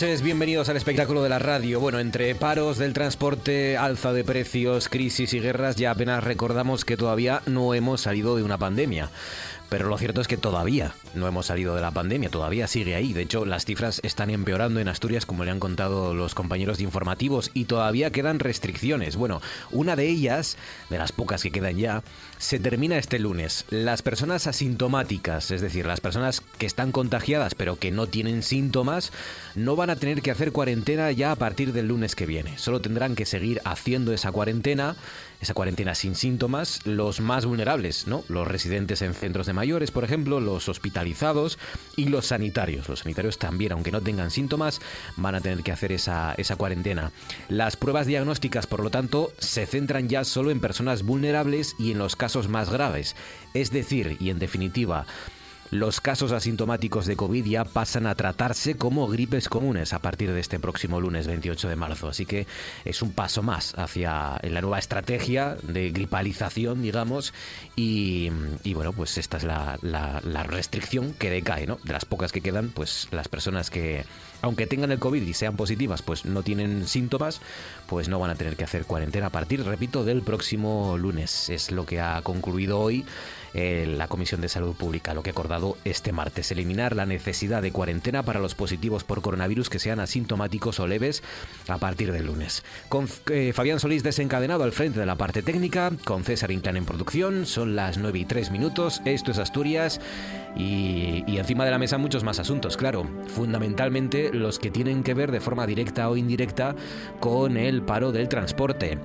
Noches, bienvenidos al espectáculo de la radio. Bueno, entre paros del transporte, alza de precios, crisis y guerras, ya apenas recordamos que todavía no hemos salido de una pandemia. Pero lo cierto es que todavía no hemos salido de la pandemia, todavía sigue ahí. De hecho, las cifras están empeorando en Asturias, como le han contado los compañeros de informativos, y todavía quedan restricciones. Bueno, una de ellas, de las pocas que quedan ya, se termina este lunes. Las personas asintomáticas, es decir, las personas que están contagiadas pero que no tienen síntomas, no van a tener que hacer cuarentena ya a partir del lunes que viene. Solo tendrán que seguir haciendo esa cuarentena esa cuarentena sin síntomas, los más vulnerables, ¿no? Los residentes en centros de mayores, por ejemplo, los hospitalizados y los sanitarios. Los sanitarios también, aunque no tengan síntomas, van a tener que hacer esa, esa cuarentena. Las pruebas diagnósticas, por lo tanto, se centran ya solo en personas vulnerables y en los casos más graves. Es decir, y en definitiva, los casos asintomáticos de COVID ya pasan a tratarse como gripes comunes a partir de este próximo lunes 28 de marzo. Así que es un paso más hacia la nueva estrategia de gripalización, digamos. Y, bueno, pues esta es la, la, restricción que decae, ¿no? De las pocas que quedan, pues las personas que, aunque tengan el COVID y sean positivas, pues no tienen síntomas, pues no van a tener que hacer cuarentena a partir, repito, del próximo lunes. Es lo que ha concluido hoy eh, la Comisión de Salud Pública, lo que ha acordado este martes, eliminar la necesidad de cuarentena para los positivos por coronavirus que sean asintomáticos o leves a partir del lunes. Con eh, Fabián Solís desencadenado al frente de la parte técnica, con César Inclán en producción, son las 9 y 3 minutos, esto es Asturias y, y encima de la mesa muchos más asuntos, claro, fundamentalmente los que tienen que ver de forma directa o indirecta con el paro del transporte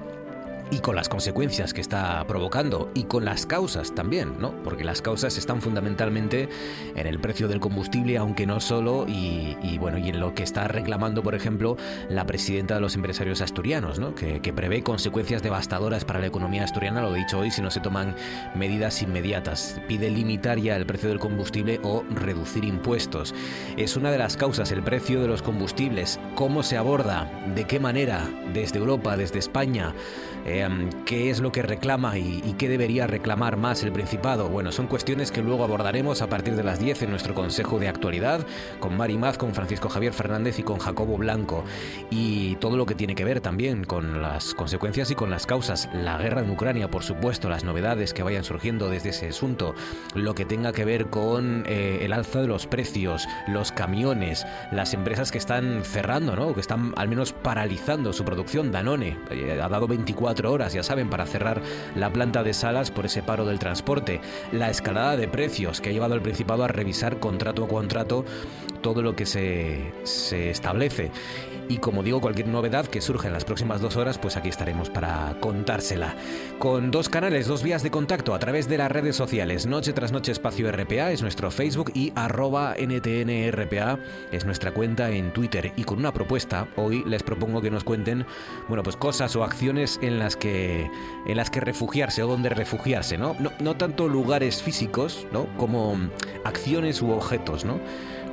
y con las consecuencias que está provocando y con las causas también, ¿no? Porque las causas están fundamentalmente en el precio del combustible, aunque no solo, y, bueno, y en lo que está reclamando, por ejemplo, la presidenta de los empresarios asturianos, ¿no? Que, prevé consecuencias devastadoras para la economía asturiana, lo he dicho hoy, si no se toman medidas inmediatas. Pide limitar ya el precio del combustible o reducir impuestos. Es una de las causas, el precio de los combustibles. ¿Cómo se aborda? ¿De qué manera? Desde Europa, desde España. Em, qué es lo que reclama y, qué debería reclamar más el Principado. Bueno, son cuestiones que luego abordaremos a partir de las 10 en nuestro Consejo de Actualidad con Mari Maz, con Francisco Javier Fernández y con Jacobo Blanco. Y todo lo que tiene que ver también con las consecuencias y con las causas. La guerra en Ucrania, por supuesto, las novedades que vayan surgiendo desde ese asunto, lo que tenga que ver con eh, el alza de los precios, los camiones, las empresas que están cerrando, ¿no? que están al menos paralizando su producción. Danone eh, ha dado 24 horas, ya saben, para cerrar la planta de salas por ese paro del transporte. La escalada de precios que ha llevado al Principado a revisar contrato a contrato todo lo que se, se establece. Y como digo, cualquier novedad que surja en las próximas dos horas, pues aquí estaremos para contársela. Con dos canales, dos vías de contacto a través de las redes sociales. Noche tras noche espacio RPA es nuestro Facebook y arroba NTNRPA es nuestra cuenta en Twitter. Y con una propuesta, hoy les propongo que nos cuenten, bueno, pues cosas o acciones en las que, en las que refugiarse o donde refugiarse, ¿no? No, no tanto lugares físicos, ¿no? Como acciones u objetos, ¿no?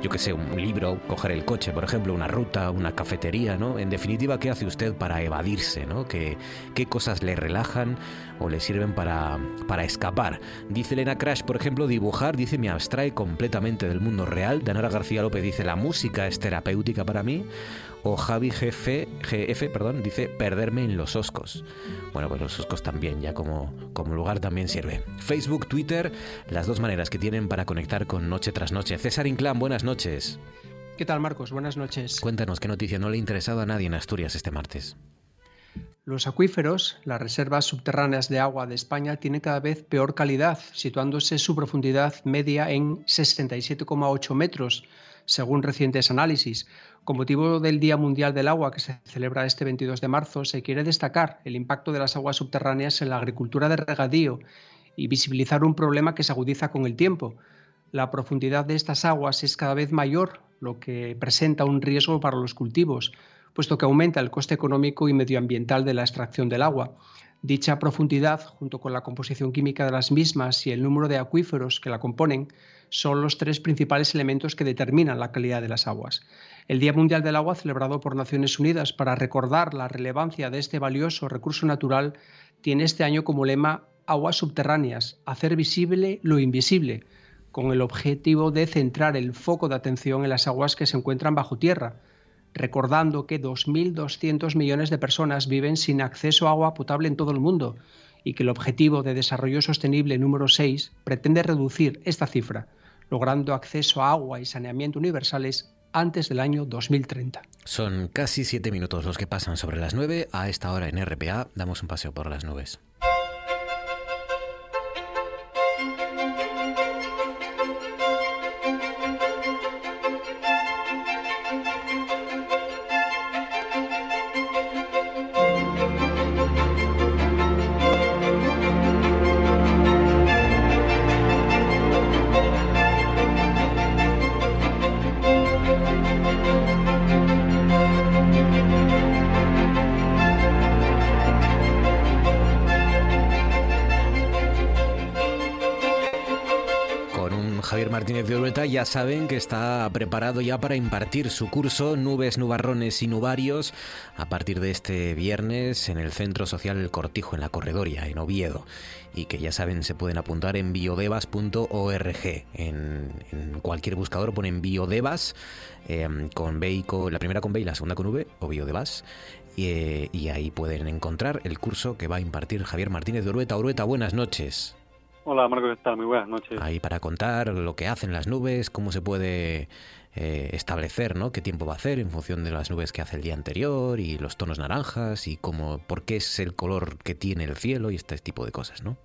Yo que sé, un libro, coger el coche, por ejemplo, una ruta, una cafetería, ¿no? En definitiva, ¿qué hace usted para evadirse, ¿no? ¿Qué, qué cosas le relajan o le sirven para, para escapar? Dice Elena Crash, por ejemplo, dibujar, dice, me abstrae completamente del mundo real. Danara García López dice, la música es terapéutica para mí. O Javi GF, GF perdón, dice perderme en los oscos. Bueno, pues los oscos también, ya como, como lugar también sirve. Facebook, Twitter, las dos maneras que tienen para conectar con Noche tras Noche. César Inclán, buenas noches. ¿Qué tal, Marcos? Buenas noches. Cuéntanos qué noticia no le ha interesado a nadie en Asturias este martes. Los acuíferos, las reservas subterráneas de agua de España, tienen cada vez peor calidad, situándose su profundidad media en 67,8 metros, según recientes análisis. Con motivo del Día Mundial del Agua que se celebra este 22 de marzo, se quiere destacar el impacto de las aguas subterráneas en la agricultura de regadío y visibilizar un problema que se agudiza con el tiempo. La profundidad de estas aguas es cada vez mayor, lo que presenta un riesgo para los cultivos, puesto que aumenta el coste económico y medioambiental de la extracción del agua. Dicha profundidad, junto con la composición química de las mismas y el número de acuíferos que la componen, son los tres principales elementos que determinan la calidad de las aguas. El Día Mundial del Agua, celebrado por Naciones Unidas para recordar la relevancia de este valioso recurso natural, tiene este año como lema Aguas subterráneas, hacer visible lo invisible, con el objetivo de centrar el foco de atención en las aguas que se encuentran bajo tierra, recordando que 2.200 millones de personas viven sin acceso a agua potable en todo el mundo y que el Objetivo de Desarrollo Sostenible número 6 pretende reducir esta cifra, logrando acceso a agua y saneamiento universales antes del año 2030. Son casi siete minutos los que pasan sobre las nueve. A esta hora en RPA damos un paseo por las nubes. Ya saben que está preparado ya para impartir su curso Nubes, Nubarrones y Nubarios a partir de este viernes en el Centro Social El Cortijo, en la Corredoria, en Oviedo. Y que ya saben, se pueden apuntar en biodevas.org. En, cualquier buscador ponen biodevas em, con B la primera con B y la segunda con V, o biodevas. Y, y ahí pueden encontrar el curso que va a impartir Javier Martínez de. Orueta, buenas noches. Hola Marco, ¿qué tal? Muy buenas noches. Ahí para contar lo que hacen las nubes, cómo se puede eh, establecer, ¿no? Qué tiempo va a hacer en función de las nubes que hace el día anterior y los tonos naranjas y cómo, por qué es el color que tiene el cielo y este tipo de cosas, ¿no?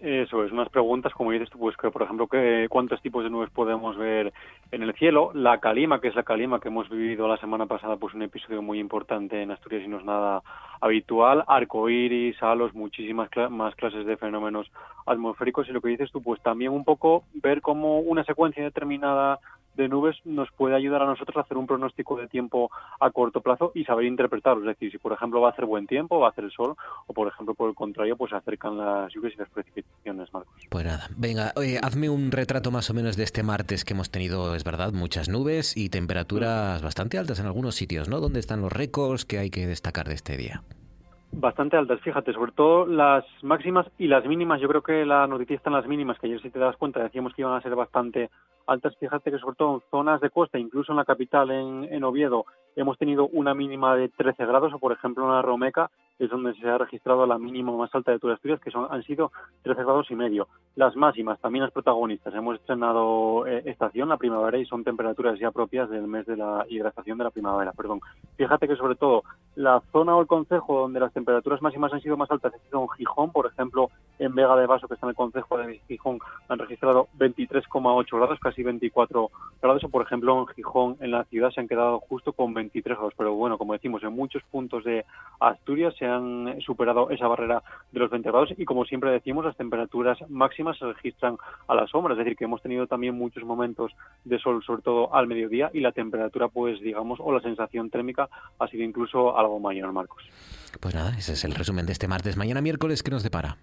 Eso es, unas preguntas, como dices tú, pues que, por ejemplo, que, cuántos tipos de nubes podemos ver en el cielo. La calima, que es la calima que hemos vivido la semana pasada, pues un episodio muy importante en Asturias y no es nada habitual. Arcoíris, halos, muchísimas más clases de fenómenos atmosféricos. Y lo que dices tú, pues también un poco ver cómo una secuencia determinada de nubes nos puede ayudar a nosotros a hacer un pronóstico de tiempo a corto plazo y saber interpretarlo. Es decir, si por ejemplo va a hacer buen tiempo, va a hacer el sol, o por ejemplo, por el contrario, pues se acercan las lluvias y las precipitaciones, Marcos. Pues nada, venga, hazme un retrato más o menos de este martes que hemos tenido, es verdad, muchas nubes y temperaturas bastante altas en algunos sitios, ¿no? ¿Dónde están los récords que hay que destacar de este día? Bastante altas, fíjate, sobre todo las máximas y las mínimas. Yo creo que la noticia está en las mínimas, que ayer si te das cuenta decíamos que iban a ser bastante altas. Fíjate que sobre todo en zonas de costa, incluso en la capital, en, en Oviedo, hemos tenido una mínima de 13 grados, o por ejemplo en la Romeca es donde se ha registrado la mínima más alta de todas las Asturias, que son, han sido 13 grados y medio. Las máximas, también las protagonistas. Hemos estrenado eh, estación, la primavera, y son temperaturas ya propias del mes de la hidratación de la primavera. Perdón. Fíjate que sobre todo la zona o el concejo donde las temperaturas máximas han sido más altas ha sido en Gijón, por ejemplo, en Vega de Vaso, que está en el concejo de Gijón, han registrado 23,8 grados, casi 24 grados, o por ejemplo en Gijón, en la ciudad, se han quedado justo con 23 grados. Pero bueno, como decimos, en muchos puntos de Asturias se han superado esa barrera de los 20 grados y como siempre decimos las temperaturas máximas se registran a la sombra, es decir que hemos tenido también muchos momentos de sol sobre todo al mediodía y la temperatura pues digamos o la sensación térmica ha sido incluso algo mayor Marcos. Pues nada, ese es el resumen de este martes. Mañana miércoles, ¿qué nos depara?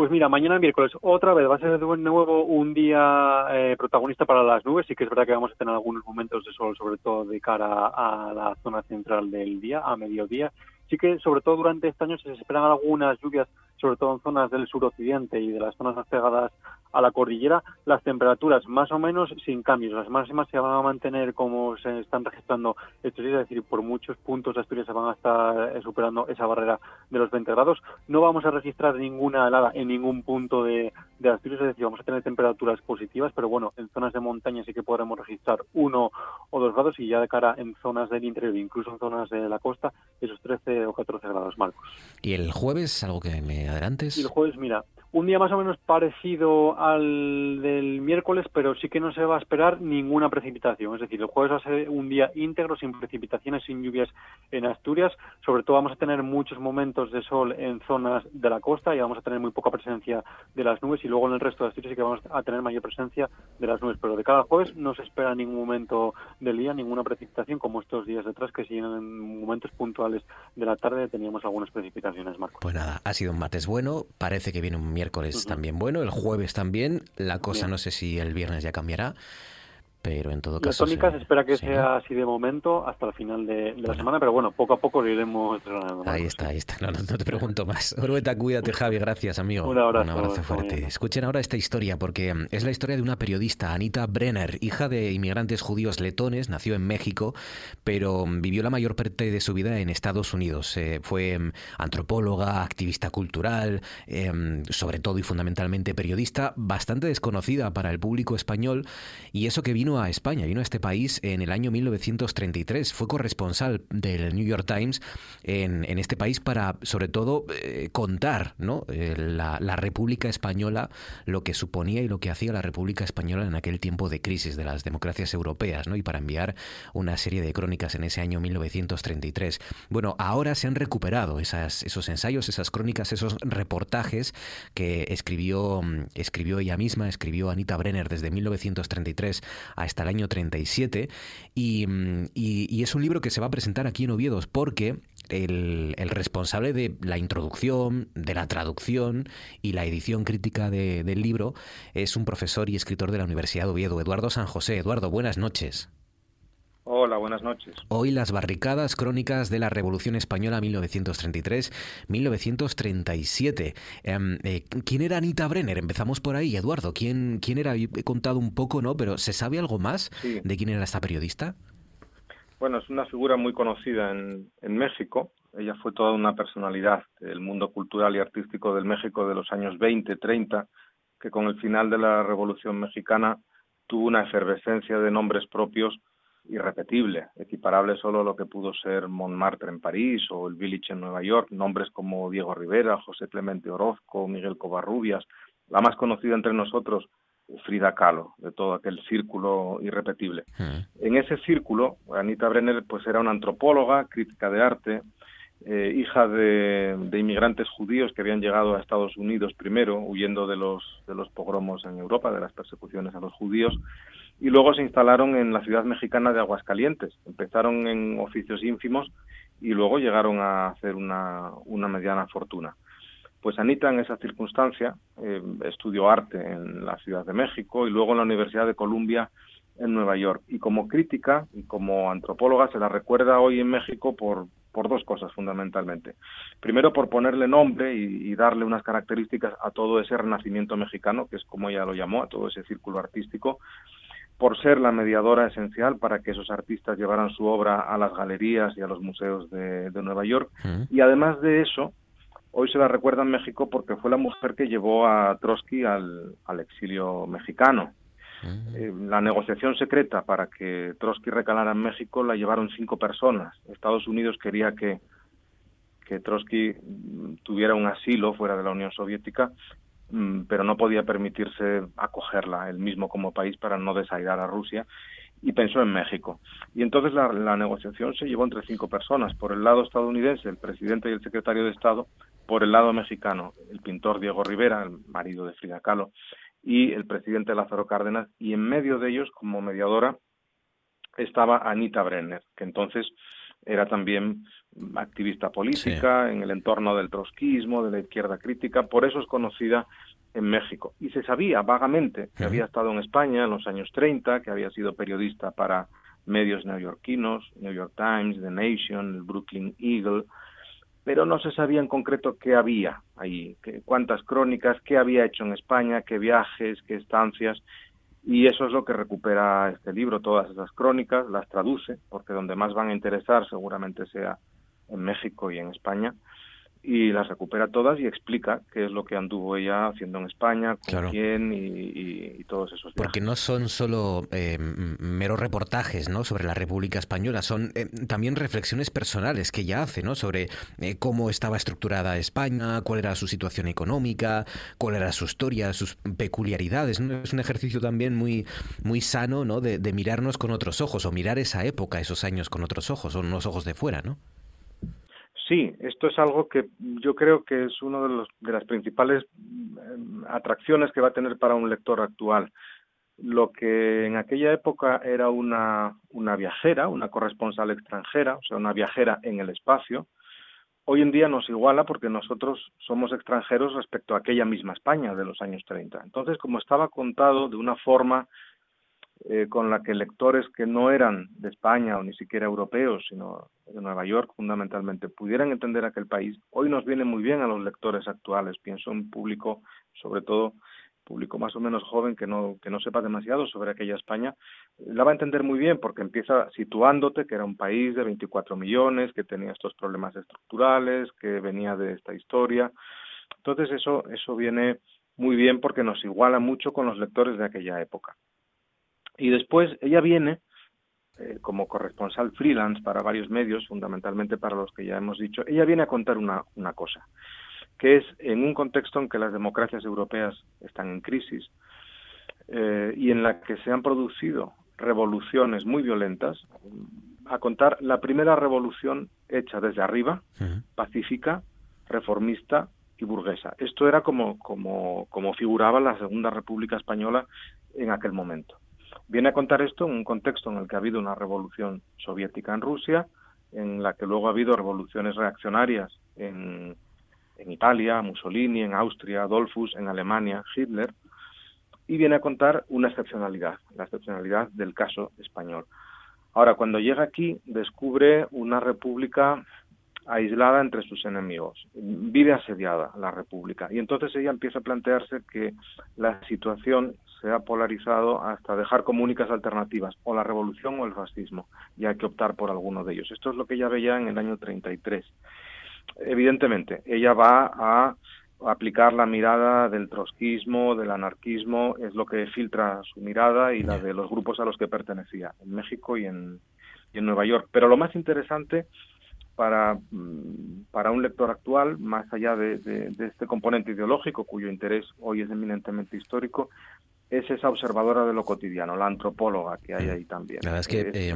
Pues mira, mañana miércoles otra vez va a ser de nuevo un día eh, protagonista para las nubes. Sí que es verdad que vamos a tener algunos momentos de sol, sobre todo de cara a la zona central del día, a mediodía. Sí que sobre todo durante este año se esperan algunas lluvias sobre todo en zonas del suroccidente y de las zonas más pegadas a la cordillera, las temperaturas más o menos sin cambios. Las máximas se van a mantener como se están registrando estos días, es decir, por muchos puntos de Asturias se van a estar eh, superando esa barrera de los 20 grados. No vamos a registrar ninguna helada en ningún punto de, de Asturias, es decir, vamos a tener temperaturas positivas, pero bueno, en zonas de montaña sí que podremos registrar uno o dos grados y ya de cara en zonas del interior, incluso en zonas de la costa, esos 13 o 14 grados, Marcos. ¿Y el jueves, algo que me adelantes? Y el jueves, mira, un día más o menos parecido al del miércoles, pero sí que no se va a esperar ninguna precipitación. Es decir, el jueves va a ser un día íntegro, sin precipitaciones, sin lluvias en Asturias. Sobre todo vamos a tener muchos momentos de sol en zonas de la costa y vamos a tener muy poca presencia de las nubes. Y luego en el resto de Asturias sí que vamos a tener mayor presencia de las nubes. Pero de cada jueves no se espera ningún momento del día, ninguna precipitación, como estos días detrás, que si en momentos puntuales de la tarde teníamos algunas precipitaciones, Marco. Pues nada, ha sido un martes bueno. Parece que viene un miércoles también. Bueno, el jueves también. La cosa no sé si el viernes ya cambiará pero en todo caso... La tónica se, espera que sea así de momento hasta el final de, la semana, pero bueno, poco a poco lo iremos Ahí está, ahí está, no, te pregunto más. Orueta, cuídate Javi, gracias amigo. Un abrazo, Un abrazo fuerte. Escuchen ahora esta historia porque mm, es la historia de una periodista, Anita Brenner, hija de inmigrantes judíos letones, nació en México, pero mm, vivió la mayor parte de su vida en Estados Unidos. Eh, fue mm, antropóloga, activista cultural, em, sobre todo y fundamentalmente periodista, bastante desconocida para el público español y eso que vino a España, vino a este país en el año 1933. Fue corresponsal del New York Times en, este país para, sobre todo, eh, contar ¿no? Eh, la, República Española, lo que suponía y lo que hacía la República Española en aquel tiempo de crisis de las democracias europeas, ¿no? y para enviar una serie de crónicas en ese año 1933. Bueno, ahora se han recuperado esas, esos ensayos, esas crónicas, esos reportajes que escribió, escribió ella misma, escribió Anita Brenner desde 1933 hasta el año 37 mm, y, y, es un libro que se va a presentar aquí en Oviedo porque el, responsable de la introducción, de la traducción y la edición crítica del libro es un profesor y escritor de la Universidad de Oviedo, Eduardo San José. Eduardo, buenas noches. Hola, buenas noches. Hoy las barricadas crónicas de la Revolución Española 1933-1937. Em, eh, ¿Quién era Anita Brenner? Empezamos por ahí, Eduardo. ¿Quién, quién era? He contado un poco, ¿no? Pero ¿se sabe algo más de quién era esta periodista? Bueno, es una figura muy conocida en, en México. Ella fue toda una personalidad del mundo cultural y artístico del México de los años 20, 30, que con el final de la Revolución Mexicana tuvo una efervescencia de nombres propios irrepetible, equiparable solo a lo que pudo ser Montmartre en París o el Village en Nueva York, nombres como Diego Rivera, José Clemente Orozco, Miguel Covarrubias, la más conocida entre nosotros, Frida Kahlo, de todo aquel círculo irrepetible. Hmm. En ese círculo, Anita Brenner pues era una antropóloga, crítica de arte, eh, hija de, de, inmigrantes judíos que habían llegado a Estados Unidos primero, huyendo de los, de los pogromos en Europa, de las persecuciones a los judíos, y luego se instalaron en la ciudad mexicana de Aguascalientes. Empezaron en oficios ínfimos y luego llegaron a hacer una, una mediana fortuna. Pues Anita en esa circunstancia eh, estudió arte en la Ciudad de México y luego en la Universidad de Columbia en Nueva York. Y como crítica y como antropóloga se la recuerda hoy en México por, por dos cosas fundamentalmente. Primero, por ponerle nombre y, darle unas características a todo ese renacimiento mexicano, que es como ella lo llamó, a todo ese círculo artístico, por ser la mediadora esencial para que esos artistas llevaran su obra a las galerías y a los museos de, Nueva York. Y además de eso, hoy se la recuerda en México porque fue la mujer que llevó a Trotsky al, exilio mexicano. Eh, la negociación secreta para que Trotsky recalara en México la llevaron cinco personas. Estados Unidos quería que, que Trotsky tuviera un asilo fuera de la Unión Soviética pero no podía permitirse acogerla él mismo como país para no desairar a Rusia y pensó en México. Y entonces la, negociación se llevó entre cinco personas, por el lado estadounidense, el presidente y el secretario de Estado, por el lado mexicano, el pintor Diego Rivera, el marido de Frida Kahlo, y el presidente Lázaro Cárdenas, y en medio de ellos, como mediadora, estaba Anita Brenner, que entonces era también activista política en el entorno del trotskismo, de la izquierda crítica, por eso es conocida en México. Y se sabía vagamente que había estado en España en los años 30, que había sido periodista para medios neoyorquinos, New York Times, The Nation, el Brooklyn Eagle, pero no se sabía en concreto qué había ahí, cuántas crónicas, qué había hecho en España, qué viajes, qué estancias, y eso es lo que recupera este libro, todas esas crónicas, las traduce, porque donde más van a interesar seguramente sea en México y en España, y las recupera todas y explica qué es lo que anduvo ella haciendo en España, con quién y, todos esos Porque no son solo eh, meros reportajes ¿no? sobre la República Española, son eh, también reflexiones personales que ella hace ¿no? sobre eh, cómo estaba estructurada España, cuál era su situación económica, cuál era su historia, sus peculiaridades. Es un ejercicio también muy, muy sano ¿no? de, de mirarnos con otros ojos o mirar esa época, esos años con otros ojos, o unos ojos de fuera, ¿no? Sí, esto es algo que yo creo que es una de, de las principales em, atracciones que va a tener para un lector actual. Lo que en aquella época era una, una viajera, una corresponsal extranjera, o sea, una viajera en el espacio, hoy en día nos iguala porque nosotros somos extranjeros respecto a aquella misma España de los años 30. Entonces, como estaba contado de una forma eh, con la que lectores que no eran de España o ni siquiera europeos, sino de Nueva York fundamentalmente, pudieran entender aquel país, hoy nos viene muy bien a los lectores actuales. Pienso en público, sobre todo público más o menos joven que no, que no sepa demasiado sobre aquella España, la va a entender muy bien porque empieza situándote que era un país de 24 millones, que tenía estos problemas estructurales, que venía de esta historia. Entonces eso, eso viene muy bien porque nos iguala mucho con los lectores de aquella época. Y después ella viene eh, como corresponsal freelance para varios medios, fundamentalmente para los que ya hemos dicho, ella viene a contar una, una cosa, que es en un contexto en que las democracias europeas están en crisis eh, y en la que se han producido revoluciones muy violentas, a contar la primera revolución hecha desde arriba, pacífica, reformista y burguesa. Esto era como, como, como figuraba la Segunda República Española en aquel momento. Viene a contar esto en un contexto en el que ha habido una revolución soviética en Rusia, en la que luego ha habido revoluciones reaccionarias en, en Italia, Mussolini, en Austria, Adolfus, en Alemania, Hitler, y viene a contar una excepcionalidad, la excepcionalidad del caso español. Ahora, cuando llega aquí, descubre una república aislada entre sus enemigos, vive asediada la república, y entonces ella empieza a plantearse que la situación se ha polarizado hasta dejar como únicas alternativas o la revolución o el fascismo y hay que optar por alguno de ellos. Esto es lo que ella veía en el año 33. Evidentemente, ella va a aplicar la mirada del trotskismo, del anarquismo, es lo que filtra su mirada y la de los grupos a los que pertenecía, en México y en, en Nueva York. Pero lo más interesante para, mm, para un lector actual, más allá de, de, este componente ideológico, cuyo interés hoy es eminentemente histórico, es esa observadora de lo cotidiano, la antropóloga que hay ahí también. La verdad es que eh,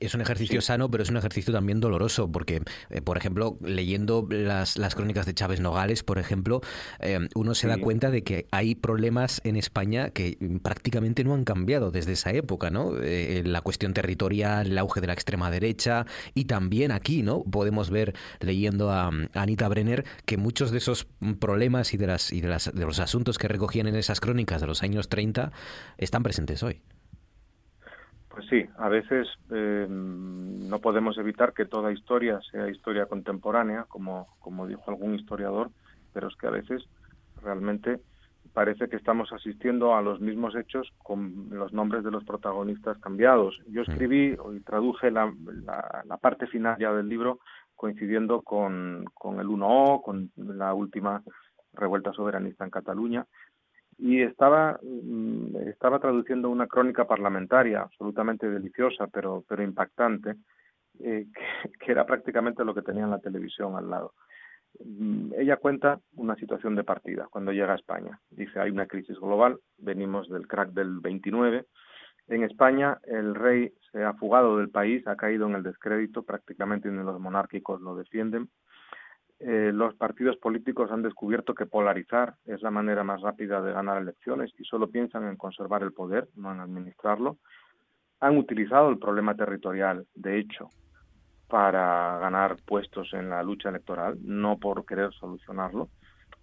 es, un ejercicio sano, pero es un ejercicio también doloroso, porque, eh, por ejemplo, leyendo las, las, crónicas de Chávez Nogales, por ejemplo, eh, uno se da cuenta de que hay problemas en España que prácticamente no han cambiado desde esa época, ¿no? la cuestión territorial, el auge de la extrema derecha, y también aquí, ¿no? Podemos ver, leyendo a, Anita Brenner, que muchos de esos problemas y de, las, y de, las, de los asuntos que recogían en esas crónicas de los años 30 están presentes hoy. Pues sí, a veces eh, no podemos evitar que toda historia sea historia contemporánea, como, como dijo algún historiador, pero es que a veces realmente parece que estamos asistiendo a los mismos hechos con los nombres de los protagonistas cambiados. Yo mm. escribí y traduje la, la, parte final ya del libro coincidiendo con, con el 1O, con la última revuelta soberanista en Cataluña, y estaba, mm, estaba traduciendo una crónica parlamentaria absolutamente deliciosa, pero, pero impactante, eh, que, era prácticamente lo que tenía en la televisión al lado. Mm, ella cuenta una situación de partida cuando llega a España. Dice, hay una crisis global, venimos del crack del 29. En España el rey se ha fugado del país, ha caído en el descrédito, prácticamente ni los monárquicos lo defienden eh, los partidos políticos han descubierto que polarizar es la manera más rápida de ganar elecciones y solo piensan en conservar el poder, no en administrarlo. Han utilizado el problema territorial, de hecho, para ganar puestos en la lucha electoral, no por querer solucionarlo.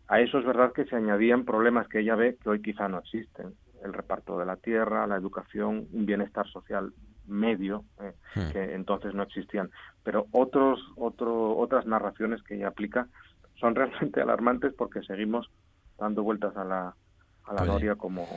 A eso es verdad que se añadían problemas que ella ve que hoy quizá no existen. El reparto de la tierra, la educación, un bienestar social medio, eh, hmm. que entonces no existían. Pero otros, otro, otras narraciones que ella aplica son realmente alarmantes porque seguimos dando vueltas a la, a la pues gloria como,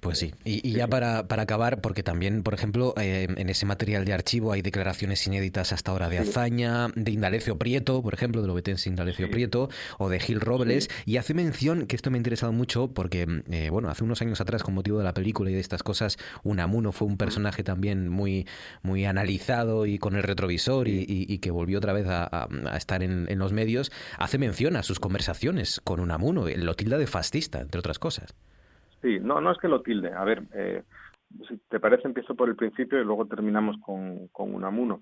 pues sí, y, ya para, para, acabar, porque también, por ejemplo, eh, en ese material de archivo hay declaraciones inéditas hasta ahora de Azaña, de Indalecio Prieto, por ejemplo, de Lobetense Indalecio Prieto, o de Gil Robles, y hace mención, que esto me ha interesado mucho, porque, eh, bueno, hace unos años atrás, con motivo de la película y de estas cosas, Unamuno fue un personaje también muy, muy analizado y con el retrovisor y, que volvió otra vez a, estar en, en, los medios, hace mención a sus conversaciones con Unamuno, lo tilda de fascista, entre otras cosas. Sí, no, no es que lo tilde. A ver, eh, si te parece, empiezo por el principio y luego terminamos con, con Unamuno.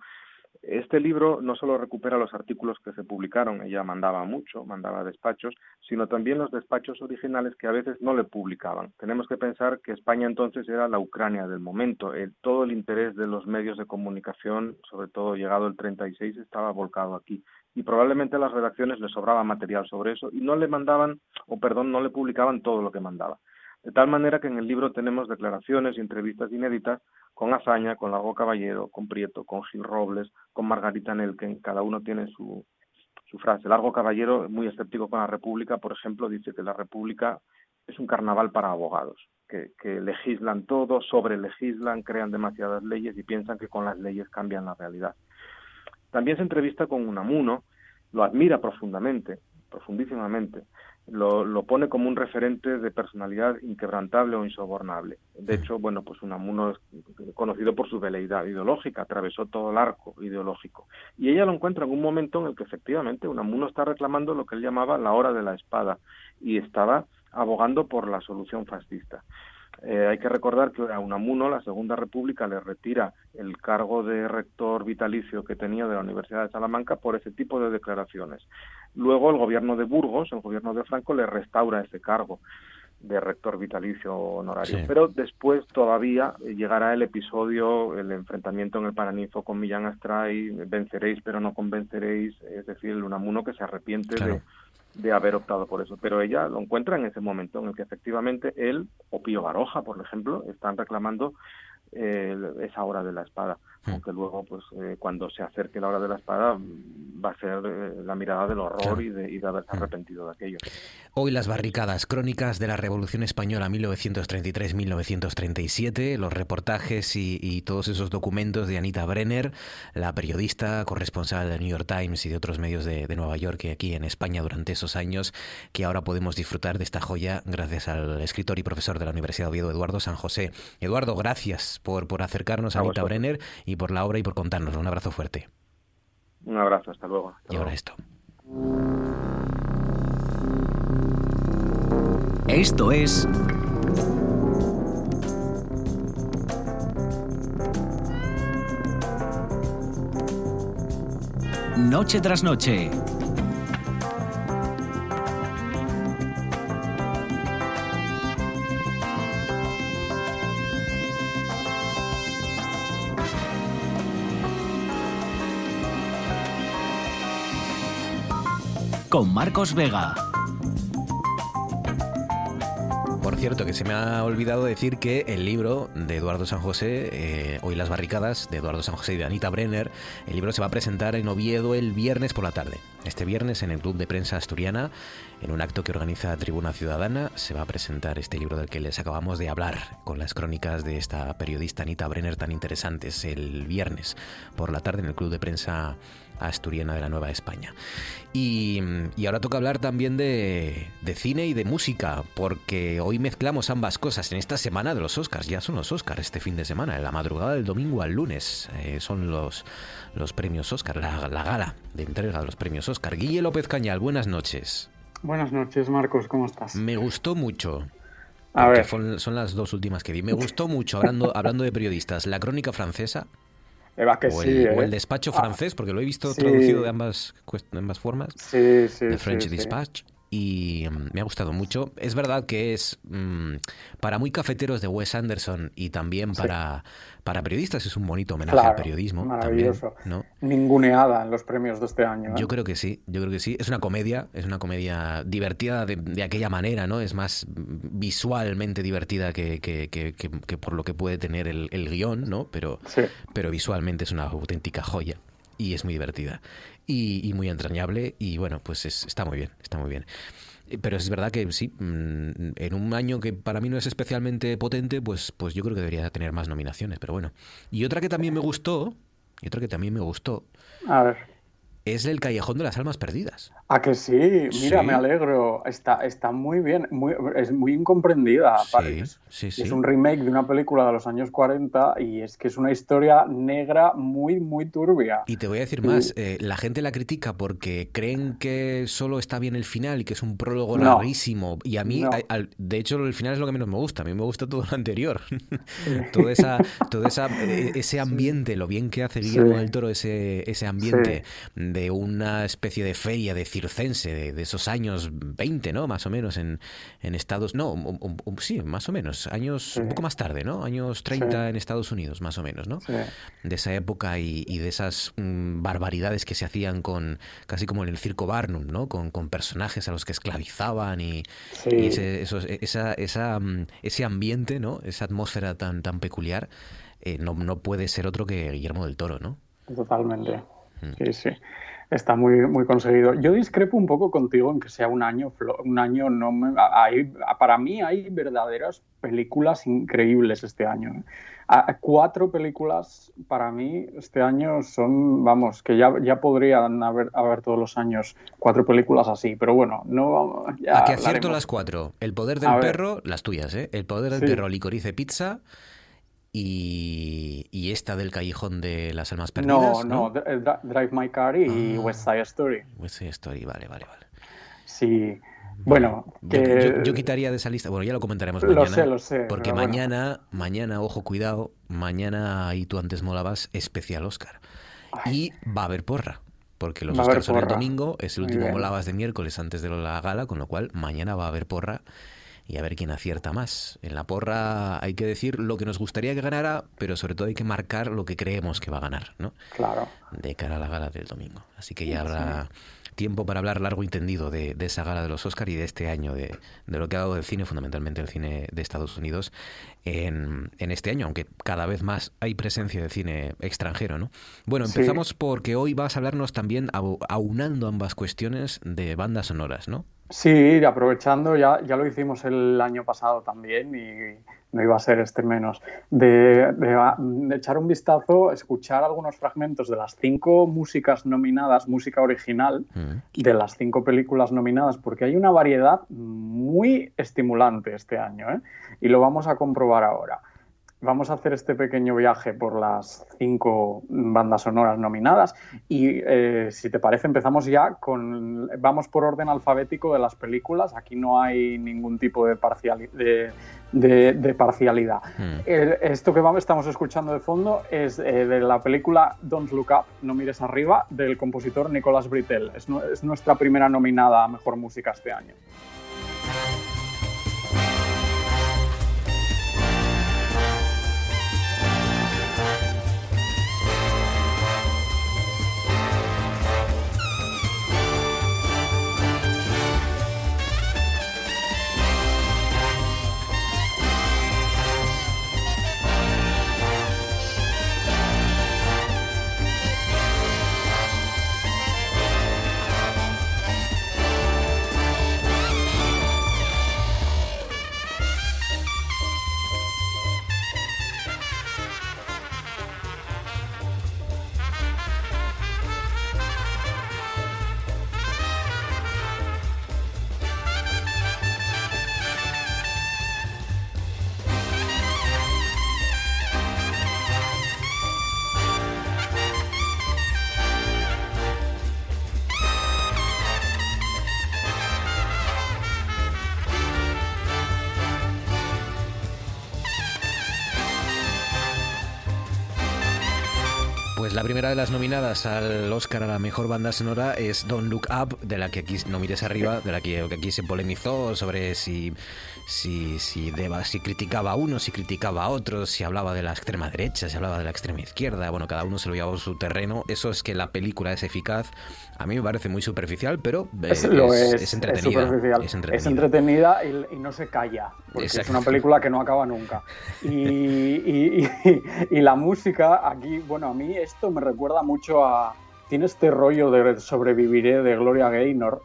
Este libro no solo recupera los artículos que se publicaron, ella mandaba mucho, mandaba despachos, sino también los despachos originales que a veces no le publicaban. Tenemos que pensar que España entonces era la Ucrania del momento. todo el interés de los medios de comunicación, sobre todo llegado el 36, estaba volcado aquí. Y probablemente a las redacciones le sobraba material sobre eso y no le mandaban, o perdón, no le publicaban todo lo que mandaba. De tal manera que en el libro tenemos declaraciones y entrevistas inéditas con Azaña, con Largo Caballero, con Prieto, con Gil Robles, con Margarita Nelken, cada uno tiene su, su frase. Largo Caballero, muy escéptico con la República, por ejemplo, dice que la República es un carnaval para abogados, que, que legislan todo, sobre legislan, crean demasiadas leyes y piensan que con las leyes cambian la realidad. También se entrevista con Unamuno, lo admira profundamente, profundísimamente, lo, lo, pone como un referente de personalidad inquebrantable o insobornable. De hecho, bueno, pues Unamuno es conocido por su veleidad ideológica, atravesó todo el arco ideológico. Y ella lo encuentra en un momento en el que efectivamente Unamuno está reclamando lo que él llamaba la hora de la espada y estaba abogando por la solución fascista. Eh, hay que recordar que a Unamuno la Segunda República le retira el cargo de rector vitalicio que tenía de la Universidad de Salamanca por ese tipo de declaraciones. Luego el gobierno de Burgos, el gobierno de Franco, le restaura ese cargo de rector vitalicio honorario. Pero después todavía llegará el episodio, el enfrentamiento en el Paraninfo con Millán Astray, venceréis pero no convenceréis, es decir, el Unamuno que se arrepiente de de haber optado por eso. Pero ella lo encuentra en ese momento en el que efectivamente él o Pío Baroja, por ejemplo, están reclamando eh, esa hora de la espada. Hmm. aunque luego pues eh, cuando se acerque la hora de la espada va a ser eh, la mirada del horror y, de, y, de, haberse hmm. arrepentido de aquello. Hoy las barricadas, crónicas de la Revolución Española 1933-1937, los reportajes y, todos esos documentos de Anita Brenner, la periodista corresponsal del New York Times y de otros medios de, Nueva York y aquí en España durante esos años, que ahora podemos disfrutar de esta joya gracias al escritor y profesor de la Universidad de Oviedo, Eduardo San José. Eduardo, gracias por, por acercarnos a, Anita Brenner y por la obra y por contarnos. Un abrazo fuerte. Un abrazo, hasta luego. y ahora esto. Esto es... Noche tras noche con Marcos Vega. Por cierto, que se me ha olvidado decir que el libro de Eduardo San José, eh, Hoy las barricadas, de Eduardo San José y de Anita Brenner, el libro se va a presentar en Oviedo el viernes por la tarde. Este viernes en el Club de Prensa Asturiana, en un acto que organiza Tribuna Ciudadana, se va a presentar este libro del que les acabamos de hablar, con las crónicas de esta periodista Anita Brenner tan interesantes, el viernes por la tarde en el Club de Prensa asturiana de la Nueva España. Y, ahora toca hablar también de, cine y de música, porque hoy mezclamos ambas cosas en esta semana de los Oscars. Ya son los Oscars este fin de semana, en la madrugada del domingo al lunes. Eh, son los, los premios Oscar, la, gala de entrega de los premios Oscar. Guille López Cañal, buenas noches. Buenas noches, Marcos, ¿cómo estás? Me gustó mucho. A ver. Son, las dos últimas que vi. Me gustó mucho, hablando, hablando de periodistas, la crónica francesa que o, el, el, ¿eh? despacho ah, francés, porque lo he visto traducido de ambas, ambas formas. Sí, sí. The French Dispatch. Y mm, me ha gustado mucho. Es verdad que es mm, para muy cafeteros de Wes Anderson y también para, para periodistas es un bonito homenaje al periodismo. Maravilloso. ¿no? Ninguneada en los premios de este año. ¿eh? Yo creo que sí, yo creo que sí. Es una comedia, es una comedia divertida de, aquella manera, ¿no? Es más visualmente divertida que, que, que, por lo que puede tener el, el guion, ¿no? Pero, pero visualmente es una auténtica joya y es muy divertida y, muy entrañable y bueno, pues está muy bien, está muy bien. Pero es verdad que sí, mm, en un año que para mí no es especialmente potente, pues, pues yo creo que debería tener más nominaciones, pero bueno. Y otra que también me gustó, y otra que también me gustó, a ver es el Callejón de las Almas Perdidas. Ah, que sí, mira, me alegro. Está, está muy bien, muy, es muy incomprendida. Sí, sí, Es un remake de una película de los años 40 y es que es una historia negra muy, muy turbia. Y te voy a decir más, eh, la gente la critica porque creen que solo está bien el final y que es un prólogo larguísimo. Y a mí, de hecho, el final es lo que menos me gusta. A mí me gusta todo lo anterior. todo esa, todo esa, e, ese ambiente, lo bien que hace Guillermo del Toro, ese, ese ambiente de una especie de feria de circense de, esos años 20, ¿no? Más o menos en, en Estados... No, sí, más o menos. Años un poco más tarde, ¿no? Años 30 en Estados Unidos, más o menos, ¿no? De esa época y, de esas mm, barbaridades que se hacían con... Casi como en el circo Barnum, ¿no? Con, con personajes a los que esclavizaban y, ese, esa, esa, mm, ese ambiente, ¿no? Esa atmósfera tan, tan peculiar. Eh, no, no puede ser otro que Guillermo del Toro, ¿no? Totalmente. Mm. Sí, sí. Está muy, muy conseguido. Yo discrepo un poco contigo en que sea un año, un año no hay, para mí hay verdaderas películas increíbles este año. ¿eh? cuatro películas para mí este año son, vamos, que ya, ya podrían haber, haber todos los años cuatro películas así, pero bueno, no ya ¿A qué acierto las cuatro? El poder del perro, las tuyas, ¿eh? El poder del perro, licorice pizza y, esta del Callejón de las Almas Perdidas. No, no, Drive My Car y ah. West Side Story. West Side Story, vale, vale, vale. Sí. Bueno, yo, quitaría de esa lista, bueno, ya lo comentaremos mañana. Lo sé, lo sé. Porque mañana, mañana, ojo, cuidado, mañana, y tú antes molabas, especial Oscar. Y va a haber porra. Porque los Oscars son el domingo, es el último molabas de miércoles antes de la gala, con lo cual mañana va a haber porra y a ver quién acierta más. En la porra hay que decir lo que nos gustaría que ganara, pero sobre todo hay que marcar lo que creemos que va a ganar, ¿no? Claro. De cara a la gala del domingo. Así que ya habrá tiempo para hablar largo y tendido de, esa gala de los Oscars y de este año, de, lo que ha dado el cine, fundamentalmente el cine de Estados Unidos, en, este año, aunque cada vez más hay presencia de cine extranjero, ¿no? Bueno, empezamos porque hoy vas a hablarnos también, aunando ambas cuestiones, de bandas sonoras, ¿no? Sí, aprovechando, ya, ya lo hicimos el año pasado también y no iba a ser este menos, de, echar un vistazo, escuchar algunos fragmentos de las cinco músicas nominadas, música original, mm. de las cinco películas nominadas, porque hay una variedad muy estimulante este año, ¿eh? y lo vamos a comprobar ahora. Vamos a hacer este pequeño viaje por las cinco bandas sonoras nominadas y eh, si te parece empezamos ya con, vamos por orden alfabético de las películas, aquí no hay ningún tipo de, de, parcialidad. Hmm. esto que vamos, estamos escuchando de fondo es eh, de la película Don't Look Up, No mires arriba, del compositor Nicolas Britell. Es, es nuestra primera nominada a Mejor Música este año. Primera de las nominadas al Oscar a la mejor banda sonora es Don't Look Up, de la que aquí no mires arriba, de la que, aquí se polemizó sobre si si, si, Deba, si criticaba a uno, si criticaba a otro, si hablaba de la extrema derecha, si hablaba de la extrema izquierda, bueno, cada uno se lo llevaba a su terreno. Eso es que la película es eficaz. A mí me parece muy superficial, pero eh, es, es, entretenida. Es, entretenida, y, no se calla, porque es una película que no acaba nunca. Y, y, la música, aquí, bueno, a mí esto me recuerda mucho a... Tiene este rollo de sobreviviré de Gloria Gaynor,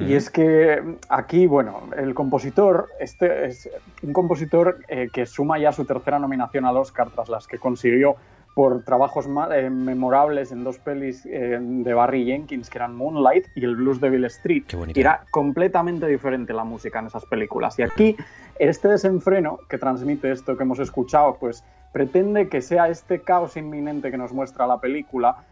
y es que aquí, bueno, el compositor, este es un compositor eh, que suma ya su tercera nominación al Oscar tras las que consiguió por trabajos eh, memorables en dos pelis eh, de Barry Jenkins, que eran Moonlight y el Blues de Bill Street. Y era completamente diferente la música en esas películas. Y aquí, este desenfreno que transmite esto que hemos escuchado, pues pretende que sea este caos inminente que nos muestra la película,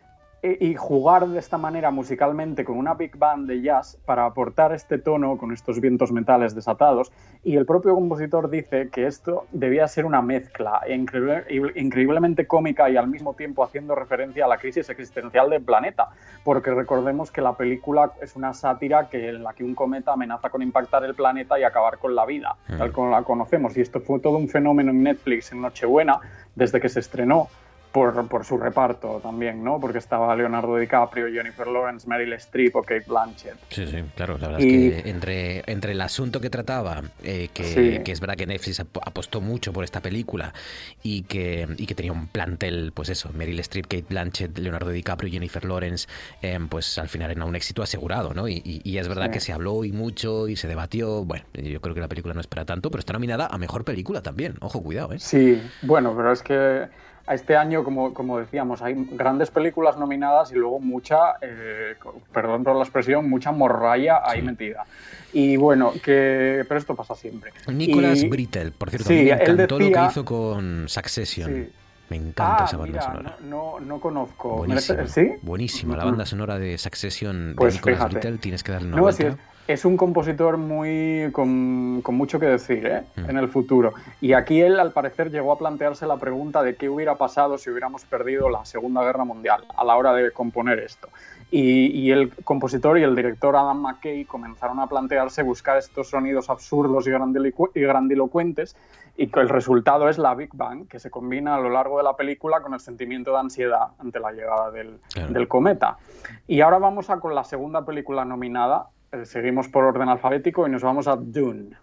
y jugar de esta manera musicalmente con una big band de jazz para aportar este tono con estos vientos metales desatados. Y el propio compositor dice que esto debía ser una mezcla increíblemente cómica y al mismo tiempo haciendo referencia a la crisis existencial del planeta, porque recordemos que la película es una sátira que, en la que un cometa amenaza con impactar el planeta y acabar con la vida, tal como la conocemos. Y esto fue todo un fenómeno en Netflix en Nochebuena, desde que se estrenó por, por, su reparto también, ¿no? Porque estaba Leonardo DiCaprio, Jennifer Lawrence, Meryl Streep o Kate Blanchett. Sí, sí, claro. La verdad es que entre, entre el asunto que trataba, eh, que, que, es verdad que Netflix apostó mucho por esta película y que, y que tenía un plantel, pues eso, Meryl Streep, Kate Blanchett, Leonardo DiCaprio, Jennifer Lawrence, eh, pues al final era un éxito asegurado, ¿no? Y, y, es verdad que se habló y mucho y se debatió. Bueno, yo creo que la película no es para tanto, pero está nominada a Mejor Película también. Ojo, cuidado, ¿eh? Sí, bueno, pero es que este año, como, como decíamos, hay grandes películas nominadas y luego mucha, eh, perdón por la expresión, mucha morralla ahí metida. Y bueno, que pero esto pasa siempre. Nicolas Brittel, por cierto, me encantó lo que hizo con Succession. Me encanta ah, esa banda sonora. No, no, conozco. Buenísima, ¿Sí? Buenísima. La banda sonora de Succession de pues Nicolas Brittel, tienes que darle una vuelta es un compositor muy con, mucho que decir ¿eh? mm. en el futuro. Y aquí él, al parecer, llegó a plantearse la pregunta de qué hubiera pasado si hubiéramos perdido la Segunda Guerra Mundial a la hora de componer esto. Y, el compositor y el director Adam McKay comenzaron a plantearse buscar estos sonidos absurdos y, grandilocuentes y que el resultado es la Big Bang, que se combina a lo largo de la película con el sentimiento de ansiedad ante la llegada del, del cometa. Y ahora vamos a con la segunda película nominada, seguimos por orden alfabético y nos vamos a Dune.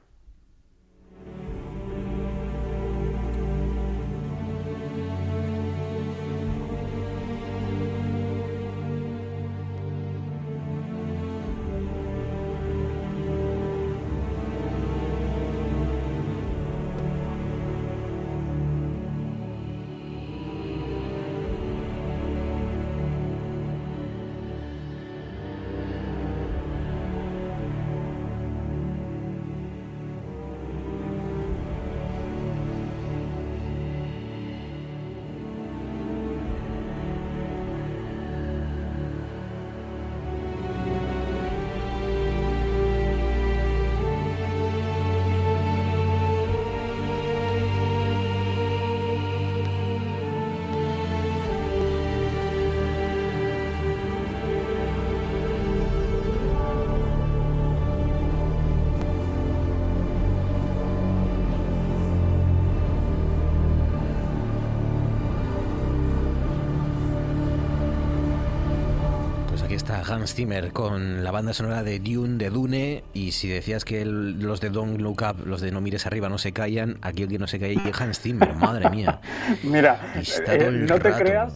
Hans Zimmer con la banda sonora de Dune, de Dune, y si decías que los de Don't Look Up, los de No mires arriba no se callan, aquí el que no se calla es Hans Zimmer, madre mía. Mira, eh, no te creas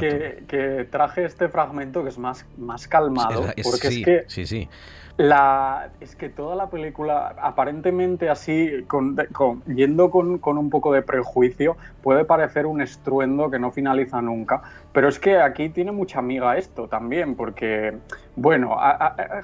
que, traje este fragmento que es más, más calmado, porque es que... Sí, sí. La, es que toda la película, aparentemente así, con, yendo con, un poco de prejuicio, puede parecer un estruendo que no finaliza nunca. Pero es que aquí tiene mucha amiga esto también, porque, bueno,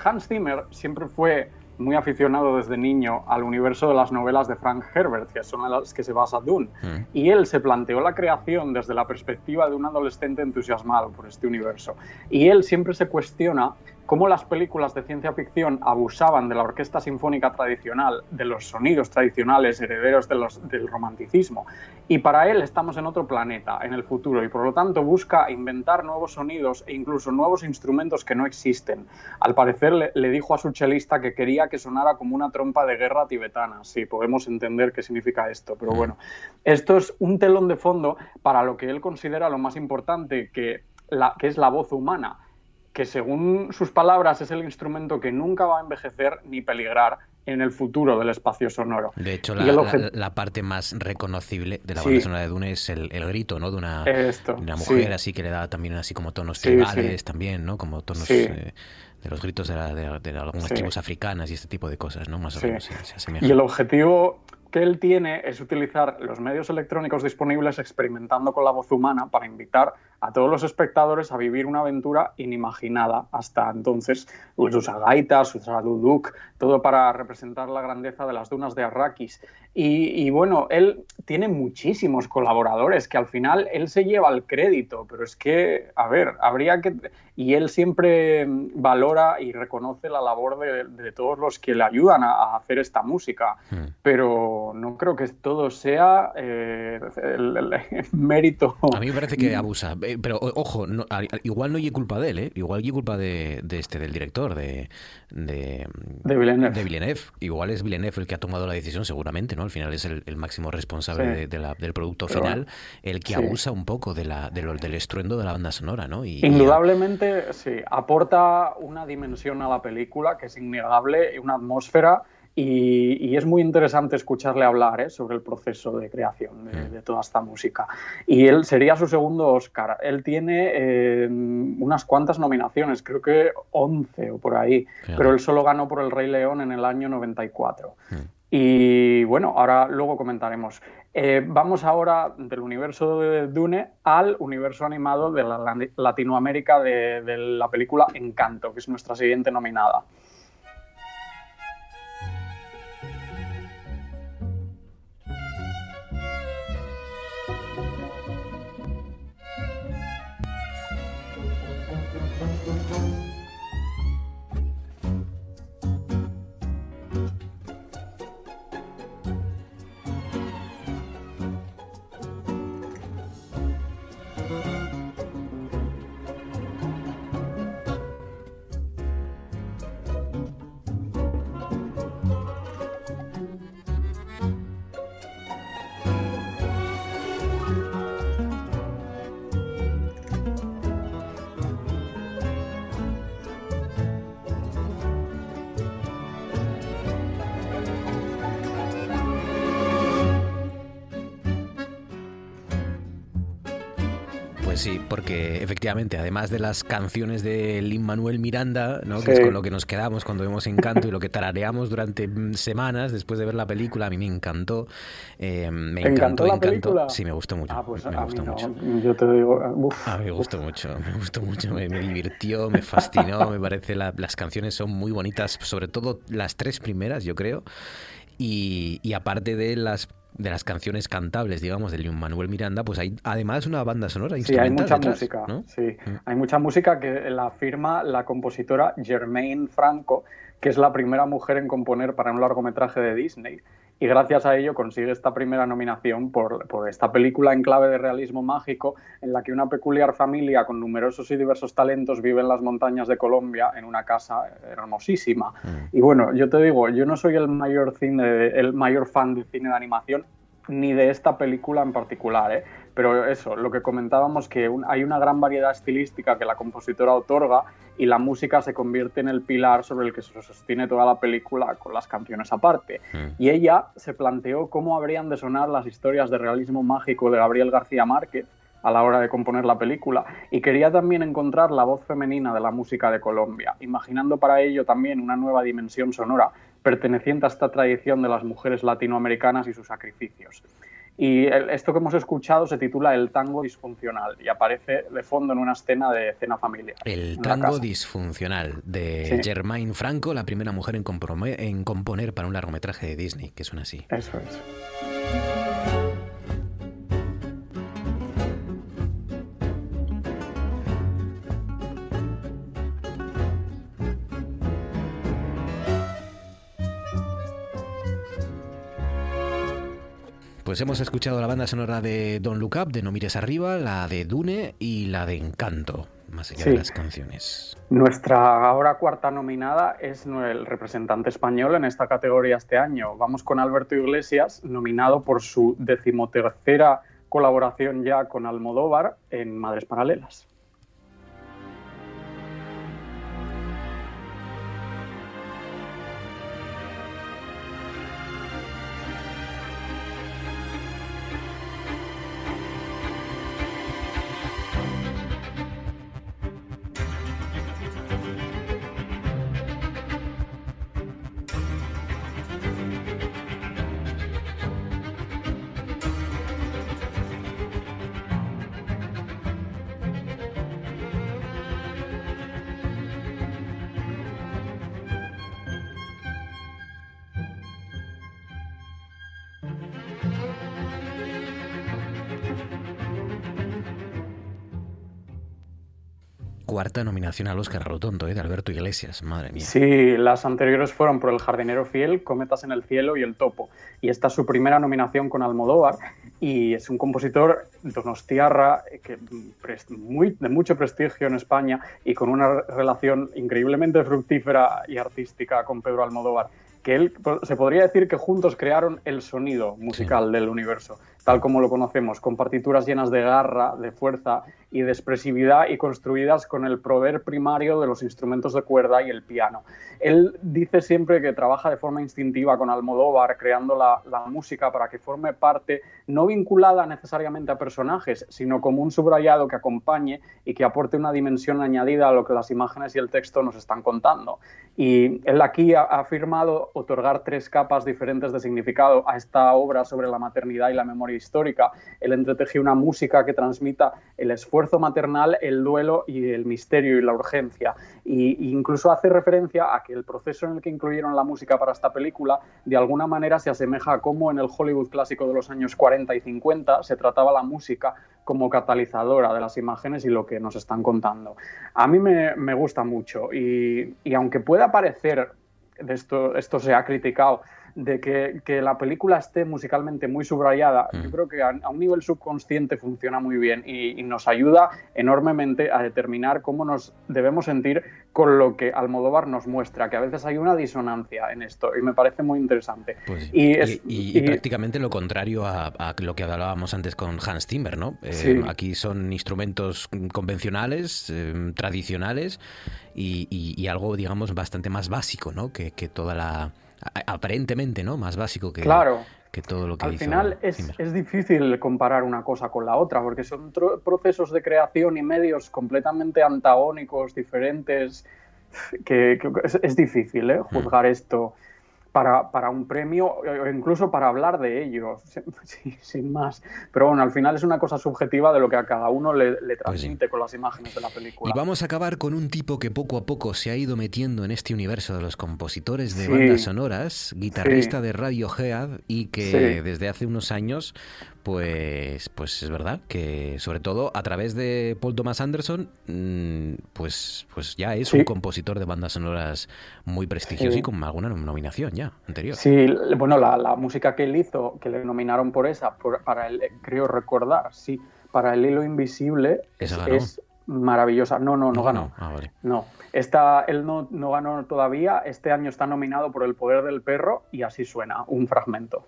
Hans Zimmer siempre fue muy aficionado desde niño al universo de las novelas de Frank Herbert, que son las que se basa Dune. Mm. Y él se planteó la creación desde la perspectiva de un adolescente entusiasmado por este universo. Y él siempre se cuestiona cómo las películas de ciencia ficción abusaban de la orquesta sinfónica tradicional, de los sonidos tradicionales herederos del romanticismo. Y para él estamos en otro planeta, en el futuro, y por lo tanto busca inventar nuevos sonidos e incluso nuevos instrumentos que no existen. Al parecer le, dijo a su chelista que quería que sonara como una trompa de guerra tibetana. Sí, podemos entender qué significa esto, pero bueno, esto es un telón de fondo para lo que él considera lo más importante, que es la voz humana, que según sus palabras es el instrumento que nunca va a envejecer ni peligrar en el futuro del espacio sonoro. De hecho, la, parte más reconocible de la banda sonora de Dune es el, grito, ¿no? De una, una mujer así que le da también así como tonos tribales también, ¿no? Como tonos eh, de los gritos de, de, algunas tribus africanas y este tipo de cosas, ¿no? Más o menos se, Y el objetivo que él tiene es utilizar los medios electrónicos disponibles experimentando con la voz humana para invitar a todos los espectadores a vivir una aventura inimaginada hasta entonces. Pues usa gaitas, usa duduk, todo para representar la grandeza de las dunas de Arrakis. Y, bueno, él tiene muchísimos colaboradores que al final él se lleva el crédito, pero es que, a ver, habría que... Y él siempre valora y reconoce la labor de, todos los que le ayudan a, hacer esta música, hmm. pero no creo que todo sea eh, el, mérito. A mí me parece que abusa. Eh, pero ojo, igual no hay culpa de él, ¿eh? Igual hay culpa de, este, del director, de, de, de, Villeneuve. Igual es Villeneuve el que ha tomado la decisión, seguramente, ¿no? Al final es el, máximo responsable del producto final, el que abusa un poco de la, del estruendo de la banda sonora, ¿no? Y, Indudablemente, sí. Aporta una dimensión a la película que es innegable, una atmósfera y, es muy interesante escucharle hablar ¿eh? sobre el proceso de creación mm. de, toda esta música. Y él sería su segundo Oscar. Él tiene eh, unas cuantas nominaciones, creo que 11 o por ahí, pero él solo ganó por El Rey León en el año 94. Mm. Y bueno, ahora luego comentaremos. Eh, vamos ahora del universo de Dune al universo animado de la Latinoamérica de la película Encanto, que es nuestra siguiente nominada. Sí, porque efectivamente, además de las canciones de Lin Manuel Miranda, ¿no? que es con lo que nos quedamos cuando vemos Encanto y lo que tarareamos durante mm, semanas después de ver la película, a mí me encantó. Eh, me encantó, la película? Sí, me gustó mucho. Ah, pues me a gustó mí no. mucho. Yo te digo, uf, a mí me gustó mucho, me gustó mucho, me, divirtió, me fascinó, me parece las canciones son muy bonitas, sobre todo las tres primeras, yo creo. Y, y, aparte de las de las canciones cantables, digamos, de Leon Manuel Miranda, pues hay además una banda sonora Sí, hay mucha música. Sí, mm. hay mucha música que la firma la compositora Germaine Franco, que es la primera mujer en componer para un largometraje de Disney. Y gracias a ello consigue esta primera nominación por, por esta película en clave de realismo mágico, en la que una peculiar familia con numerosos y diversos talentos vive en las montañas de Colombia en una casa hermosísima. Mm. Y bueno, yo te digo, yo no soy el mayor, cine, el mayor fan de cine de animación, ni de esta película en particular, ¿eh? pero eso, lo que comentábamos, que hay una gran variedad estilística que la compositora otorga y la música se convierte en el pilar sobre el que se sostiene toda la película con las canciones aparte. Hmm. Y ella se planteó cómo habrían de sonar las historias de realismo mágico de Gabriel García Márquez a la hora de componer la película y quería también encontrar la voz femenina de la música de Colombia, imaginando para ello también una nueva dimensión sonora perteneciente a esta tradición de las mujeres latinoamericanas y sus sacrificios. Y esto que hemos escuchado se titula El tango disfuncional y aparece de fondo en una escena de cena familiar. El tango disfuncional de Germaine Franco, la primera mujer en, en componer para un largometraje de Disney, que suena así. Eso es. Pues hemos escuchado la banda sonora de Don't Look Up, de No Mires Arriba, la de Dune y la de Encanto, más allá de las canciones. Nuestra ahora cuarta nominada es el representante español en esta categoría este año. Vamos con Alberto Iglesias, nominado por su decimotercera colaboración ya con Almodóvar en Madres Paralelas. Cuarta nominación al Oscar a lo tonto, ¿eh? de Alberto Iglesias, madre mía. Sí, las anteriores fueron por El jardinero fiel, Cometas en el cielo y El topo. Y esta es su primera nominación con Almodóvar y es un compositor donostiarra que, muy, de mucho prestigio en España y con una relación increíblemente fructífera y artística con Pedro Almodóvar que él se podría decir que juntos crearon el sonido musical del universo, tal como lo conocemos, con partituras llenas de garra, de fuerza y de expresividad y construidas con el proveer primario de los instrumentos de cuerda y el piano. Él dice siempre que trabaja de forma instintiva con Almodóvar, creando la, la música para que forme parte, no vinculada necesariamente a personajes, sino como un subrayado que acompañe y que aporte una dimensión añadida a lo que las imágenes y el texto nos están contando. Y él aquí ha afirmado otorgar tres capas diferentes de significado a esta obra sobre la maternidad y la memoria histórica. Él entretejió una música que transmita el esfuerzo maternal, el duelo y el misterio y la urgencia. Y incluso hace referencia a que el proceso en el que incluyeron la música para esta película de alguna manera se asemeja a cómo en el Hollywood clásico de los años 40 y 50 se trataba la música como catalizadora de las imágenes y lo que nos están contando. A mí me, gusta mucho y, aunque pueda parecer esto se ha criticado, de que, que, la película esté musicalmente muy subrayada, yo mm. creo que a, a, un nivel subconsciente funciona muy bien y, y, nos ayuda enormemente a determinar cómo nos debemos sentir con lo que Almodóvar nos muestra, que a veces hay una disonancia en esto y me parece muy interesante. Pues, y, es, y, prácticamente lo contrario a, a, lo que hablábamos antes con Hans Zimmer, ¿no? Eh, sí. Aquí son instrumentos convencionales, eh, tradicionales y, algo, digamos, bastante más básico, ¿no? Que, que toda la aparentemente, ¿no? Más básico que, claro. que todo lo que Al final es, es, difícil comparar una cosa con la otra, porque son procesos de creación y medios completamente antagónicos, diferentes, que, que es, es, difícil ¿eh? juzgar mm. esto para, para, un premio o incluso para hablar de ello, sin más. Pero bueno, al final es una cosa subjetiva de lo que a cada uno le, le transmite pues sí. con las imágenes de la película. Y vamos a acabar con un tipo que poco a poco se ha ido metiendo en este universo de los compositores de sí. bandas sonoras, guitarrista sí. de Radiohead y que desde hace unos años pues, pues es verdad que sobre todo a través de Paul Thomas Anderson, mmm, pues, pues ya es sí. un compositor de bandas sonoras muy prestigioso sí. y con alguna nominación ya anterior. Sí, bueno, la, la, música que él hizo, que le nominaron por esa, por, para el, creo recordar, sí, para el hilo invisible es, es, maravillosa. No, no, no, no ganó. Ah, vale. No, Esta, él no, no ganó todavía. Este año está nominado por El Poder del Perro y así suena, un fragmento.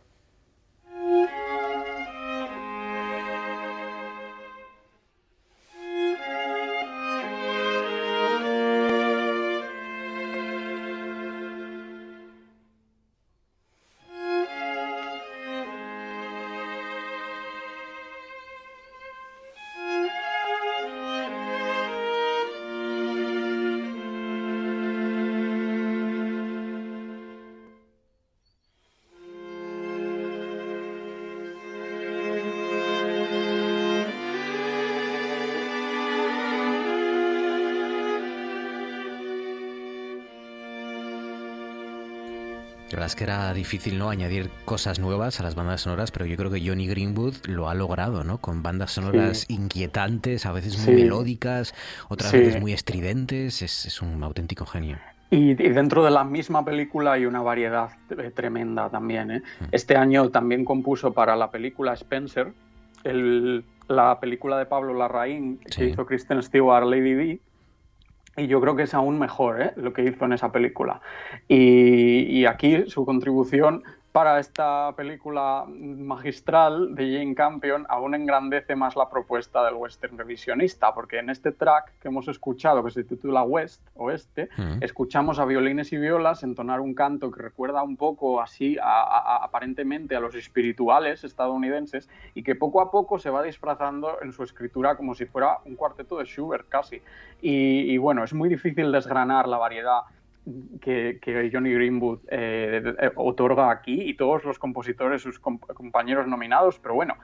Verdad es que era difícil no añadir cosas nuevas a las bandas sonoras, pero yo creo que Johnny Greenwood lo ha logrado, ¿no? Con bandas sonoras sí. inquietantes, a veces muy sí. melódicas, otras sí. veces muy estridentes. Es, es, un auténtico genio. Y, dentro de la misma película hay una variedad eh, tremenda también. ¿eh? Mm. Este año también compuso para la película Spencer, la película de Pablo Larraín que hizo Kristen Stewart, Lady D. Y yo creo que es aún mejor ¿eh? lo que hizo en esa película. y aquí su contribución para esta película magistral de Jane Campion aún engrandece más la propuesta del western revisionista, porque en este track que hemos escuchado, que se titula West, Oeste, escuchamos a violines y violas entonar un canto que recuerda un poco así, aparentemente, a los espirituales estadounidenses y que poco a poco se va disfrazando en su escritura como si fuera un cuarteto de Schubert casi. y bueno, es muy difícil desgranar la variedad que, Johnny Greenwood eh, eh, otorga aquí y todos los compositores, sus compañeros nominados, pero bueno,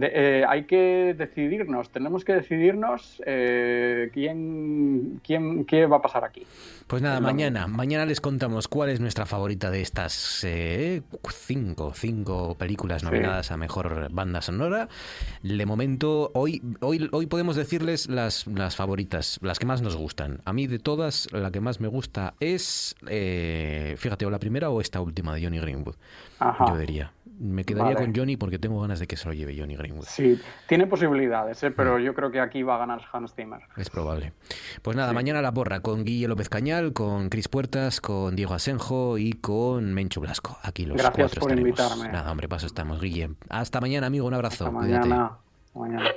eh, hay que decidirnos, tenemos que decidirnos eh, quién, quién, qué va a pasar aquí. Pues nada, mañana, mañana les contamos cuál es nuestra favorita de estas eh, cinco, cinco películas nominadas a mejor banda sonora. De momento, hoy, hoy, hoy podemos decirles las, las favoritas, las que más nos gustan. A mí de todas, la que más me gusta es, fíjate, o la primera o esta última de Johnny Greenwood. Yo diría. Me quedaría con Johnny porque tengo ganas de que se lo lleve Johnny Greenwood. Sí, tiene posibilidades, ¿eh? pero mm. yo creo que aquí va a ganar Hans Zimmer. Es probable. Pues nada, mañana la porra con Guille López Cañal, con Cris Puertas, con Diego Asenjo y con Menchu Blasco. Aquí los Gracias cuatro por invitarme. Nada, hombre, paso estamos, Guille. Hasta mañana, amigo, un abrazo. Hasta mañana. mañana.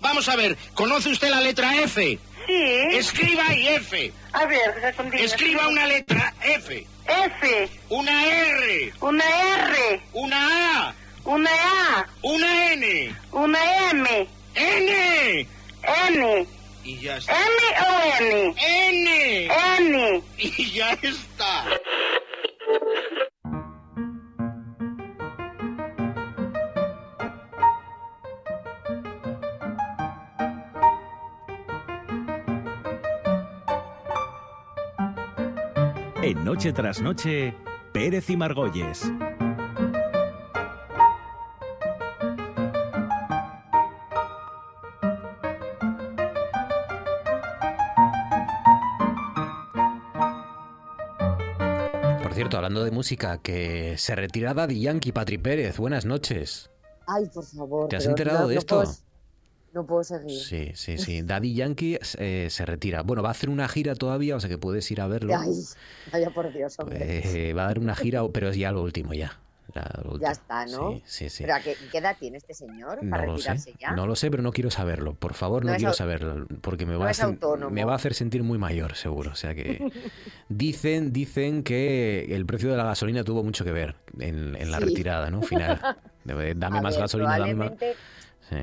Vamos a ver, ¿conoce usted la letra F? Sí. Escriba ahí F. A ver, Escriba una letra F. F. Una R. Una R. Una A. Una A. Una N. Una M. N. N. Y ya está. ¿M o N? N. N. Y ya está. En Noche tras Noche, Pérez y Margolles. Por cierto, hablando de música, que se retira Daddy Yankee, Patri Pérez. Buenas noches. Ay, por favor. ¿Te has enterado de esto? No puedo seguir. Sí, sí, sí. Daddy Yankee eh, se retira. Bueno, va a hacer una gira todavía, o sea que puedes ir a verlo. Ay, vaya por Dios, hombre. Eh, va a dar una gira, pero es ya lo último ya. Ya está, ¿no? Sí, sí, sí. ¿Pero qué, edad tiene este señor para no retirarse sé. ya? No lo sé, pero no quiero saberlo. Por favor, no, quiero saberlo, porque me va, a me va a hacer sentir muy mayor, seguro. O sea que dicen, dicen que el precio de la gasolina tuvo mucho que ver en, la retirada, ¿no? Final. Dame más gasolina, dame más. Sí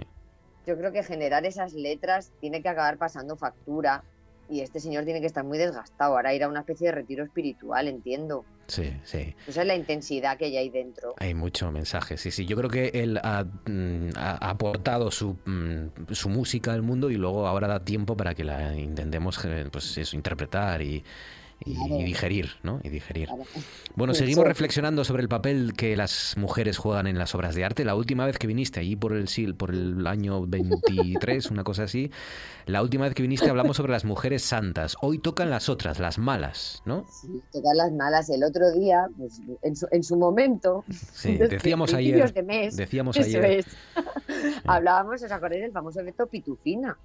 yo creo que generar esas letras tiene que acabar pasando factura y este señor tiene que estar muy desgastado. Ahora ir a una especie de retiro espiritual, entiendo. Sí, sí. Esa es la intensidad que hay ahí dentro. Hay mucho mensaje, sí, sí. Yo creo que él ha, mm, aportado su, mm, su, música al mundo y luego ahora da tiempo para que la intentemos eh, pues eso, interpretar y, y, digerir, ¿no? Y digerir. Bueno, seguimos reflexionando sobre el papel que las mujeres juegan en las obras de arte. La última vez que viniste allí por el SIL, por el año 23, una cosa así, la última vez que viniste hablamos sobre las mujeres santas. Hoy tocan las otras, las malas, ¿no? Sí, tocan las malas. El otro día, pues, en, su, en su momento, sí, decíamos ayer, de mes, decíamos ayer, hablábamos, ¿os acordáis del famoso efecto pitufina?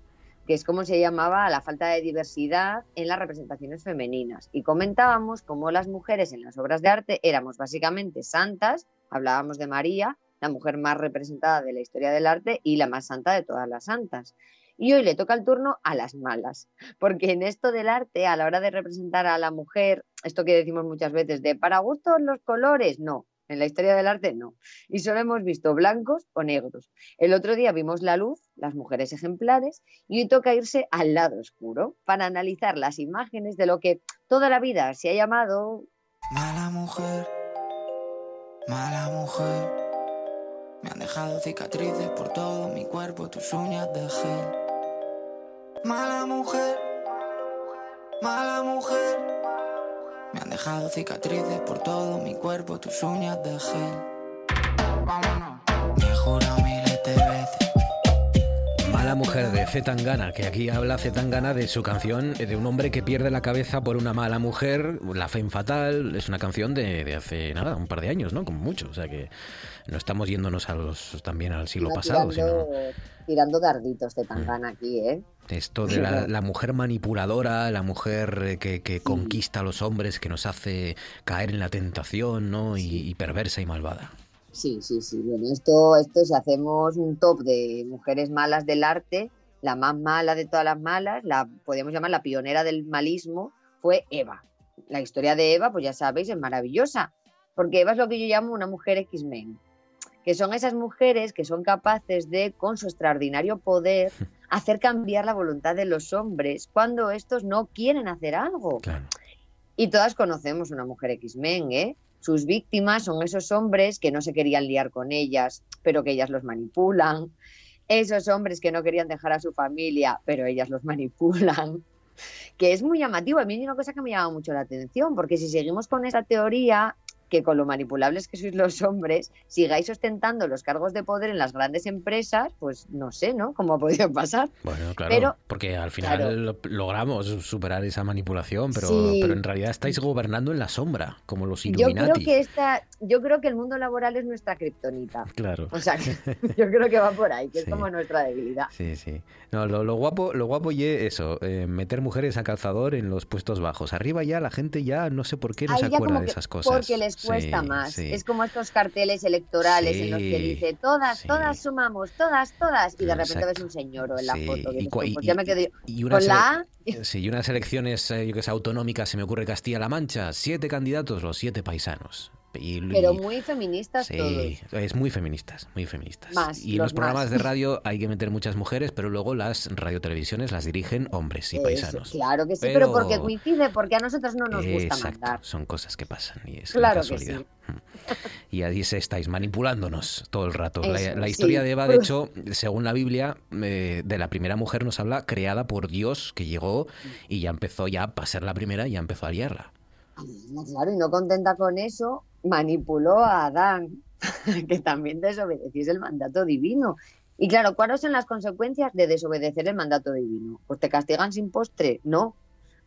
Que es como se llamaba la falta de diversidad en las representaciones femeninas. Y comentábamos cómo las mujeres en las obras de arte éramos básicamente santas, hablábamos de María, la mujer más representada de la historia del arte y la más santa de todas las santas. Y hoy le toca el turno a las malas, porque en esto del arte, a la hora de representar a la mujer, esto que decimos muchas veces de para gustos los colores, no, en la historia del arte no. Y solo hemos visto blancos o negros. El otro día vimos la luz, las mujeres ejemplares, y hoy toca irse al lado oscuro para analizar las imágenes de lo que toda la vida se ha llamado... Mala mujer, mala mujer. Me han dejado cicatrices por todo mi cuerpo, tus uñas de gel. Mala mujer, mala mujer. Me han dejado cicatrices por todo mi cuerpo, tus uñas de gel. Vámonos. Me juro miles de veces mujer de Zetangana, que aquí habla Zetangana de su canción de un hombre que pierde la cabeza por una mala mujer, La Fe Fatal, es una canción de, de hace nada, un par de años, ¿no? Como mucho, o sea que no estamos yéndonos a los, también al siglo pasado, tirando, sino tirando darditos de tangana aquí, ¿eh? Esto de la, la mujer manipuladora, la mujer eh, que, que conquista a los hombres, que nos hace caer en la tentación, ¿no? Y, y perversa y malvada. Sí, sí, sí. Bueno, esto, esto si hacemos un top de mujeres malas del arte, la más mala de todas las malas, la podríamos llamar la pionera del malismo, fue Eva. La historia de Eva, pues ya sabéis, es maravillosa, porque Eva es lo que yo llamo una mujer X-Men, que son esas mujeres que son capaces de, con su extraordinario poder, hacer cambiar la voluntad de los hombres cuando estos no quieren hacer algo. Claro. Y todas conocemos una mujer X-Men, ¿eh? Sus víctimas son esos hombres que no se querían liar con ellas, pero que ellas los manipulan. Esos hombres que no querían dejar a su familia, pero ellas los manipulan. Que es muy llamativo. A mí hay una cosa que me llama mucho la atención, porque si seguimos con esa teoría, que con lo manipulables que sois los hombres, sigáis ostentando los cargos de poder en las grandes empresas, pues no sé, ¿no? ¿Cómo ha podido pasar? Bueno, claro, Pero- porque al final claro. logramos superar esa manipulación, pero, Sí. pero en realidad estáis gobernando en la sombra, como los Yo Illuminati. creo que esta, yo creo que el mundo laboral es nuestra kriptonita. Claro. O sea, que yo creo que va por ahí, que Sí. es como nuestra debilidad. Sí, sí. No, lo, lo guapo, lo guapo y eso, eh, meter mujeres a calzador en los puestos bajos. Arriba ya la gente ya no sé por qué no Ahí se acuerda de esas cosas. Porque les cuesta Sí, más. sí. Es como estos carteles electorales en los que dice todas, todas sumamos, todas, todas. Y de repente Exacto. ves un señor en la foto. que y y- ya me yo. y una Con la Sí, y unas elecciones, eh, yo que sé, autonómicas, se me ocurre Castilla-La Mancha, siete candidatos, los siete paisanos. Y, pero muy feministas Sí, todos. es muy feministas, muy feministas. Más, y en los los programas más. de radio hay que meter muchas mujeres, pero luego las radiotelevisiones las dirigen hombres y Eso, paisanos. claro que sí, pero... Pero- porque coincide, porque a nosotros no nos gusta mandar. son cosas que pasan y es Claro la que casualidad. sí. Y ahí se estáis manipulándonos todo el rato. La, Eso, la sí. historia de Eva, de hecho, según la Biblia, eh, de la primera mujer nos habla creada por Dios que llegó y ya empezó ya a ser la primera y ya empezó a liarla. No, Claro, y no contenta con eso, manipuló a Adán, que también desobedeciese el mandato divino. Y claro, ¿cuáles son las consecuencias de desobedecer el mandato divino? Pues te castigan sin postre. No.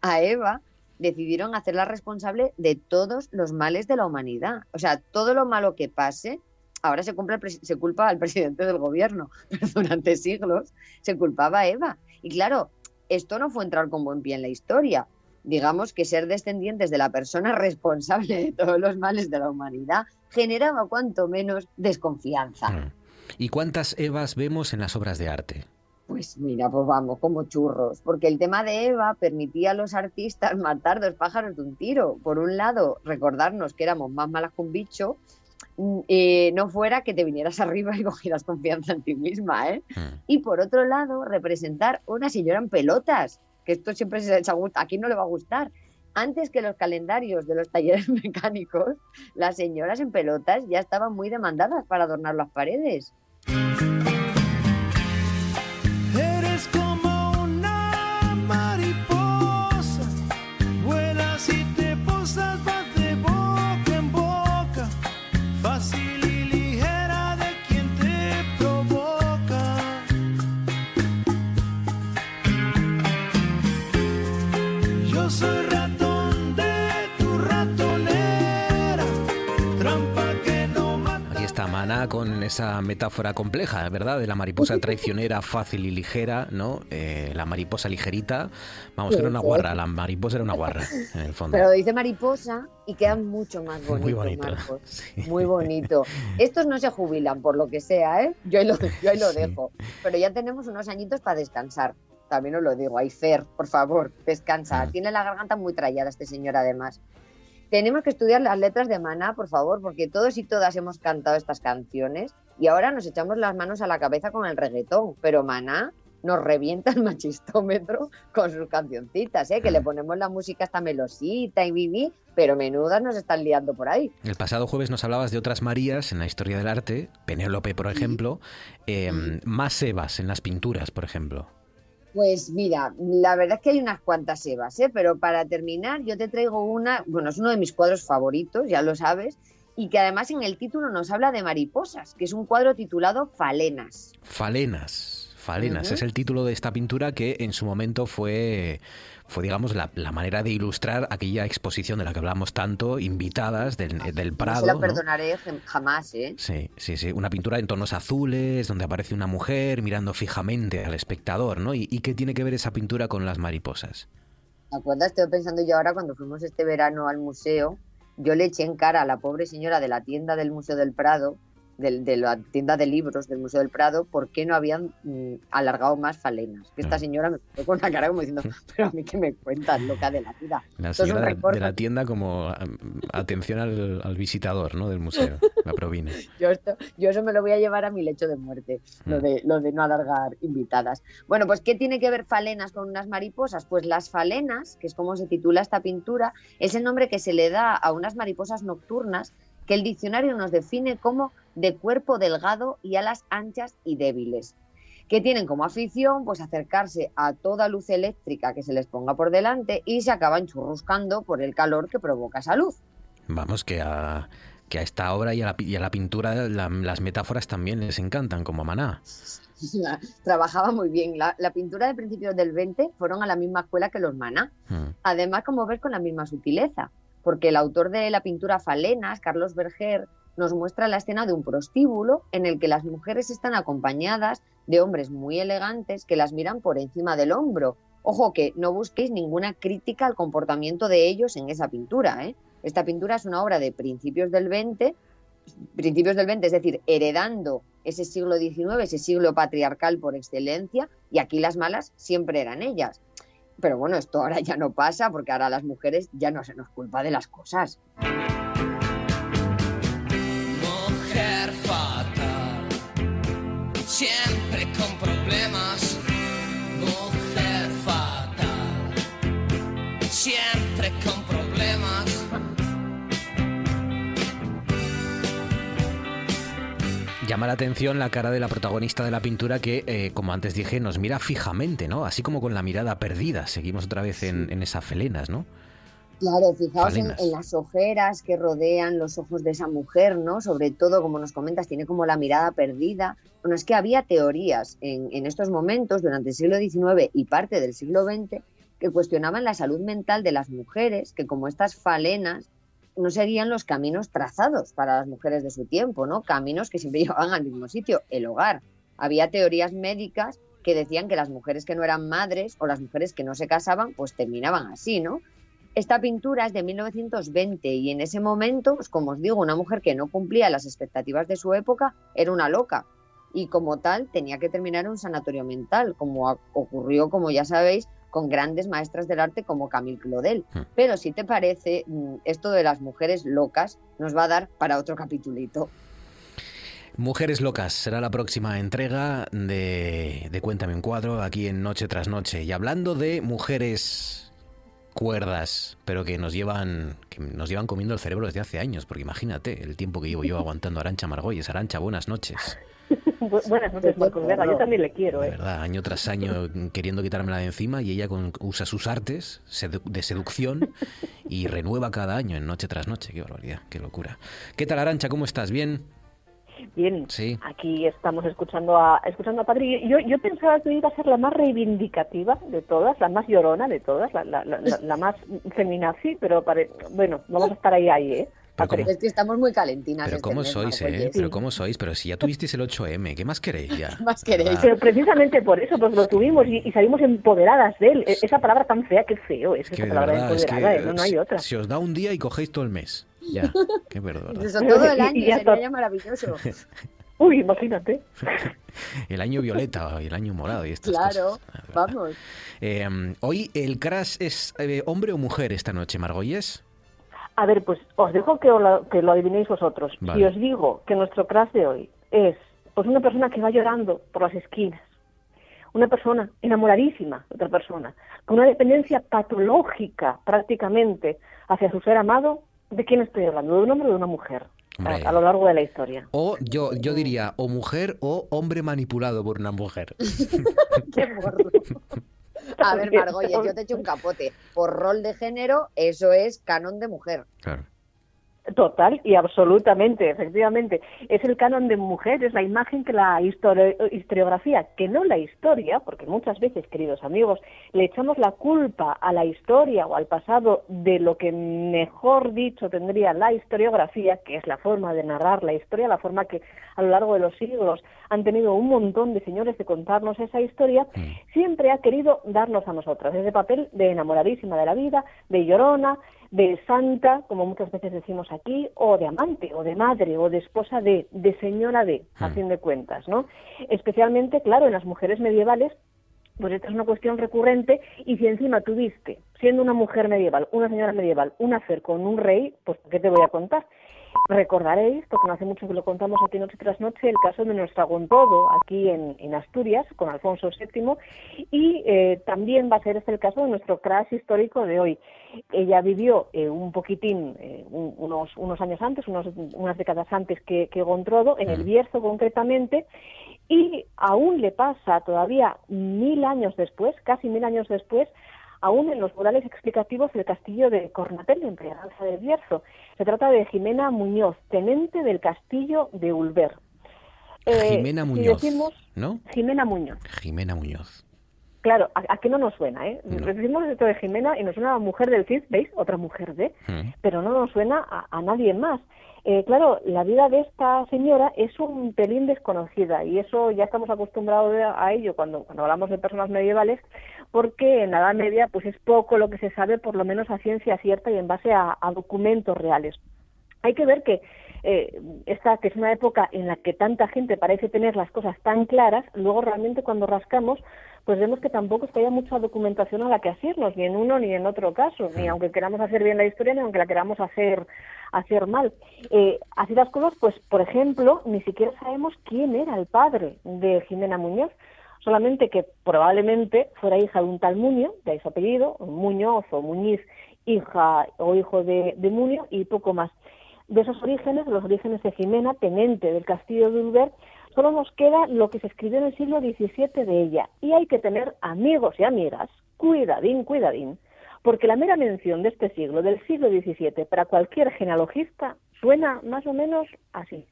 A Eva decidieron hacerla responsable de todos los males de la humanidad. O sea, todo lo malo que pase, ahora se, cumple se culpa al presidente del gobierno, durante siglos se culpaba a Eva. Y claro, esto no fue entrar con buen pie en la historia. Digamos que ser descendientes de la persona responsable de todos los males de la humanidad generaba cuanto menos desconfianza. Mm. ¿Y cuántas Evas vemos en las obras de arte? Pues mira, pues vamos, como churros, porque el tema de Eva permitía a los artistas matar dos pájaros de un tiro. Por un lado, recordarnos que éramos más malas que un bicho, mm, eh, no fuera que te vinieras arriba y cogieras confianza en ti misma, ¿eh? Mm. Y por otro lado, representar una señora en pelotas, que esto siempre se gusto, aquí no le va a gustar. Antes que los calendarios de los talleres mecánicos, las señoras en pelotas ya estaban muy demandadas para adornar las paredes. Maná con esa metáfora compleja, ¿verdad? De la mariposa traicionera, fácil y ligera, ¿no? Eh, la mariposa ligerita. Vamos, que era una guarra, la mariposa era una guarra, en el fondo. Pero dice mariposa y queda mucho más bonito. Muy bonito. Marcos. Sí. Muy bonito. Estos no se jubilan por lo que sea, ¿eh? Yo ahí lo, yo ahí lo Sí. dejo. Pero ya tenemos unos añitos para descansar. También os lo digo. Ay, Fer, por favor, descansa. Mm. Tiene la garganta muy trallada este señor, además. Tenemos que estudiar las letras de Maná, por favor, porque todos y todas hemos cantado estas canciones y ahora nos echamos las manos a la cabeza con el reggaetón. Pero Maná nos revienta el machistómetro con sus cancioncitas, ¿eh? que le ponemos la música hasta melosita y viví, pero menudas nos están liando por ahí. El pasado jueves nos hablabas de otras Marías en la historia del arte, Penélope, por ejemplo, eh, más Evas en las pinturas, por ejemplo. Pues mira, la verdad es que hay unas cuantas Evas, ¿eh? pero para terminar yo te traigo una, bueno, es uno de mis cuadros favoritos, ya lo sabes, y que además en el título nos habla de mariposas, que es un cuadro titulado Falenas. Falenas. Falenas es el título de esta pintura que en su momento fue, fue digamos, la, la manera de ilustrar aquella exposición de la que hablamos tanto, invitadas del, del No Prado. se la ¿no? perdonaré jam- jamás, ¿eh? Sí, sí, sí. Una pintura en tonos azules, donde aparece una mujer mirando fijamente al espectador, ¿no? ¿Y, y qué tiene que ver esa pintura con las mariposas? ¿Te acuerdas? Estoy pensando yo ahora cuando fuimos este verano al museo, yo le eché en cara a la pobre señora de la tienda del Museo del Prado, de, la tienda de libros del Museo del Prado, por qué no habían mm, alargado más falenas. Que esta señora me quedó con la cara como diciendo, pero a mí que me cuentas, loca de la vida. La Esto es un señora de, la- tienda como atención al, al visitador, ¿no? Del museo, la provine. Yo, esto, yo eso me lo voy a llevar a mi lecho de muerte, lo Mm. de, lo de no alargar invitadas. Bueno, pues ¿qué tiene que ver falenas con unas mariposas? Pues las falenas, que es como se titula esta pintura, es el nombre que se le da a unas mariposas nocturnas que el diccionario nos define como de cuerpo delgado y alas anchas y débiles que tienen como afición pues acercarse a toda luz eléctrica que se les ponga por delante y se acaban churruscando por el calor que provoca esa luz. Vamos, que a, que a esta obra y a la, pi- y a la pintura la- las metáforas también les encantan, como a Maná. Trabajaba muy bien. La, la pintura de principios del 20 fueron a la misma escuela que los Maná. Mm. Además, como ves, con la misma sutileza, porque el autor de la pintura Falenas, Carlos Berger, nos muestra la escena de un prostíbulo en el que las mujeres están acompañadas de hombres muy elegantes que las miran por encima del hombro. Ojo que no busquéis ninguna crítica al comportamiento de ellos en esa pintura. ¿eh? Esta pintura es una obra de principios del 20, principios del 20, es decir, heredando ese siglo XIX, ese siglo patriarcal por excelencia, y aquí las malas siempre eran ellas. Pero bueno, esto ahora ya no pasa porque ahora las mujeres ya no se nos culpa de las cosas. Llama la atención la cara de la protagonista de la pintura que, eh, como antes dije, nos mira fijamente, ¿no? Así como con la mirada perdida. Seguimos otra vez en, en esas felenas, ¿no? Claro, fijaos en, las ojeras que rodean los ojos de esa mujer, ¿no? Sobre todo, como nos comentas, tiene como la mirada perdida. Bueno, es que había teorías en, en estos momentos, durante el siglo XIX y parte del siglo XX, que cuestionaban la salud mental de las mujeres, que como estas falenas no seguían los caminos trazados para las mujeres de su tiempo, ¿no? Caminos que siempre llevaban al mismo sitio, el hogar. Había teorías médicas que decían que las mujeres que no eran madres o las mujeres que no se casaban, pues terminaban así, ¿no? Esta pintura es de 1920 y en ese momento, pues como os digo, una mujer que no cumplía las expectativas de su época era una loca y como tal tenía que terminar en un sanatorio mental, como ocurrió, como ya sabéis, con grandes maestras del arte como Camille Claudel. Hmm. Pero si te parece, mm, esto de las mujeres locas nos va a dar para otro capitulito. Mujeres Locas será la próxima entrega de, de Cuéntame un cuadro aquí en Noche tras Noche. Y hablando de mujeres cuerdas, pero que nos llevan que nos llevan comiendo el cerebro desde hace años, porque imagínate el tiempo que llevo yo aguantando a Arancha Margolles. Arancha, buenas noches. Bu- Buenas noches, Marcos Vega. Yo también le quiero, De ¿eh? verdad, año tras año queriendo quitármela de encima y ella con- usa sus artes sedu- de seducción y renueva cada año en noche tras noche. Qué barbaridad, qué locura. ¿Qué tal, Arancha? ¿Cómo estás? ¿Bien? Bien, Sí. aquí estamos escuchando a escuchando a Patri. Yo, yo pensaba que iba a ser la más reivindicativa de todas, la más llorona de todas, la, la, la, la- la más feminazi, pero pare- bueno, vamos a estar ahí, ahí, ¿eh? Pero Patri. ¿cómo? Es que estamos muy calentinas. Pero este ¿cómo mes, sois, eh? Pero ¿cómo sois? Pero si ya tuvisteis el 8M, ¿qué más queréis ya? más queréis? Pero precisamente por eso, pues lo tuvimos y, y salimos empoderadas de él. E- Esa palabra tan fea, qué feo es que esa de palabra verdad, es que empoderada, ¿eh? no, no hay otra. se os da un día y cogéis todo el mes. Ya, qué verdad. Eso todo el Y- año y ya sería ya maravilloso. Uy, imagínate. El año violeta y el año morado y estas Claro, cosas. Vamos. Eh, hoy el crash es eh, hombre o mujer esta noche, Margolles. A ver, pues os dejo que lo, que lo adivinéis vosotros. Vale. Si os digo que nuestro crash de hoy es pues una persona que va llorando por las esquinas, una persona enamoradísima de otra persona, con una dependencia patológica prácticamente hacia su ser amado, ¿de quién estoy hablando? ¿De un hombre o de una mujer? Hombre. A, a lo largo de la historia. O yo, yo diría o mujer o hombre manipulado por una mujer. Qué. A ver, Margolles, yo te echo un capote. Por rol de género, eso es canon de mujer. Claro. Total y absolutamente, efectivamente. Es el canon de mujer, es la imagen que la historiografía, que no la historia, porque muchas veces, queridos amigos, le echamos la culpa a la historia o al pasado de lo que mejor dicho tendría la historiografía, que es la forma de narrar la historia, la forma que a lo largo de los siglos han tenido un montón de señores de contarnos esa historia, mm. siempre ha querido darnos a nosotras ese papel de enamoradísima de la vida, de llorona, de santa, como muchas veces decimos aquí, o de amante, o de madre, o de esposa de, de señora de, a hmm. fin de cuentas, ¿no? Especialmente, claro, en las mujeres medievales, pues esta es una cuestión recurrente, y si encima tuviste, siendo una mujer medieval, una señora medieval, un hacer con un rey, pues ¿qué te voy a contar? Recordaréis, porque no hace mucho que lo contamos aquí noche tras noche, el caso de nuestra Gontodo, aquí en, Asturias, con Alfonso VII, y eh, también va a ser este el caso de nuestro crash histórico de hoy. Ella vivió eh, un poquitín, eh, unos, unos años antes, unos, unas décadas antes que, que Gontrodo, en el mm. Bierzo concretamente, y aún le pasa todavía mil años después, casi mil años después, aún en los murales explicativos del castillo de Cornatel, en Priaranza del Bierzo. Se trata de Jimena Muñoz, tenente del castillo de Ulver. Eh, Jimena Muñoz, ¿no? Jimena Muñoz. Jimena Muñoz. Claro, ¿a, qué no nos suena? Eh? Decimos esto de Jimena y nos suena a mujer del Cid, ¿veis? Otra mujer de, mm. pero no nos suena a, nadie más. Eh, claro, la vida de esta señora es un pelín desconocida y eso ya estamos acostumbrados a ello cuando, cuando hablamos de personas medievales, porque en la Edad Media pues es poco lo que se sabe, por lo menos a ciencia cierta y en base a, documentos reales. Hay que ver que eh, esta que es una época en la que tanta gente parece tener las cosas tan claras, luego realmente cuando rascamos, pues vemos que tampoco es que haya mucha documentación a la que asirnos, ni en uno ni en otro caso, ni aunque queramos hacer bien la historia, ni aunque la queramos hacer hacer mal. Eh, así las cosas, pues, por ejemplo, ni siquiera sabemos quién era el padre de Jimena Muñoz solamente que probablemente fuera hija de un tal Muño, de ahí su apellido, Muñoz o Muñiz, hija o hijo de, de Muño y poco más. De esos orígenes, los orígenes de Jimena, tenente del castillo de Ulver, solo nos queda lo que se escribió en el siglo XVII de ella. Y hay que tener amigos y amigas, cuidadín, cuidadín, porque la mera mención de este siglo, del siglo XVII, para cualquier genealogista, suena más o menos así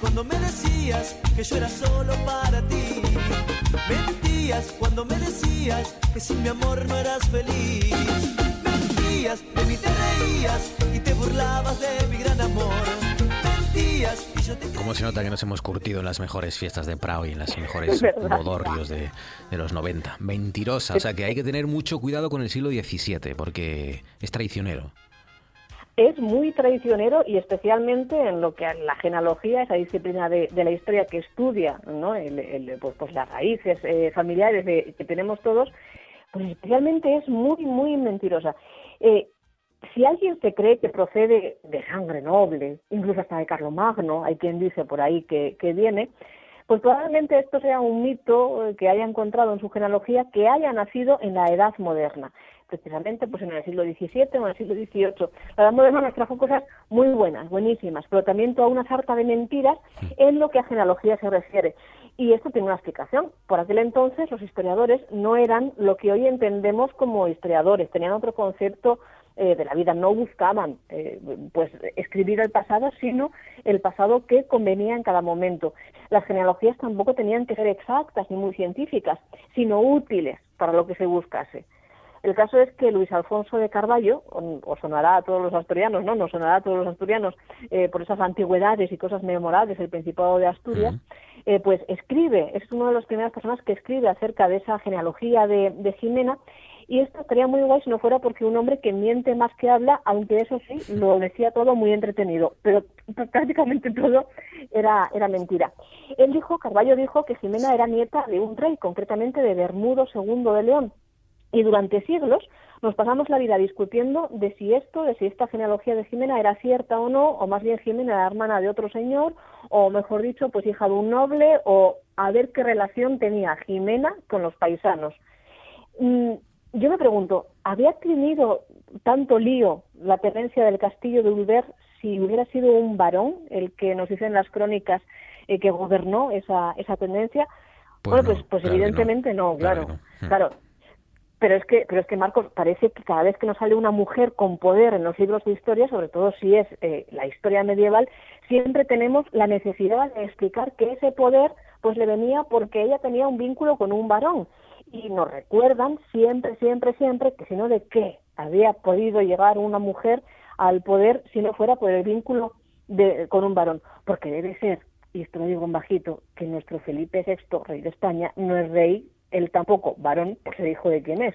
cuando me decías que yo era solo para ti. Mentías cuando me decías que sin mi amor no eras feliz. Mentías, de mí te reías y te burlabas de mi gran amor. Mentías y yo te ¿Cómo se nota que nos hemos curtido en las mejores fiestas de Prado y en las mejores bodorrios de, de, los 90? Mentirosa, o sea que hay que tener mucho cuidado con el siglo XVII porque es traicionero es muy traicionero y especialmente en lo que a la genealogía, esa disciplina de, la historia que estudia ¿no? Pues, pues, las raíces eh, familiares que tenemos todos, pues especialmente es muy, muy mentirosa. Eh, si alguien se cree que procede de sangre noble, incluso hasta de Carlomagno, hay quien dice por ahí que, que viene, pues probablemente esto sea un mito eh, que haya encontrado en su genealogía que haya nacido en la edad moderna precisamente pues en el siglo XVII o en el siglo XVIII. La Edad Moderna nos trajo cosas muy buenas, buenísimas, pero también toda una sarta de mentiras en lo que a genealogía se refiere. Y esto tiene una explicación. Por aquel entonces los historiadores no eran lo que hoy entendemos como historiadores, tenían otro concepto eh, de la vida, no buscaban eh, pues escribir el pasado, sino el pasado que convenía en cada momento. Las genealogías tampoco tenían que ser exactas ni muy científicas, sino útiles para lo que se buscase. El caso es que Luis Alfonso de Carballo, o, sonará a todos los asturianos, ¿no? Nos sonará a todos los asturianos eh, por esas antigüedades y cosas memorables del Principado de Asturias, eh, pues escribe, es una de las primeras personas que escribe acerca de esa genealogía de, Jimena, y esto estaría muy guay si no fuera porque un hombre que miente más que habla, aunque eso sí, lo decía todo muy entretenido, pero prácticamente todo era, era mentira. Él dijo, Carballo dijo que Jimena era nieta de un rey, concretamente de Bermudo II de León, y durante siglos nos pasamos la vida discutiendo de si esto, de si esta genealogía de Jimena era cierta o no, o más bien Jimena era hermana de otro señor, o mejor dicho, pues hija de un noble, o a ver qué relación tenía Jimena con los paisanos. Mm, yo me pregunto, ¿había tenido tanto lío la tenencia del castillo de Ulver si hubiera sido un varón el que nos dicen las crónicas eh, que gobernó esa, esa tendencia? Pues bueno, pues, pues evidentemente no, claro. claro Pero es que, pero es que Marcos, parece que cada vez que nos sale una mujer con poder en los libros de historia, sobre todo si es eh, la historia medieval, siempre tenemos la necesidad de explicar que ese poder pues le venía porque ella tenía un vínculo con un varón. Y nos recuerdan siempre, siempre, siempre que si no de qué había podido llegar una mujer al poder si no fuera por el vínculo de, con un varón. Porque debe ser, y esto lo digo en bajito, que nuestro Felipe VI, rey de España, no es rey él tampoco, varón, pues se dijo de quién es.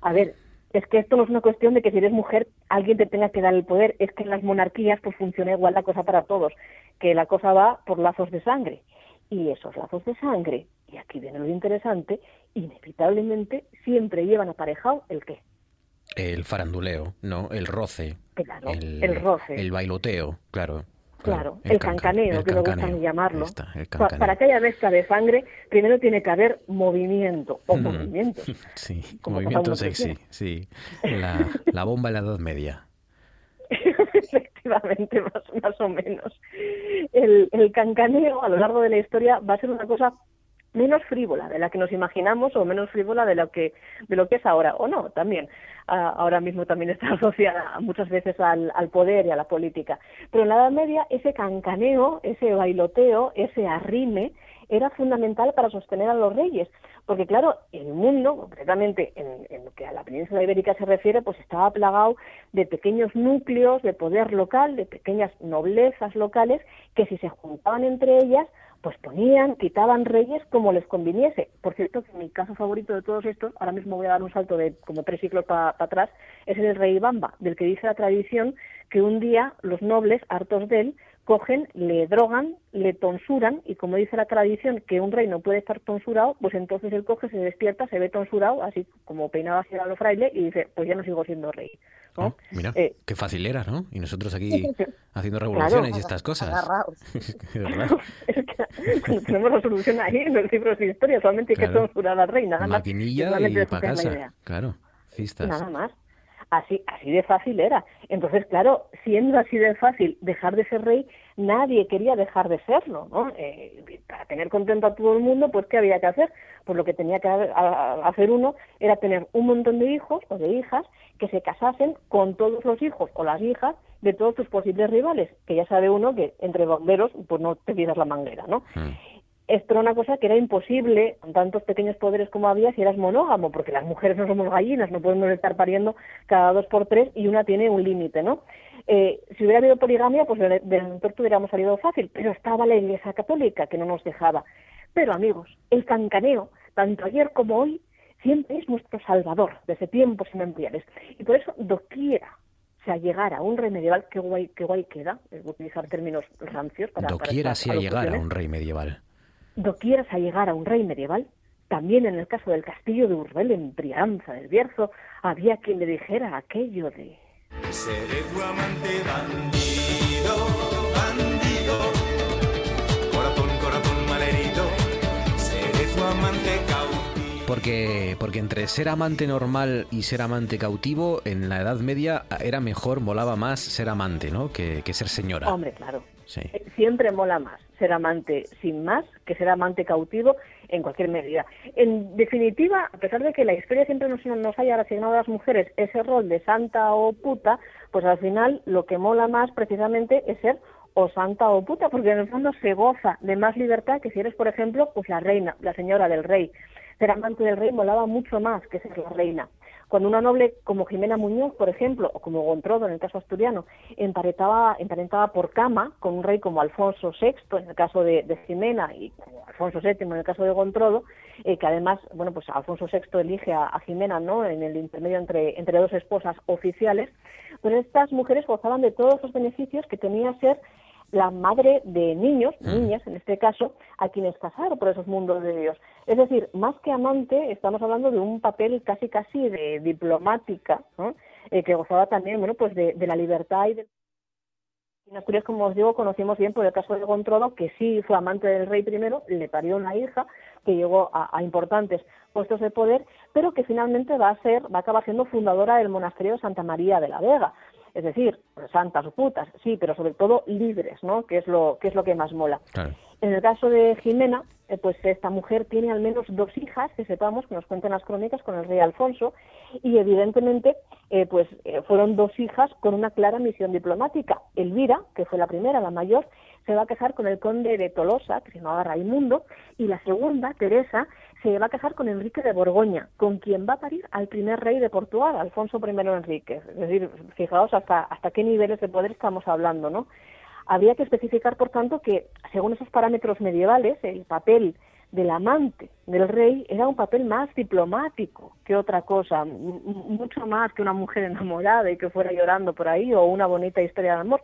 A ver, es que esto no es una cuestión de que si eres mujer alguien te tenga que dar el poder, es que en las monarquías pues funciona igual la cosa para todos, que la cosa va por lazos de sangre. Y esos lazos de sangre, y aquí viene lo interesante, inevitablemente siempre llevan aparejado el qué. El faranduleo, ¿no? El roce. Claro, el roce. El bailoteo, claro. Claro, el, cancaneo, que me gusta llamarlo. Para que haya mezcla de sangre, primero tiene que haber movimiento, o movimientos. Sí, movimiento sexy, sí. La, la bomba en la Edad Media. Efectivamente, más, más o menos. El, el cancaneo a lo largo de la historia va a ser una cosa menos frívola de la que nos imaginamos o menos frívola de lo que de lo que es ahora o no también. Ahora mismo también está asociada muchas veces al, al, poder y a la política. Pero en la Edad Media ese cancaneo ese bailoteo ese arrime era fundamental para sostener a los reyes. Porque claro el mundo concretamente en, en lo que a la península ibérica se refiere pues estaba plagado de pequeños núcleos de poder local de pequeñas noblezas locales que si se juntaban entre ellas pues ponían, quitaban reyes como les conviniese. Por cierto, que mi caso favorito de todos estos, ahora mismo voy a dar un salto de como tres siglos para atrás, es el rey Bamba, del que dice la tradición que un día los nobles, hartos de él, cogen, le drogan, le tonsuran, y como dice la tradición que un rey no puede estar tonsurado, pues entonces él coge, se despierta, se ve tonsurado, así como peinado hacia los frailes, y dice, pues ya no sigo siendo rey. ¿no? Oh, mira, eh, qué fácil era, ¿no? Y nosotros aquí haciendo revoluciones y estas cosas. es que tenemos la solución ahí en los libros de historia, solamente hay que tonsurar rey, nada más. Maquinilla y para casa, claro. Nada más. Así, así de fácil era. Entonces, claro, siendo así de fácil dejar de ser rey, nadie quería dejar de serlo, ¿no? Eh, para tener contento a todo el mundo, pues ¿qué había que hacer? Pues lo que tenía que hacer uno era tener un montón de hijos o de hijas que se casasen con todos los hijos o las hijas de todos tus posibles rivales, que ya sabe uno que entre bomberos pues no te pidas la manguera, ¿no? Mm esto era una cosa que era imposible con tantos pequeños poderes como había si eras monógamo, porque las mujeres no somos gallinas, no podemos estar pariendo cada dos por tres y una tiene un límite, ¿no? Eh, si hubiera habido poligamia, pues del, entorno hubiéramos salido fácil, pero estaba la Iglesia Católica que no nos dejaba. Pero amigos, el cancaneo, tanto ayer como hoy, siempre es nuestro salvador desde tiempos inmemoriales. Y por eso, doquiera se llegara a un rey medieval, qué guay, qué guay queda, es utilizar términos rancios para... Doquiera se llegara a un rey medieval doquieras a llegar a un rey medieval, también en el caso del castillo de Urbel en Brianza del Bierzo, había quien le dijera aquello de... Seré tu amante bandido, bandido, corazón, corazón malherido, seré tu amante cautivo. Porque, porque entre ser amante normal y ser amante cautivo, en la Edad Media era mejor, molaba más ser amante, ¿no? Que, que ser señora. Hombre, claro. Eh, siempre mola más ser amante sin más que ser amante cautivo en cualquier medida. En definitiva, a pesar de que la historia siempre nos, nos haya asignado a las mujeres ese rol de santa o puta, pues al final lo que mola más precisamente es ser o santa o puta, porque en el fondo se goza de más libertad que si eres, por ejemplo, pues la reina, la señora del rey. Ser amante del rey molaba mucho más que ser la reina. Cuando una noble como Jimena Muñoz, por ejemplo, o como Gontrodo en el caso asturiano, emparentaba, emparentaba por cama con un rey como Alfonso VI en el caso de, Jimena y Alfonso VII en el caso de Gontrodo, eh, que además, bueno, pues Alfonso VI elige a, Jimena, ¿no? En el intermedio entre, entre dos esposas oficiales, pues estas mujeres gozaban de todos los beneficios que tenía ser la madre de niños, mm. niñas en este caso, a quienes casar por esos mundos de Dios. Es decir, más que amante, estamos hablando de un papel casi casi de diplomática, eh, que gozaba también, bueno, pues de, la libertad y de en Asturias, como os digo, conocimos bien por el caso de Gontrodo, que sí fue amante del rey primero, le parió una hija que llegó a, a, importantes puestos de poder, pero que finalmente va a ser, va a acabar siendo fundadora del monasterio de Santa María de la Vega es decir, santas o putas, sí, pero sobre todo libres, ¿no? Que es lo que es lo que más mola. En el caso de Jimena, eh, pues esta mujer tiene al menos dos hijas, que sepamos, que nos cuentan las crónicas, con el rey Alfonso, y evidentemente eh, pues eh, fueron dos hijas con una clara misión diplomática. Elvira, que fue la primera, la mayor, se va a casar con el conde de Tolosa, que se llamaba Raimundo, y la segunda, Teresa, se va a casar con Enrique de Borgoña, con quien va a parir al primer rey de Portugal, Alfonso I Enrique. Es decir, fijaos hasta, hasta qué niveles de poder estamos hablando, ¿no? Habría que especificar, por tanto, que según esos parámetros medievales, el papel del amante del rey era un papel más diplomático que otra cosa, mucho más que una mujer enamorada y que fuera llorando por ahí o una bonita historia de amor.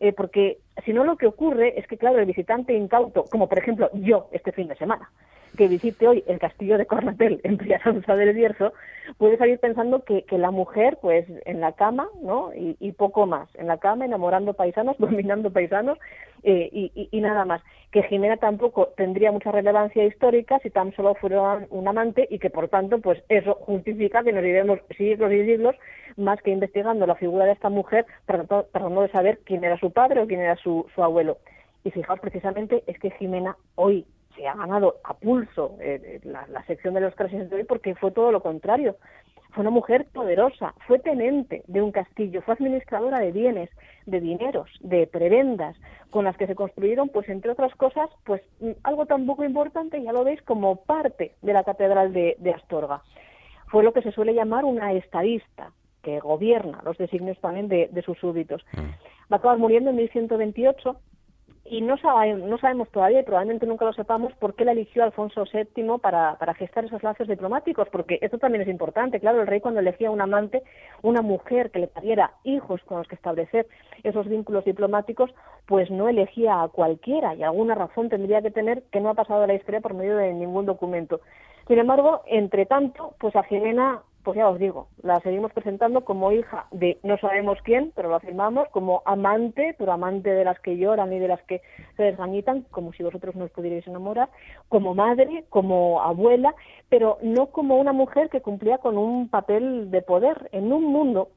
Eh, porque si no lo que ocurre es que, claro, el visitante incauto, como por ejemplo yo este fin de semana, que visite hoy el castillo de Cornatel en Priaranza del Bierzo, puede salir pensando que, que, la mujer, pues en la cama, ¿no? Y, poco más, en la cama, enamorando paisanos, dominando paisanos eh, y, y, nada más. Que Jimena tampoco tendría mucha relevancia histórica si tan solo fuera un amante y que por tanto, pues eso justifica que nos iremos siglos y siglos más que investigando la figura de esta mujer, tratando, de saber quién era su padre o quién era su, su abuelo. Y fijaos precisamente es que Jimena hoy se ha ganado a pulso eh, la, sección de los crases de hoy porque fue todo lo contrario. Fue una mujer poderosa, fue tenente de un castillo, fue administradora de bienes, de dineros, de prebendas, con las que se construyeron, pues entre otras cosas, pues mm, algo tan poco importante, ya lo veis, como parte de la catedral de, Astorga. Fue lo que se suele llamar una estadista, que gobierna los designios también de, de sus súbditos. Mm. Va a acabar muriendo en 1128 y no, no sabemos todavía, y probablemente nunca lo sepamos, por qué la eligió Alfonso VII para, para gestar esos lazos diplomáticos, porque esto también es importante. Claro, el rey cuando elegía un amante, una mujer que le pariera hijos con los que establecer esos vínculos diplomáticos, pues no elegía a cualquiera, y alguna razón tendría que tener que no ha pasado a la historia por medio de ningún documento. Sin embargo, entre tanto, pues a Jimena pues ya os digo, la seguimos presentando como hija de no sabemos quién, pero lo afirmamos, como amante, pero amante de las que lloran y de las que se desgañitan, como si vosotros no os pudierais enamorar, como madre, como abuela, pero no como una mujer que cumplía con un papel de poder en un mundo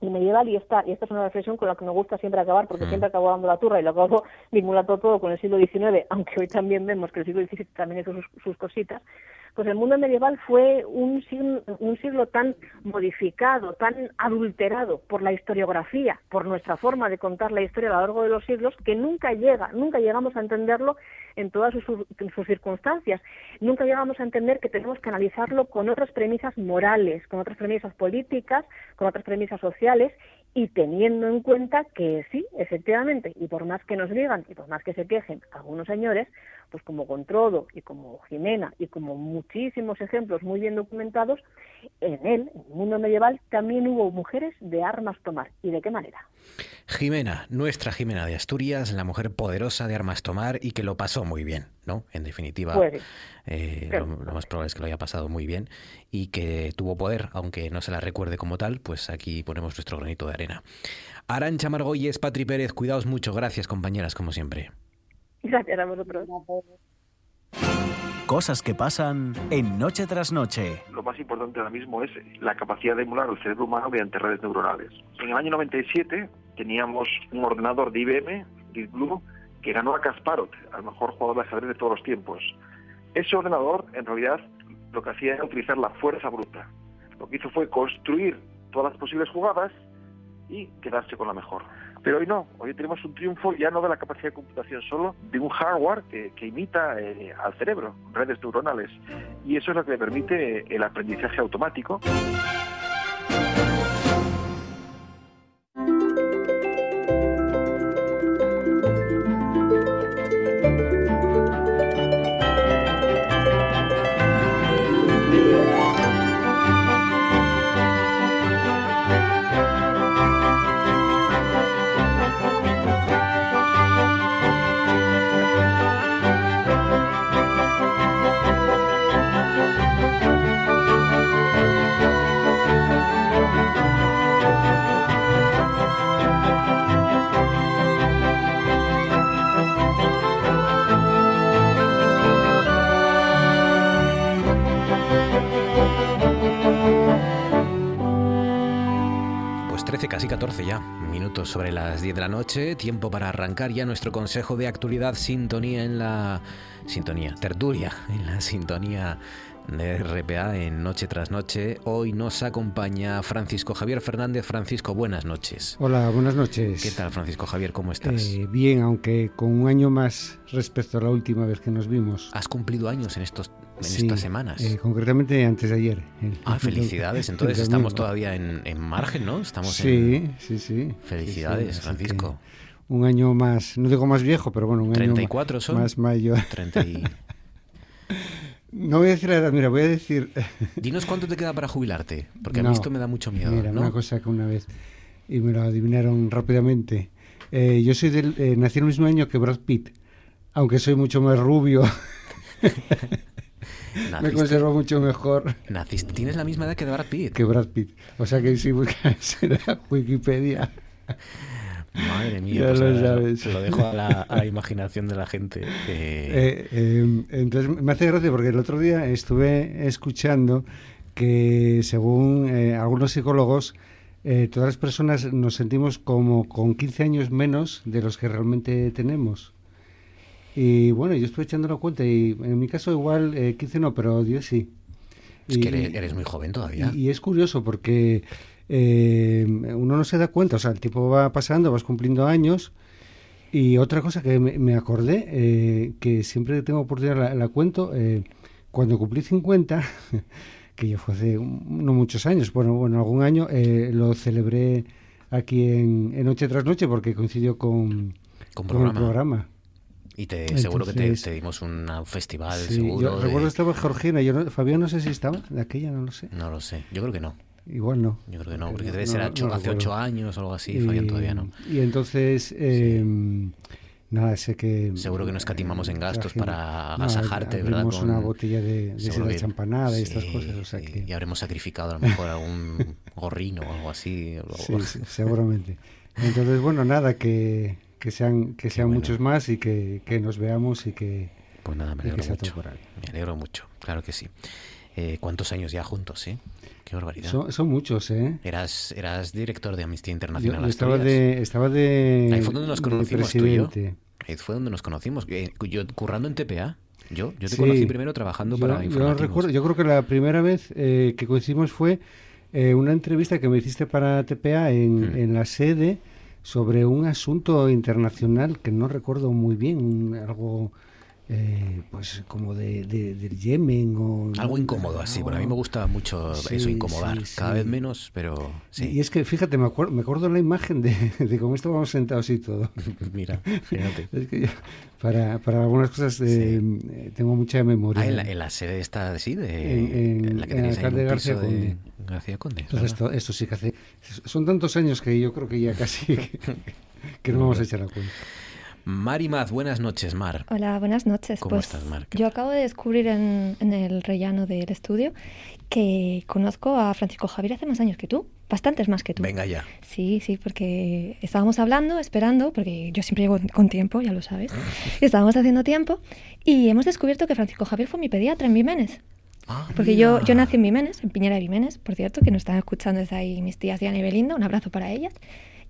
y medieval y esta, y esta es una reflexión con la que me gusta siempre acabar porque mm. siempre acabo dando la turra y lo acabo vinculando todo con el siglo XIX, aunque hoy también vemos que el siglo XVII también hizo sus cositas, pues el mundo medieval fue un siglo, un siglo tan modificado, tan adulterado por la historiografía, por nuestra forma de contar la historia a lo largo de los siglos, que nunca llega, nunca llegamos a entenderlo en todas sus, sus circunstancias. Nunca llegamos a entender que tenemos que analizarlo con otras premisas morales, con otras premisas políticas, con otras premisas sociales y teniendo en cuenta que sí, efectivamente, y por más que nos digan y por más que se quejen algunos señores, pues como Controdo y como Jimena y como muchísimos ejemplos muy bien documentados, en él, en el mundo medieval, también hubo mujeres de armas tomar. ¿Y de qué manera? Jimena, nuestra Jimena de Asturias, la mujer poderosa de armas tomar y que lo pasó muy bien, ¿no? En definitiva, pues eh, lo, más probable es que lo haya pasado muy bien y que tuvo poder, aunque no se la recuerde como tal, pues aquí ponemos nuestro granito de arena. Arancha Margolles, Patri Pérez, cuidaos mucho, gracias compañeras, como siempre. Gracias a vosotros. Cosas que pasan en noche tras noche. Lo más importante ahora mismo es la capacidad de emular el cerebro humano mediante redes neuronales. En el año 97 teníamos un ordenador de IBM, Deep Blue, que ganó a Kasparov, al mejor jugador de ajedrez de todos los tiempos. Ese ordenador, en realidad, lo que hacía era utilizar la fuerza bruta. Lo que hizo fue construir todas las posibles jugadas y quedarse con la mejor. Pero hoy no, hoy tenemos un triunfo ya no de la capacidad de computación solo, de un hardware que, imita eh, al cerebro, redes neuronales. Y eso es lo que le permite el aprendizaje automático. 13, casi 14 ya, minutos sobre las 10 de la noche, tiempo para arrancar ya nuestro consejo de actualidad, sintonía en la... sintonía, tertulia, en la sintonía de RPA en Noche tras Noche. Hoy nos acompaña Francisco Javier Fernández. Francisco, buenas noches. Hola, buenas noches. ¿Qué tal, Francisco Javier? ¿Cómo estás? Eh, bien, aunque con un año más respecto a la última vez que nos vimos. ¿Has cumplido años en, estos, en estas semanas? Eh, concretamente antes de ayer. ah, felicidades. Entonces estamos todavía en, en, margen, ¿no? Estamos sí, en... sí, sí. Felicidades, sí, sí, Francisco. Un año más, no digo más viejo, pero bueno, un 34 año son? más mayor. 30 y... No voy a decir la edad, mira, voy a decir... Dinos cuánto te queda para jubilarte, porque no, a mí esto me da mucho miedo. Mira, ¿no? una cosa que una vez, y me lo adivinaron rápidamente. Eh, yo soy del, eh, nací en el mismo año que Brad Pitt, aunque soy mucho más rubio. me conservo mucho mejor. Naciste, tienes la misma edad que Brad Pitt. Que Brad Pitt. O sea que si buscas en la Wikipedia... Madre mía, ya pues lo, a, sabes. lo dejo a la, a la, imaginación de la gente. Eh... Eh, entonces me hace gracia porque el otro día estuve escuchando que según eh, algunos psicólogos, eh, todas las personas nos sentimos como con 15 años menos de los que realmente tenemos. Y bueno, yo estuve echando la cuenta y en mi caso igual 15 no, pero 10 sí. Es y, que eres, eres, muy joven todavía. Y, y es curioso porque eh, uno no se da cuenta, o sea, el tiempo va pasando, vas cumpliendo años. Y otra cosa que me, me acordé, eh, que siempre que tengo oportunidad la, la cuento, eh, cuando cumplí 50, que ya fue hace no muchos años, bueno, bueno algún año, eh, lo celebré aquí en, en, Noche tras Noche porque coincidió con, con, con programa. el programa. Y te, Entonces, seguro que te, te, dimos un festival, sí, seguro. Yo de... recuerdo que estaba Georgina, yo no, Fabián no sé si estaba, de aquella no lo sé. No lo sé, yo creo que no. Igual no. Yo creo que no, porque debe ser no, no hace ocho años o algo así, y, Fabián todavía no. Y entonces, eh, sí. nada, sé que... Seguro que no escatimamos en gastos para agasajarte, ¿verdad? Con una botella de, de seda champanada sí, y estas cosas, o sea que... Y habremos sacrificado a lo mejor algún gorrino o algo así. O... Sí, sí, seguramente. Entonces, bueno, nada, que, que sean, que sean bueno. muchos más y que, que, nos veamos y que... Pues nada, me alegro mucho. Me alegro mucho, claro que sí. Eh, ¿Cuántos años ya juntos, eh? Qué barbaridad. Son, son, muchos, ¿eh? Eras, eras director de Amnistía Internacional. Yo, yo estaba, de, estaba de. Ahí fue donde nos conocimos tú y yo. Ahí fue donde nos conocimos. Eh, Yo currando en TPA. Yo, yo te sí, conocí primero trabajando yo, para yo recuerdo, yo creo que la primera vez eh, que coincidimos fue eh, una entrevista que me hiciste para TPA en, Hmm. en la sede sobre un asunto internacional que no recuerdo muy bien, algo eh, pues como de, de, del Yemen o algo incómodo así bueno a mí me gusta mucho Sí, eso incomodar sí, sí. cada vez menos pero sí. Y es que fíjate me acuerdo me acuerdo la imagen de, de cómo estábamos sentados y todo. Mira fíjate. Es que yo, para, para algunas cosas eh, tengo mucha memoria. Ah, en, la, en la sede esta sí de en, en, la que en tenéis ahí un García piso Conde. de García Conde Entonces, esto, esto sí que hace son tantos años que yo creo que ya casi que, que no vamos a echar la cuenta Mari Maz, buenas noches, Mar. Hola, buenas noches. ¿Cómo pues, estás, Mar? Yo acabo de descubrir en, en, el rellano del estudio que conozco a Francisco Javier hace más años que tú, bastantes más que tú. Venga ya. Sí, sí, porque estábamos hablando, esperando, porque yo siempre llego con tiempo, ya lo sabes. estábamos haciendo tiempo y hemos descubierto que Francisco Javier fue mi pediatra en Vimenes. Ah, porque yo, yo nací en Vimenes, en Piñera de Vimenes, por cierto, que nos están escuchando desde ahí mis tías Diana y Belinda, un abrazo para ellas.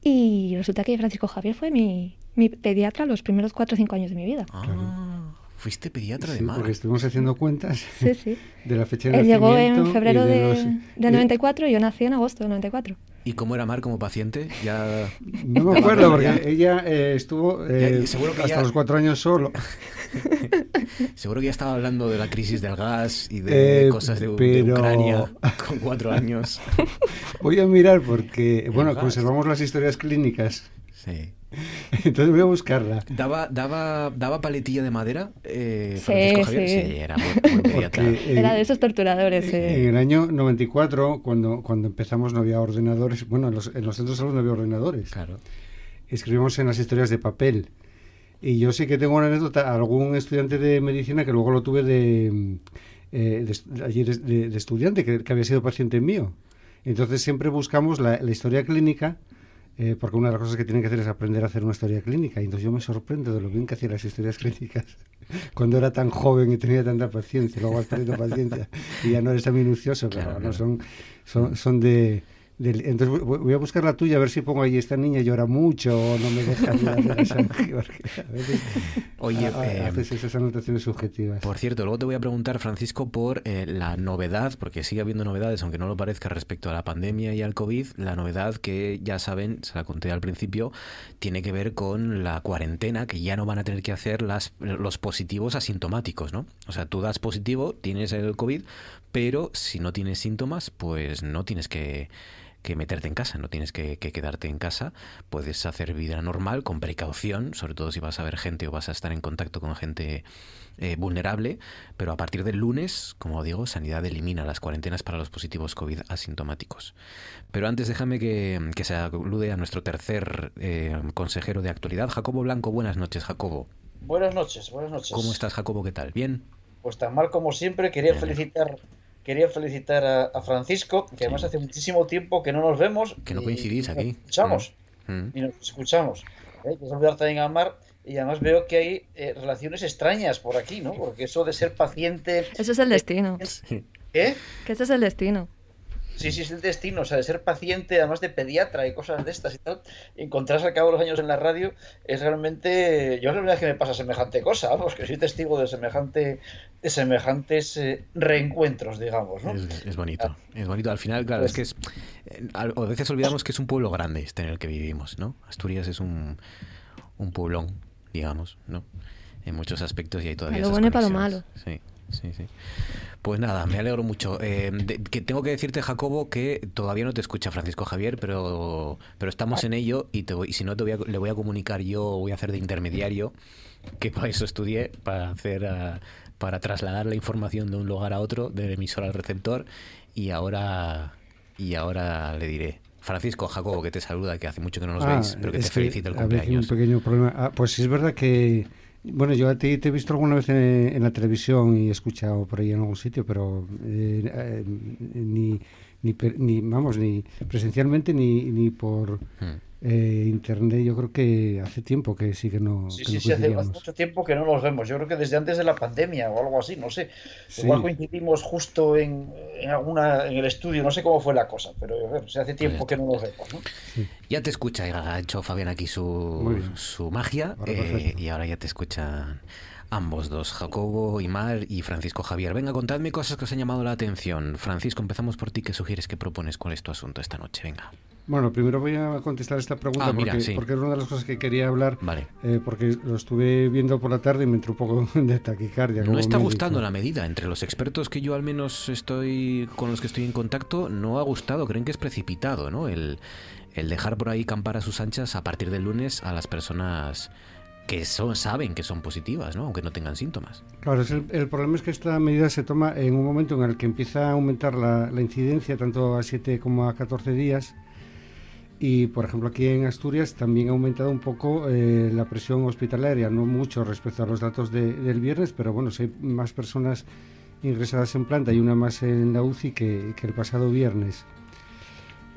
Y resulta que Francisco Javier fue mi, mi pediatra los primeros cuatro o cinco años de mi vida. Ah, claro. fuiste pediatra sí, de Mar. Porque estuvimos haciendo cuentas sí, sí. de la fecha de Él llegó en nacimiento febrero y de, los- de 94 y yo nací en agosto de 94. ¿Y cómo era Mar como paciente? Ya... No me acuerdo, porque ella eh, estuvo eh, Ya, seguro que hasta ya- los cuatro años solo. Seguro que ya estaba hablando de la crisis del gas y de Eh, cosas de, de pero- Ucrania con cuatro años. Voy a mirar porque, bueno, conservamos las historias clínicas. Sí. Entonces voy a buscarla. ¿Daba, daba, daba paletilla de madera eh, Sí, Francisco Javier? sí. Sí, era muy, muy. Porque, eh, Era de esos torturadores. eh. En el año 94, cuando, cuando empezamos, no había ordenadores. Bueno, en los, en los centros de salud no había ordenadores. Claro. Escribimos en las historias de papel. Y yo sí que tengo una anécdota. Algún estudiante de medicina que luego lo tuve de, eh, de, allí de, de- de estudiante, que, que había sido paciente mío. Entonces siempre buscamos la, la historia clínica, eh, porque una de las cosas que tienen que hacer es aprender a hacer una historia clínica. Y entonces yo me sorprendo de lo bien que hacía las historias clínicas cuando era tan joven y tenía tanta paciencia. Luego vas perdiendo paciencia y ya no eres tan minucioso, pero Claro, no claro. son, son, son de, del- entonces voy a buscar la tuya a ver si pongo ahí esta niña llora mucho o no me deja a veces Oye, a- a- eh, haces esas anotaciones subjetivas. Por cierto, luego te voy a preguntar, Francisco, por eh, la novedad, porque sigue habiendo novedades, aunque no lo parezca, respecto a la pandemia y al COVID. La novedad que ya saben, se la conté al principio, tiene que ver con la cuarentena, que ya no van a tener que hacer las, los positivos asintomáticos, ¿no? O sea, tú das positivo, tienes el COVID, pero si no tienes síntomas, pues no tienes que que meterte en casa, no tienes que, que quedarte en casa, puedes hacer vida normal con precaución, sobre todo si vas a ver gente o vas a estar en contacto con gente eh, vulnerable, pero a partir del lunes, como digo, Sanidad elimina las cuarentenas para los positivos COVID asintomáticos. Pero antes déjame que, que se alude a nuestro tercer eh, consejero de actualidad, Jacobo Blanco. Buenas noches, Jacobo. Buenas noches, buenas noches. ¿Cómo estás, Jacobo? ¿Qué tal? ¿Bien? Pues tan mal como siempre, quería Bien. felicitar quería felicitar a, a Francisco, que además hace muchísimo tiempo que no nos vemos. Que no coincidís y nos aquí. escuchamos. Mm. Y nos escuchamos. ¿eh? Que saludar también a Mar. Y además veo que hay eh, relaciones extrañas por aquí, ¿no? Porque eso de ser paciente. Eso es el destino. ¿Qué? Que ese es el destino. Sí, sí, es el destino, o sea, de ser paciente, además de pediatra y cosas de estas y tal, encontrarse al cabo de los años en la radio es realmente, yo es la primera vez que me pasa semejante cosa, vamos, que soy testigo de semejante, de semejantes eh, reencuentros, digamos, ¿no? Es, es bonito, es bonito. Al final, claro, es que es. eh, A veces olvidamos que es un pueblo grande este en el que vivimos, ¿no? Asturias es un, un pueblón, digamos, ¿no? En muchos aspectos y hay todavía. Para lo bueno y para lo malo. Sí, sí, sí. Pues nada, me alegro mucho. Eh, de- que tengo que decirte, Jacobo, que todavía no te escucha Francisco Javier, pero, pero estamos en ello y, te voy- y si no, te voy a- le voy a comunicar yo, voy a hacer de intermediario, que para eso estudié, para hacer, ah, para trasladar la información de un lugar a otro, del emisor al receptor, y ahora, y ahora le diré. Francisco, Jacobo, que te saluda, que hace mucho que no nos Ah, veis, pero que te felicita el cumpleaños. un pequeño problema. Ah, pues sí es verdad que, bueno, yo a ti te he visto alguna vez en, la televisión y he escuchado por ahí en algún sitio, pero eh, eh, ni, ni, ni, vamos, ni presencialmente ni, ni por Hmm. Eh, internet. Yo creo que hace tiempo que sí que no, Sí, que sí, no sí, hace, mucho tiempo que no nos vemos. Yo creo que desde antes de la pandemia o algo así, no sé. Sí. Igual coincidimos justo en, en alguna en el estudio, no sé cómo fue la cosa, pero bueno, o sea, hace tiempo que no nos vemos, ¿no? Ya te escucha, ha hecho Fabián aquí su, su magia Ahora eh, y ahora ya te escuchan ambos dos, Jacobo, Imar y Francisco Javier. Venga, contadme cosas que os han llamado la atención. Francisco, empezamos por ti. ¿Qué sugieres, qué propones? ¿Cuál es tu asunto esta noche? Venga. Bueno, primero voy a contestar esta pregunta Ah, mira, porque, sí. porque es una de las cosas que quería hablar, Vale. eh, porque lo estuve viendo por la tarde y me entró un poco de taquicardia. No está médico. gustando la medida. Entre los expertos que yo al menos estoy con los que estoy en contacto, no ha gustado. Creen que es precipitado, ¿no? El, el dejar por ahí campar a sus anchas a partir del lunes a las personas que son saben que son positivas, ¿no? Aunque no tengan síntomas. Claro, es el, el problema es que esta medida se toma en un momento en el que empieza a aumentar la, la incidencia tanto a 7 como a 14 días y, por ejemplo, aquí en Asturias también ha aumentado un poco eh, la presión hospitalaria, no mucho respecto a los datos de- del viernes, pero bueno, si hay más personas ingresadas en planta y una más en la UCI que, el pasado viernes.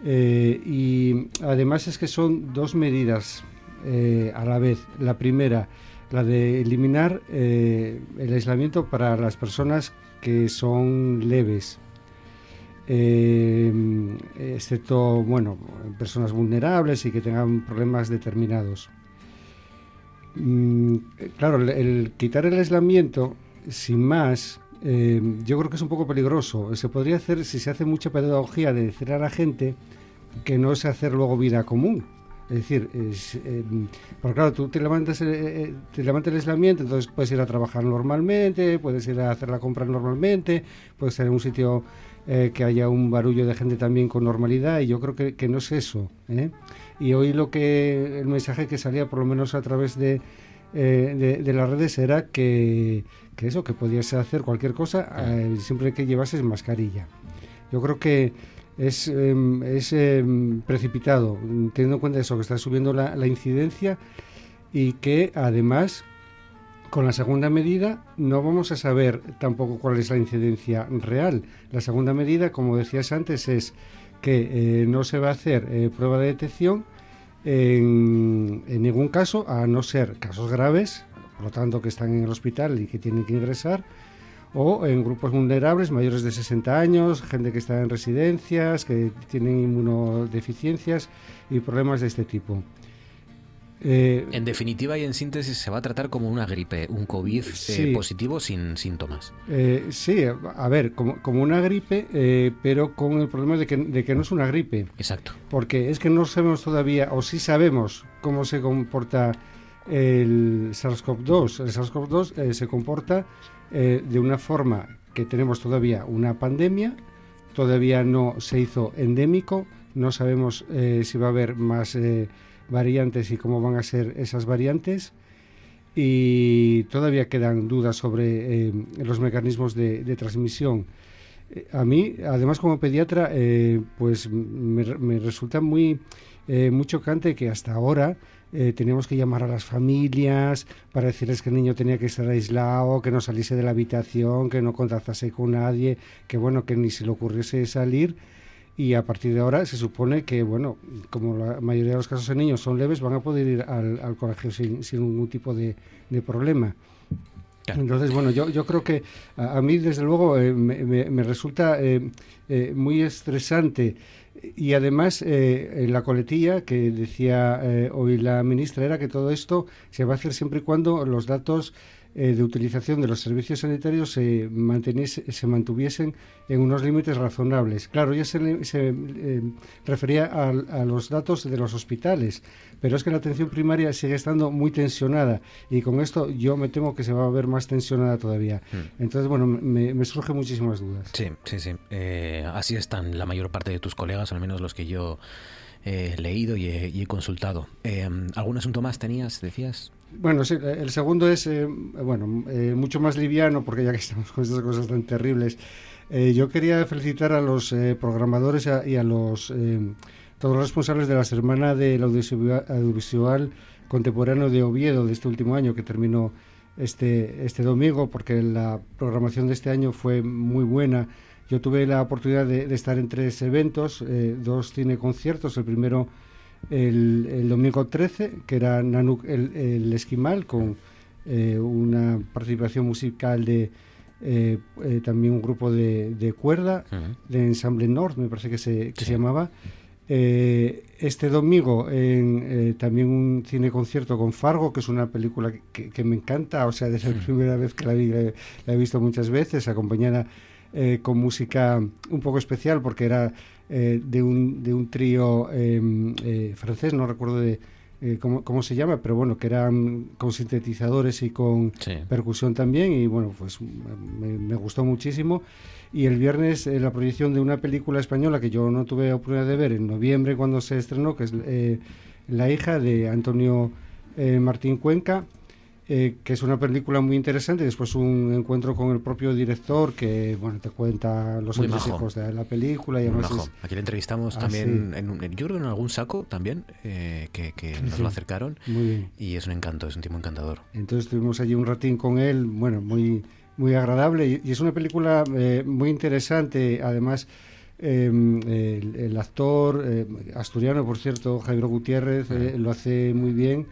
Eh, y además es que son dos medidas eh, a la vez. La primera, la de eliminar el aislamiento para las personas que son leves, eh, excepto, bueno, personas vulnerables y que tengan problemas determinados. Mm, claro, el, quitar el aislamiento, sin más, eh, yo creo que es un poco peligroso. Se podría hacer, si se hace mucha pedagogía, de decir a la gente que no es hacer luego vida común. Es decir, eh, porque claro, tú te levantas, te levantas el aislamiento, entonces puedes ir a trabajar normalmente, puedes ir a hacer la compra normalmente, puedes estar en un sitio eh, que haya un barullo de gente también con normalidad, y yo creo que, que no es eso. ¿eh? Y hoy lo que, el mensaje que salía, por lo menos a través de, eh, de, de las redes, era que, que eso, que podías hacer cualquier cosa siempre que llevases mascarilla. Yo creo que es, em, es em, precipitado, teniendo en cuenta eso, que está subiendo la, la incidencia y que además con la segunda medida no vamos a saber tampoco cuál es la incidencia real. La segunda medida, como decías antes, es que eh, no se va a hacer eh, prueba de detección en, en ningún caso, a no ser casos graves, por lo tanto que están en el hospital y que tienen que ingresar, o en grupos vulnerables, mayores de 60 años, gente que está en residencias, que tienen inmunodeficiencias y problemas de este tipo. Eh, en definitiva y en síntesis se va a tratar como una gripe, un COVID eh, positivo sin síntomas. Eh, sí, a ver, como, una gripe, pero con el problema de que, de que, no es una gripe. Exacto. Porque es que no sabemos todavía, o sí sabemos cómo se comporta el SARS-CoV-2. El SARS-CoV-2 se comporta de una forma que tenemos todavía una pandemia, todavía no se hizo endémico, no sabemos si va a haber más variantes y cómo van a ser esas variantes. Y todavía quedan dudas sobre eh, los mecanismos de, transmisión. Eh, a mí, además como pediatra, eh, pues me, resulta muy, muy chocante que hasta ahora teníamos que llamar a las familias para decirles que el niño tenía que estar aislado, que no saliese de la habitación, que no contactase con nadie, que bueno, que ni se le ocurriese salir y a partir de ahora se supone que, bueno, como la mayoría de los casos en niños son leves, van a poder ir al, colegio sin, sin, ningún tipo de, problema. Entonces, bueno, yo, yo creo que a, mí, desde luego, eh, me, resulta eh, eh, muy estresante y además en la coletilla que decía hoy la ministra era que todo esto se va a hacer siempre y cuando los datos eh, de utilización de los servicios sanitarios se, se mantuviesen en unos límites razonables. Claro, ya se, eh, refería a, los datos de los hospitales, pero es que la atención primaria sigue estando muy tensionada y con esto yo me temo que se va a ver más tensionada todavía. Hmm. Entonces, bueno, me, me surgen muchísimas dudas. Sí, sí, sí. Eh, así están la mayor parte de tus colegas, al menos los que yo he leído y he, consultado. ¿Algún asunto más tenías, decías? Bueno, sí, el segundo es, eh, bueno, eh, mucho más liviano, porque ya que estamos con estas cosas tan terribles, eh, yo quería felicitar a los programadores y a los todos los responsables de la Semana del audiovisual, audiovisual, Contemporáneo de Oviedo de este último año, que terminó este, este domingo, porque la programación de este año fue muy buena. Yo tuve la oportunidad de, estar en tres eventos, dos cine conciertos, el primero el, domingo 13, que era Nanuk el, Esquimal, con eh, una participación musical de eh, eh, también un grupo de, cuerda, de Ensemble North, me parece que se, que se llamaba. este domingo en, también un cine concierto con Fargo, que es una película que, me encanta, o sea, desde la primera vez que la vi, la, he visto muchas veces, acompañada con música un poco especial, porque era eh, de, un, de un trío em, eh, francés, no recuerdo de, eh, cómo, cómo, se llama, pero bueno, que eran con sintetizadores y con percusión también, y bueno, pues me, gustó muchísimo. Y el viernes la proyección de una película española que yo no tuve oportunidad de ver en noviembre cuando se estrenó, que es La hija de Antonio Martín Cuenca, eh, que es una película muy interesante. Después un encuentro con el propio director que bueno te cuenta los hijos de la película. y además Aquí le entrevistamos ah, también, en, yo creo en algún saco también, eh, que, nos lo acercaron. Y es un encanto, es un tipo encantador. Entonces estuvimos allí un ratín con él, bueno, muy, muy agradable. Y, es una película eh, muy interesante, además. Em, el, actor asturiano, por cierto, Jairo Gutiérrez, lo hace muy bien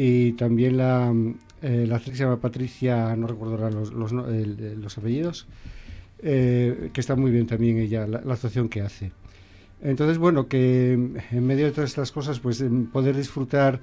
y también la, eh, la actriz se llama Patricia, no recuerdo los, los, los apellidos, eh, que está muy bien también ella, la, actuación que hace. Entonces, bueno, que en medio de todas estas cosas, pues poder disfrutar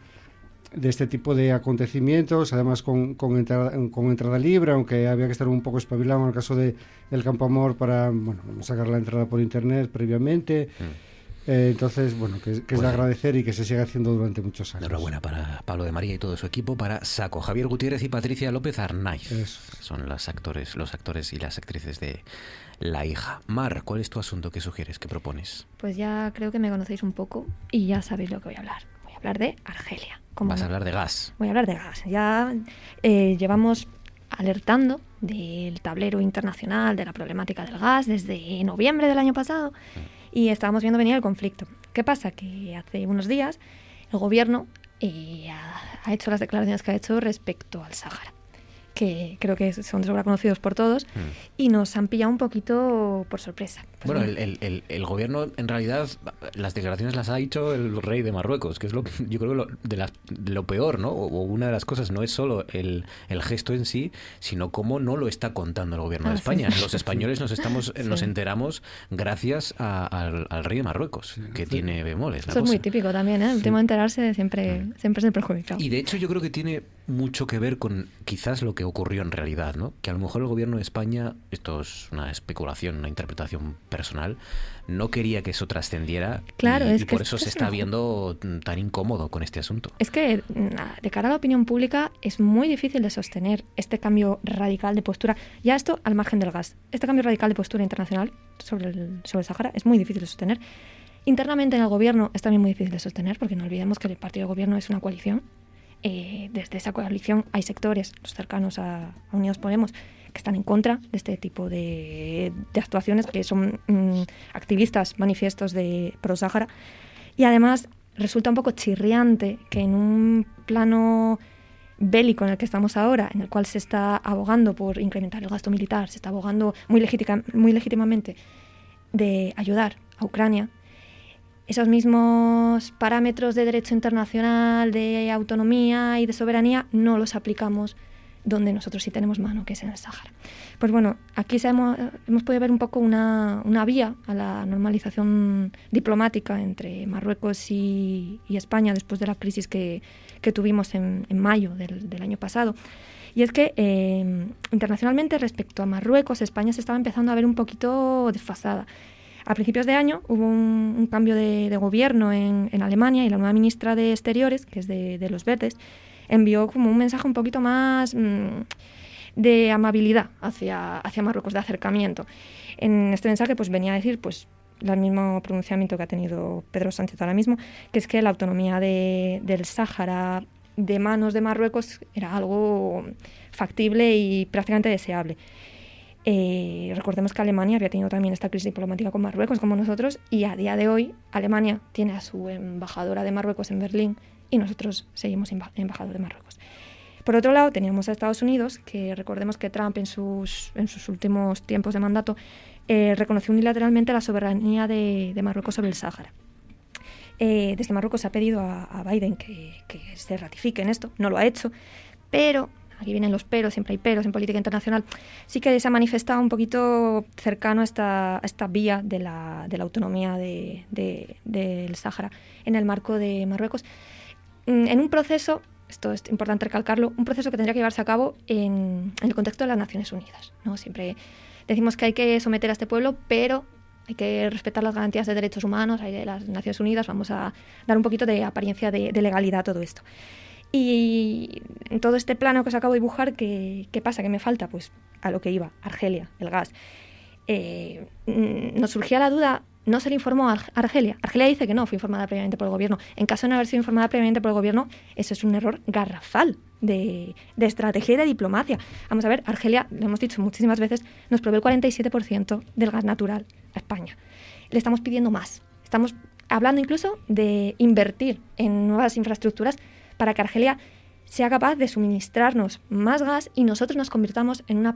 de este tipo de acontecimientos, además con, con, entrada, con entrada libre, aunque había que estar un poco espabilado en el caso de, del Campo Amor para bueno, sacar la entrada por internet previamente. Mm. Eh, entonces, bueno, que, es de pues agradecer y que se siga haciendo durante muchos años. Enhorabuena para Pablo de María y todo su equipo, para Saco, Javier Gutiérrez y Patricia López Arnaiz. Son los actores, los actores y las actrices de La hija. Mar, ¿cuál es tu asunto? ¿Qué sugieres? ¿Qué propones? Pues ya creo que me conocéis un poco y ya sabéis lo que voy a hablar. Voy a hablar de Argelia. Vas a hablar de gas. Voy a hablar de gas. Ya eh, llevamos alertando del tablero internacional de la problemática del gas desde noviembre del año pasado. Mm y estábamos viendo venir el conflicto. ¿Qué pasa? Que hace unos días el gobierno eh, ha, hecho las declaraciones que ha hecho respecto al Sáhara. Que creo que son de sobra conocidos por todos, Mm. y nos han pillado un poquito por sorpresa. Pues Bueno, el, el- el- el gobierno, en realidad, las declaraciones las ha dicho el rey de Marruecos, que es lo, yo creo que lo, de, las- de lo peor, ¿no? O, o una de las cosas no es solo el, el gesto en sí, sino cómo no lo está contando el gobierno de Ah, sí. España. Los españoles nos estamos Sí. nos enteramos gracias a- al, al rey de Marruecos, que tiene bemoles. la Eso es muy cosa. típico también, ¿eh? El tema de enterarse siempre, siempre es el perjudicado. Y de hecho yo creo que tiene mucho que ver con quizás lo que ocurrió en realidad, ¿no? Que a lo mejor el gobierno de España, esto es una especulación, una interpretación personal, no quería que eso trascendiera Claro, y, es y por eso se es está viendo tan incómodo con este asunto. Es que mm, de cara a la opinión pública es muy difícil de sostener este cambio radical de postura. Ya esto al margen del gas. Este cambio radical de postura internacional sobre el, sobre el Sahara es muy difícil de sostener. Internamente en el gobierno es también muy difícil de sostener porque no olvidemos que el partido de gobierno es una coalición. Eh, desde esa coalición hay sectores, los cercanos a, a Unidos Podemos, que están en contra de este tipo de, actuaciones, que son mm, activistas manifiestos de pro Sahara. Y además resulta un poco chirriante que en un plano bélico en el que estamos ahora, en el cual se está abogando por incrementar el gasto militar, se está abogando muy legítimamente de ayudar a Ucrania, esos mismos parámetros de derecho internacional, de autonomía y de soberanía, no los aplicamos donde nosotros sí tenemos mano, que es en el Sáhara. Pues bueno, aquí se hemos, podido ver un poco una, vía a la normalización diplomática entre Marruecos y, España después de la crisis que, tuvimos en, mayo del, del año pasado. Y es que eh, internacionalmente respecto a Marruecos, España se estaba empezando a ver un poquito desfasada. A principios de año hubo un, cambio de, gobierno en, Alemania y la nueva ministra de Exteriores, que es de, los Verdes, envió como un mensaje un poquito más mm, de amabilidad hacia, hacia Marruecos, de acercamiento. En este mensaje pues venía a decir pues el mismo pronunciamiento que ha tenido Pedro Sánchez ahora mismo, que es que la autonomía de- del Sáhara de manos de Marruecos era algo factible y prácticamente deseable. Eh, recordemos que Alemania había tenido también esta crisis diplomática con Marruecos, como nosotros, y a día de hoy Alemania tiene a su embajadora de Marruecos en Berlín y nosotros seguimos emba- embajador de Marruecos. Por otro lado, teníamos a Estados Unidos, que recordemos que Trump en sus, en sus últimos tiempos de mandato eh, reconoció unilateralmente la soberanía de, Marruecos sobre el Sáhara. Eh, desde Marruecos se ha pedido a, a Biden que, que se ratifique en esto, no lo ha hecho, pero aquí vienen los peros, siempre hay peros en política internacional, sí que se ha manifestado un poquito cercano a esta, a esta vía de la, de la autonomía de- de- del Sáhara en el marco de Marruecos, Mm, en un proceso, esto es importante recalcarlo, un proceso que tendría que llevarse a cabo en, en el contexto de las Naciones Unidas. ¿no? Siempre decimos que hay que someter a este pueblo, pero hay que respetar las garantías de derechos humanos, hay de las Naciones Unidas, vamos a dar un poquito de apariencia de, de legalidad a todo esto. Y en todo este plano que os acabo de dibujar, ¿qué, qué pasa? ¿Qué me falta? Pues a lo que iba, Argelia, el gas. Eh, mm, nos surgía la duda, ¿no se le informó a Arg- Argelia? Argelia dice que no, fue informada previamente por el gobierno. En caso de no haber sido informada previamente por el gobierno, eso es un error garrafal de, de estrategia y de diplomacia. Vamos a ver, Argelia, lo hemos dicho muchísimas veces, nos provee el 47% del gas natural a España. Le estamos pidiendo más. Estamos hablando incluso de invertir en nuevas infraestructuras para que Argelia sea capaz de suministrarnos más gas y nosotros nos convirtamos en una,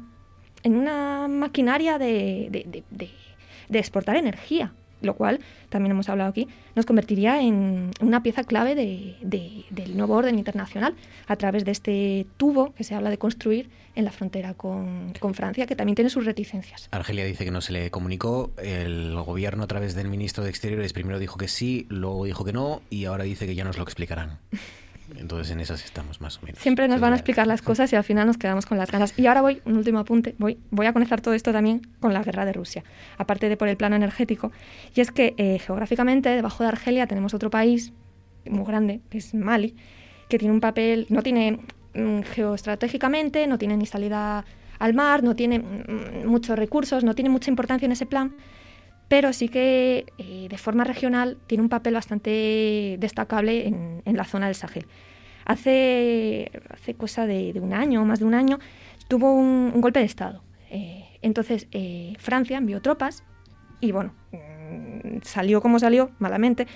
en una maquinaria de, de- de- exportar energía, lo cual, también hemos hablado aquí, nos convertiría en una pieza clave de- de- del nuevo orden internacional a través de este tubo que se habla de construir en la frontera con, con Francia, que también tiene sus reticencias. Argelia dice que no se le comunicó, el gobierno a través del ministro de Exteriores primero dijo que sí, luego dijo que no y ahora dice que ya nos lo explicarán. Entonces en esas estamos más o menos. Siempre nos van a explicar las cosas y al final nos quedamos con las ganas. Y ahora voy, un último apunte, voy, voy a conectar todo esto también con la guerra de Rusia, aparte de por el plano energético. Y es que eh, geográficamente, debajo de Argelia, tenemos otro país muy grande, que es Mali, que tiene un papel, no tiene mm, geoestratégicamente, no tiene ni salida al mar, no tiene mm, muchos recursos, no tiene mucha importancia en ese plan, pero sí que eh, de forma regional tiene un papel bastante destacable en, la zona del Sahel. Hace, hace cosa de, de un año, más de un año, tuvo un, golpe de Estado. Eh, entonces, eh, Francia envió tropas y, bueno, mm, salió como salió, malamente,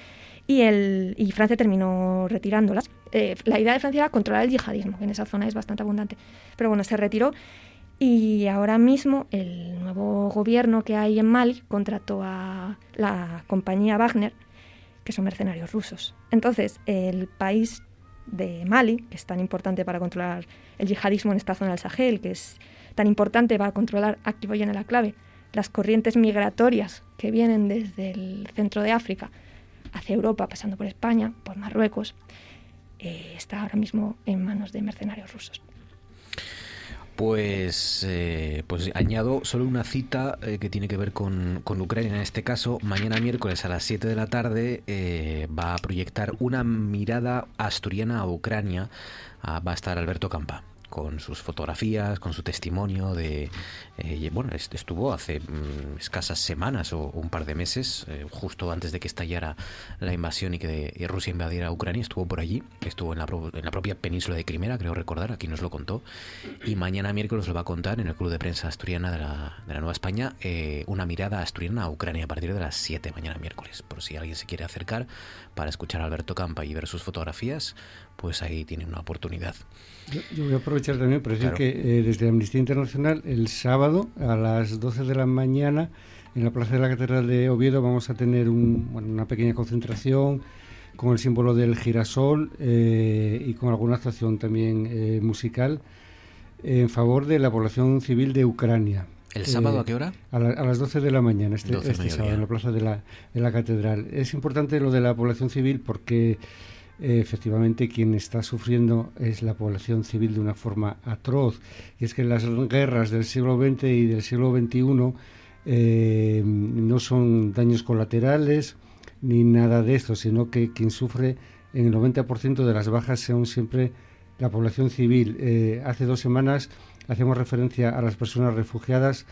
y, el, y Francia terminó retirándolas. La idea de Francia era controlar el yihadismo, que en esa zona es bastante abundante. Pero bueno, se retiró y ahora mismo el nuevo gobierno que hay en Mali contrató a la compañía Wagner, que son mercenarios rusos. Entonces, el país de Mali, que es tan importante para controlar el yihadismo en esta zona del Sahel, que es tan importante para controlar, aquí voy en la clave, las corrientes migratorias que vienen desde el centro de África hacia Europa, pasando por España, por Marruecos, eh, está ahora mismo en manos de mercenarios rusos. Pues, eh, pues añado solo una cita eh, que tiene que ver con, con, Ucrania. En este caso, mañana miércoles a las 7 de la tarde va a proyectar una mirada asturiana a Ucrania. Ah, va a estar Alberto Campa con sus fotografías, con su testimonio de... Eh, bueno, estuvo hace mm, escasas semanas o, un par de meses, eh, justo antes de que estallara la invasión y que Rusia invadiera Ucrania, estuvo por allí, estuvo en la, en la propia península de Crimea, creo recordar, aquí nos lo contó, y mañana miércoles lo va a contar en el Club de Prensa Asturiana de la, de la Nueva España, eh, una mirada asturiana a Ucrania a partir de las 7 mañana miércoles, por si alguien se quiere acercar para escuchar a Alberto Campa y ver sus fotografías, pues ahí tiene una oportunidad. Yo, voy a aprovechar también para decir que eh, desde Amnistía Internacional el sábado a las 12 de la mañana en la Plaza de la Catedral de Oviedo vamos a tener una pequeña concentración con el símbolo del girasol eh, y con alguna actuación también eh, musical en favor de la población civil de Ucrania. ¿El sábado a qué hora? A, las 12 de la mañana, este, este sábado, en la plaza de la, de la catedral. Es importante lo de la población civil porque eh, efectivamente quien está sufriendo es la población civil de una forma atroz. Y es que las guerras del siglo XX y del siglo XXI eh, no son daños colaterales ni nada de esto, sino que quien sufre en el 90% de las bajas son siempre la población civil. Eh, hace dos semanas hacemos referencia a las personas refugiadas.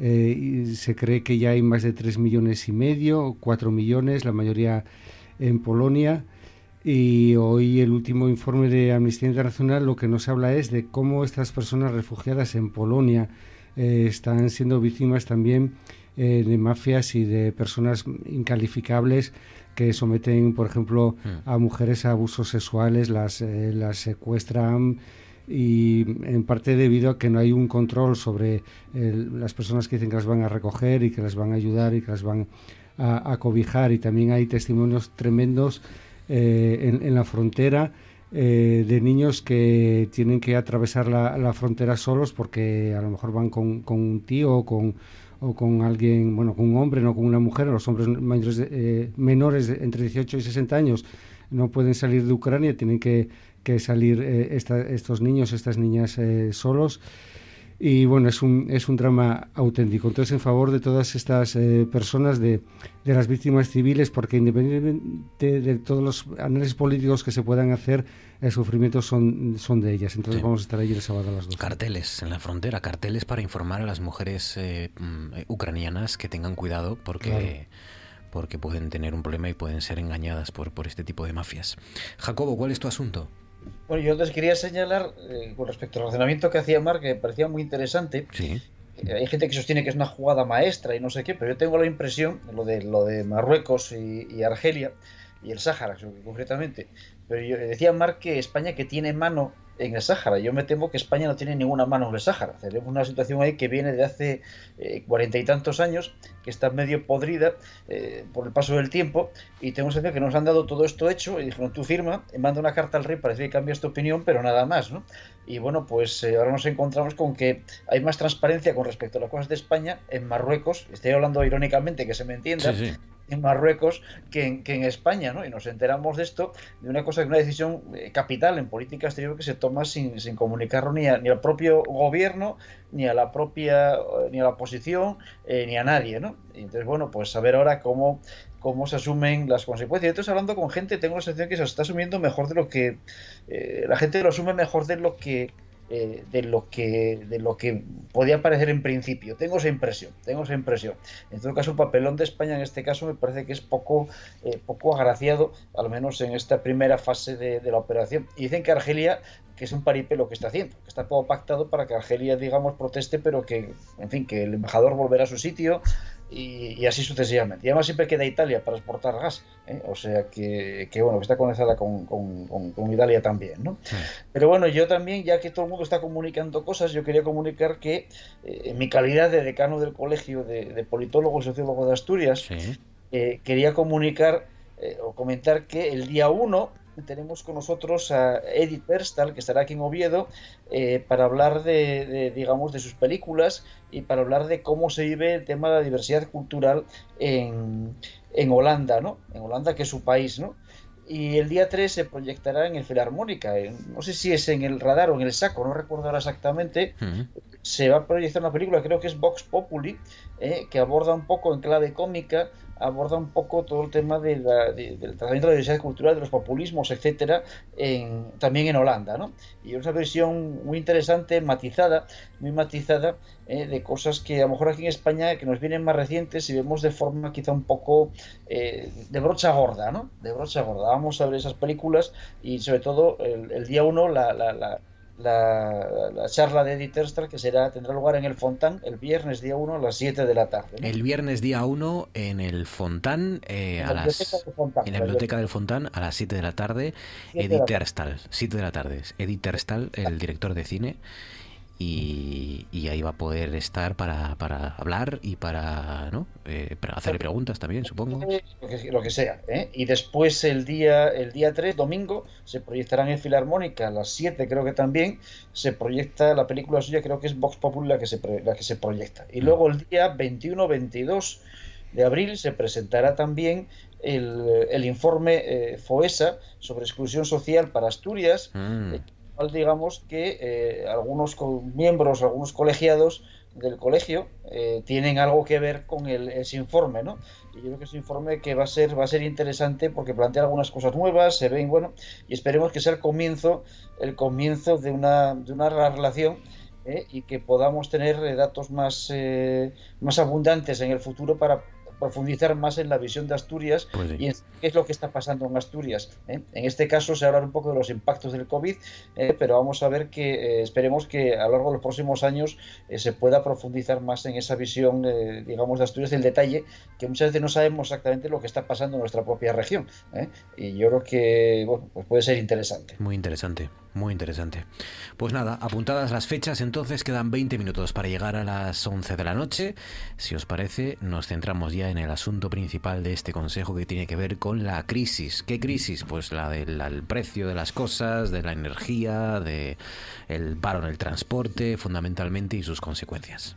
y se cree que ya hay más de 3 millones y medio, 4 millones, la mayoría en Polonia. Y hoy el último informe de Amnistía Internacional lo que nos habla es de cómo estas personas refugiadas en Polonia eh, están siendo víctimas también eh, de mafias y de personas incalificables que someten, por ejemplo, mm. a mujeres a abusos sexuales, las, eh, las secuestran y en parte debido a que no hay un control sobre las personas que dicen que las van a recoger y que las van a ayudar y que las van a, a cobijar y también hay testimonios tremendos eh, en, la frontera eh, de niños que tienen que atravesar la, frontera solos porque a lo mejor van con, un tío o con, o con alguien, bueno, con un hombre, no con una mujer. Los hombres mayores eh, menores de, entre 18 y 60 años no pueden salir de Ucrania, tienen que, que salir estos niños, estas niñas solos y bueno, es un, es un drama auténtico. Entonces, en favor de todas estas eh, personas, de, de, las víctimas civiles, porque independientemente de, todos los análisis políticos que se puedan hacer, el sufrimiento son, son de ellas. Entonces vamos a estar allí el sábado a las dos. Carteles en la frontera, carteles para informar a las mujeres eh, mm, ucranianas que tengan cuidado porque... porque pueden tener un problema y pueden ser engañadas por, por este tipo de mafias. Jacobo, ¿cuál es tu asunto? Bueno, yo les quería señalar eh, con respecto al razonamiento que hacía Mark, que me parecía muy interesante. Sí. Eh, hay gente que sostiene que es una jugada maestra y no sé qué, pero yo tengo la impresión, lo de, lo de Marruecos y, Argelia, y el Sáhara, concretamente, pero yo decía Mark que España que tiene mano en el Sáhara. Yo me temo que España no tiene ninguna mano en el Sáhara. Tenemos una situación ahí que viene de hace eh, cuarenta y tantos años, que está medio podrida eh, por el paso del tiempo, y tenemos que que nos han dado todo esto hecho y dijeron, tú firma, manda una carta al rey para decir que cambias tu opinión, pero nada más, ¿no? Y bueno, pues eh, ahora nos encontramos con que hay más transparencia con respecto a las cosas de España en Marruecos, estoy hablando irónicamente, que se me entienda, en Marruecos que en, España, ¿no? Y nos enteramos de esto, de una cosa, de una decisión eh, capital en política exterior que se toma sin, sin comunicarlo ni, ni al propio gobierno, ni a la propia, eh, ni a la oposición, eh, ni a nadie, ¿no? Y entonces, bueno, pues saber ahora cómo, cómo se asumen las consecuencias. Entonces, hablando con gente, tengo la sensación que se está asumiendo mejor de lo que... la gente lo asume mejor de lo que eh, de lo que de lo que podía parecer en principio. Tengo esa impresión, tengo esa impresión. En todo caso, el papelón de España en este caso me parece que es poco, eh, poco agraciado, al menos en esta primera fase de, la operación. Y dicen que Argelia, que es un paripé lo que está haciendo, que está todo pactado para que Argelia, digamos, proteste, pero que, en fin, que el embajador volverá a su sitio, y, así sucesivamente. Y además siempre queda Italia para exportar gas, ¿eh? o sea que, que, bueno, está conectada con, con, Italia también, ¿no? Pero bueno, yo también, ya que todo el mundo está comunicando cosas, yo quería comunicar que eh, en mi calidad de decano del Colegio de, Politólogo y Sociólogo de Asturias, eh, quería comunicar o comentar que el día 1 tenemos con nosotros a Edith Berstal, que estará aquí en Oviedo, eh, para hablar de, digamos, de sus películas y para hablar de cómo se vive el tema de la diversidad cultural en, en Holanda, ¿no? En Holanda, que es su país, ¿no? y el día 3 se proyectará en el Filarmónica. No sé si es en el radar o en el saco, no recuerdo ahora exactamente. Se va a proyectar una película, creo que es Vox Populi, eh, que aborda un poco en clave cómica aborda un poco todo el tema de del tratamiento de la diversidad cultural, de los populismos, etcétera, en, también en Holanda, ¿no? Y es una versión muy interesante, matizada, muy matizada, eh, de cosas que a lo mejor aquí en España que nos vienen más recientes y vemos de forma quizá un poco eh, de brocha gorda, ¿no? De brocha gorda. Vamos a ver esas películas y sobre todo el, día uno la, la la, charla de Edith Terstal que será tendrá lugar en el Fontán el viernes día 1 a las 7 de la tarde. El viernes día 1 en el Fontán, eh, a las, en la biblioteca del Fontán a las 7 de la tarde. Edith Terstal, 7 de la tarde. Edith Terstal, el director de cine y, ahí va a poder estar para, para hablar y para, ¿no? Eh, para hacerle preguntas también, supongo. Lo que, sea. ¿eh? Y después el día, el día 3, domingo, se proyectarán en Filarmónica a las 7, creo que también, se proyecta la película suya, creo que es Vox Populi la que se, la que se proyecta. Y mm. luego el día 21-22 de abril se presentará también el, el informe eh, FOESA sobre exclusión social para Asturias. Mm digamos que eh, algunos miembros, algunos colegiados del colegio eh, tienen algo que ver con el, ese informe, ¿no? Y yo creo que es un informe que va a ser va a ser interesante porque plantea algunas cosas nuevas, se ven, bueno, y esperemos que sea el comienzo el comienzo de una de una relación ¿eh? y que podamos tener datos más más abundantes en el futuro para profundizar más en la visión de Asturias pues y en qué es lo que está pasando en Asturias. ¿eh? En este caso se habla un poco de los impactos del COVID, ¿eh? pero vamos a ver que eh, esperemos que a lo largo de los próximos años se pueda profundizar más en esa visión, digamos, de Asturias del detalle, que muchas veces no sabemos exactamente lo que está pasando en nuestra propia región. Y yo creo que bueno, pues puede ser interesante. Muy interesante. Muy interesante. Pues nada, apuntadas las fechas, entonces quedan 20 minutos para llegar a las 11 de la noche. Si os parece, nos centramos ya en el asunto principal de este consejo que tiene que ver con la crisis. ¿Qué crisis? Pues la del precio de las cosas, de la energía, de el paro en el transporte, fundamentalmente y sus consecuencias.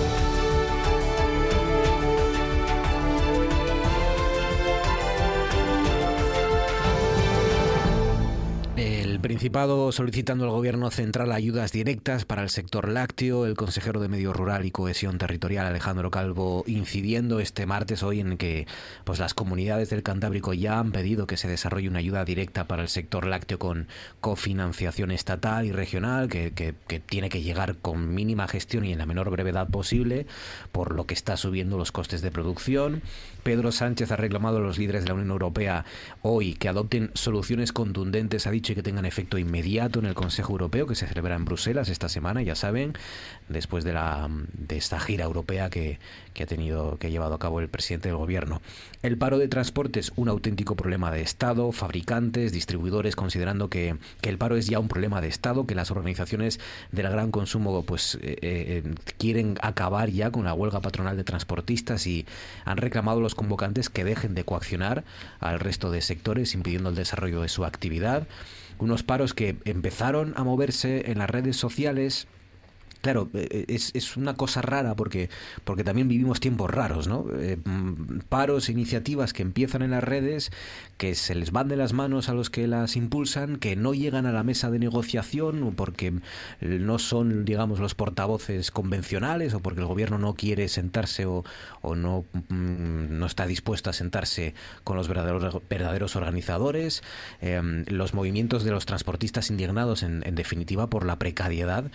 Principado solicitando al Gobierno central ayudas directas para el sector lácteo, el consejero de Medio Rural y Cohesión Territorial Alejandro Calvo incidiendo este martes hoy en que pues las comunidades del Cantábrico ya han pedido que se desarrolle una ayuda directa para el sector lácteo con cofinanciación estatal y regional que, tiene que llegar con mínima gestión y en la menor brevedad posible por lo que está subiendo los costes de producción. Pedro Sánchez ha reclamado a los líderes de la Unión Europea hoy que adopten soluciones contundentes, ha dicho, y que tengan efecto inmediato en el Consejo Europeo que se celebra en Bruselas esta semana, ya saben, después de, la, de esta gira europea que, que ha tenido, que ha llevado a cabo el presidente del gobierno. El paro de transporte es un auténtico problema de Estado, fabricantes, distribuidores, considerando que, que el paro es ya un problema de Estado, que las organizaciones del gran consumo pues eh, eh, quieren acabar ya con la huelga patronal de transportistas y han reclamado los convocantes que dejen de coaccionar al resto de sectores, impidiendo el desarrollo de su actividad. Unos paros que empezaron a moverse en las redes sociales Claro, eh, es, es, una cosa rara porque, porque también vivimos tiempos raros, ¿no? Eh, mm, paros, iniciativas que empiezan en las redes, que se les van de las manos a los que las impulsan, que no llegan a la mesa de negociación porque no son, digamos, los portavoces convencionales o porque el gobierno no quiere sentarse o, o no, mm, no está dispuesto a sentarse con los verdaderos, verdaderos organizadores, em, los movimientos de los transportistas indignados, en, en definitiva, por la precariedad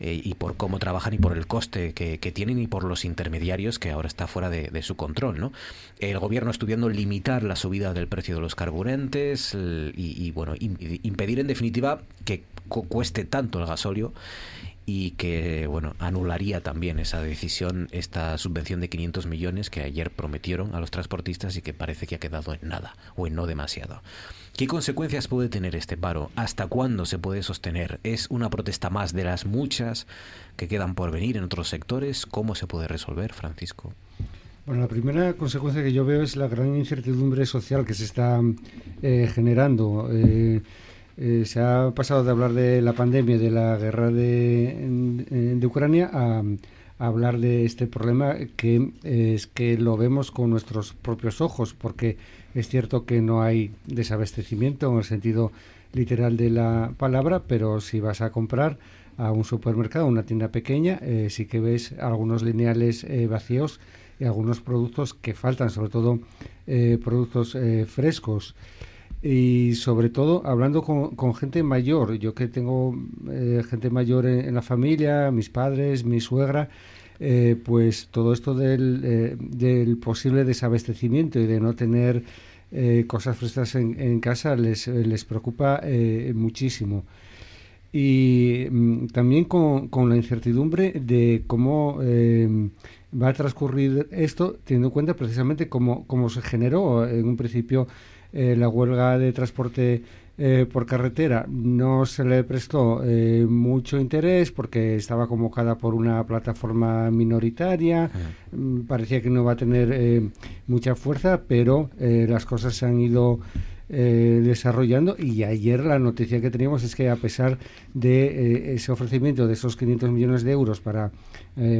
eh, y por cómo trabajan y por el coste que, tienen y por los intermediarios que ahora está fuera de, su control. ¿no? El gobierno estudiando limitar la subida del precio de los carburantes y, bueno, impedir en definitiva que cueste tanto el gasóleo y que bueno anularía también esa decisión esta subvención de 500 millones que ayer prometieron a los transportistas y que parece que ha quedado en nada o en no demasiado. ¿Qué consecuencias puede tener este paro? ¿Hasta cuándo se puede sostener? ¿Es una protesta más de las muchas que quedan por venir en otros sectores? ¿Cómo se puede resolver, Francisco? Bueno, la primera consecuencia que yo veo es la gran incertidumbre social que se está eh, generando. Eh, eh, se ha pasado de hablar de la pandemia, de la guerra de, Ucrania, a, a, hablar de este problema que es que lo vemos con nuestros propios ojos, porque es cierto que no hay desabastecimiento en el sentido literal de la palabra, pero si vas a comprar a un supermercado, una tienda pequeña, eh, sí que ves algunos lineales eh, vacíos y algunos productos que faltan, sobre todo eh, productos frescos. Y sobre todo hablando con, gente mayor, yo que tengo gente mayor en, la familia, mis padres, mi suegra, pues todo esto del, posible desabastecimiento y de no tener cosas frescas en, casa les, les preocupa muchísimo. Y mm, también con, con, la incertidumbre de cómo eh, va a transcurrir esto, teniendo en cuenta precisamente cómo, cómo se generó en un principio la huelga de transporte eh, por carretera. No se le prestó eh, mucho interés porque estaba convocada por una plataforma minoritaria, mm, parecía que no iba a tener eh, mucha fuerza, pero las cosas se han ido desarrollando y ayer la noticia que teníamos es que a pesar de ese ofrecimiento de esos 500 millones de euros para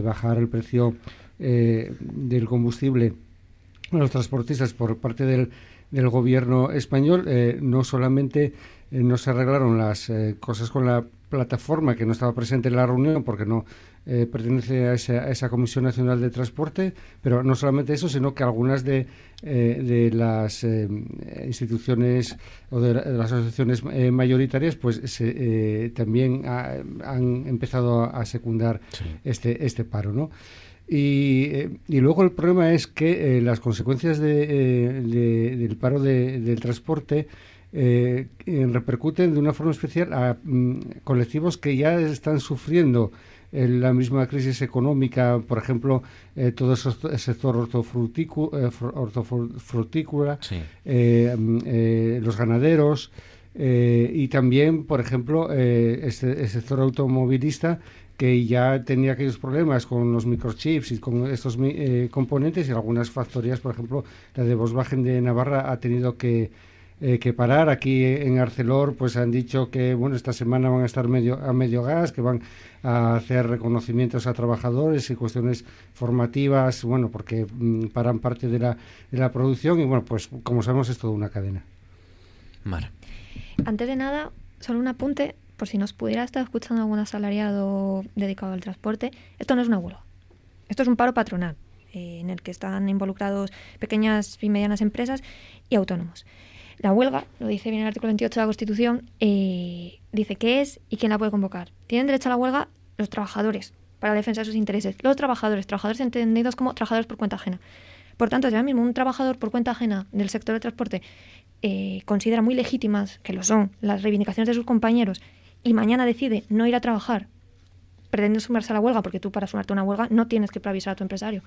bajar el precio del combustible a los transportistas por parte del gobierno español. Eh, no solamente eh, no se arreglaron las eh, cosas con la plataforma que no estaba presente en la reunión porque no pertenece a esa, Comisión Nacional de Transporte, pero no solamente eso, sino que algunas de, de las instituciones o de, las asociaciones mayoritarias pues también han empezado a, secundar este, este paro, ¿no? Y, eh, y, luego el problema es que eh, las consecuencias eh, de, del paro del transporte repercuten de una forma especial a mm, colectivos que ya están sufriendo la misma crisis económica, por ejemplo, todo el sector hortofrutícola, mm, los ganaderos. y también, por ejemplo, este, el sector automovilista que ya tenía aquellos problemas con los microchips y con estos eh, componentes y algunas factorías, por ejemplo, la de Volkswagen de Navarra ha tenido que, eh, que parar. Aquí en Arcelor pues han dicho que bueno esta semana van a estar medio, a medio gas, que van a hacer reconocimientos a trabajadores y cuestiones formativas, bueno, porque mm, paran parte de la, de la producción y bueno, pues como sabemos es toda una cadena. Mara. Antes de nada, solo un apunte por si nos pudiera estar escuchando algún asalariado dedicado al transporte, esto no es una huelga. Esto es un paro patronal eh, en el que están involucrados pequeñas y medianas empresas y autónomos. La huelga, lo dice bien el artículo 28 de la Constitución, eh, dice qué es y quién la puede convocar. Tienen derecho a la huelga los trabajadores para la defensa de sus intereses. Los trabajadores, trabajadores entendidos como trabajadores por cuenta ajena. Por tanto, ya mismo un trabajador por cuenta ajena del sector del transporte eh, considera muy legítimas, que lo son, las reivindicaciones de sus compañeros y mañana decide no ir a trabajar, pretendiendo sumarse a la huelga, porque tú para sumarte a una huelga no tienes que preavisar a tu empresario,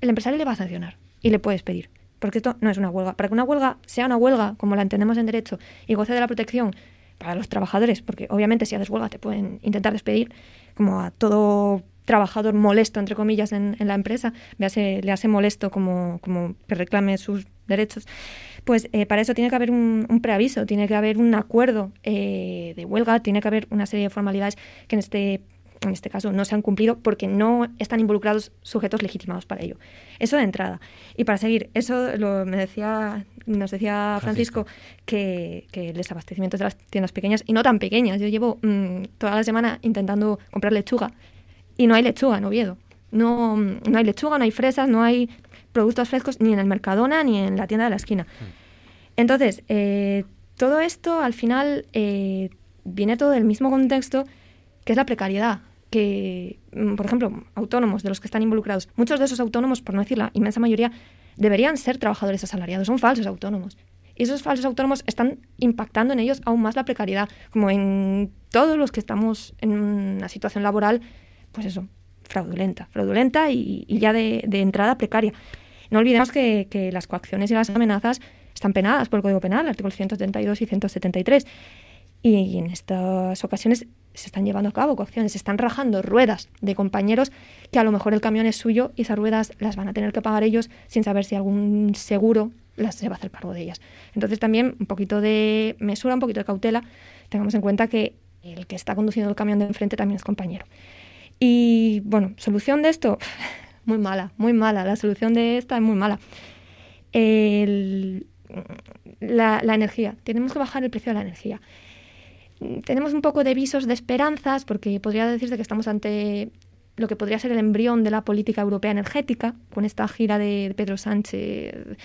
el empresario le va a sancionar y le puedes pedir. Porque esto no es una huelga. Para que una huelga sea una huelga, como la entendemos en derecho, y goce de la protección para los trabajadores, porque obviamente si haces huelga te pueden intentar despedir, como a todo trabajador molesto, entre comillas, en, la empresa, le hace molesto como, como que reclame sus derechos, pues eh, para eso tiene que haber un, preaviso, tiene que haber un acuerdo eh, de huelga, tiene que haber una serie de formalidades que en este en este caso no se han cumplido porque no están involucrados sujetos legitimados para ello. Eso de entrada. Y para seguir, eso lo, me decía, nos decía Francisco, que, que, el desabastecimiento de las tiendas pequeñas, y no tan pequeñas, yo llevo mm, toda la semana intentando comprar lechuga y no hay lechuga en Oviedo. No, no hay lechuga, no hay fresas, no hay productos frescos ni en el Mercadona ni en la tienda de la esquina. Entonces, eh, todo esto al final eh, viene todo del mismo contexto que es la precariedad. Que, mm, por ejemplo, autónomos de los que están involucrados, muchos de esos autónomos, por no decir la inmensa mayoría, deberían ser trabajadores asalariados, son falsos autónomos. Y esos falsos autónomos están impactando en ellos aún más la precariedad, como en todos los que estamos en una situación laboral, pues eso, fraudulenta, fraudulenta y, ya de, entrada precaria. No olvidemos que, que, las coacciones y las amenazas están penadas por el Código Penal, artículos 172 y 173. Y en estas ocasiones se están llevando a cabo coacciones, se están rajando ruedas de compañeros que a lo mejor el camión es suyo y esas ruedas las van a tener que pagar ellos sin saber si algún seguro las se va a hacer cargo de ellas. Entonces también un poquito de mesura, un poquito de cautela, tengamos en cuenta que el que está conduciendo el camión de enfrente también es compañero. Y bueno, solución de esto, muy mala, muy mala. La solución de esta es muy mala. la, la, energía. Tenemos que bajar el precio de la energía. Tenemos un poco de visos de esperanzas porque podría decirse que estamos ante lo que podría ser el embrión de la política europea energética, con esta gira de Pedro Sánchez,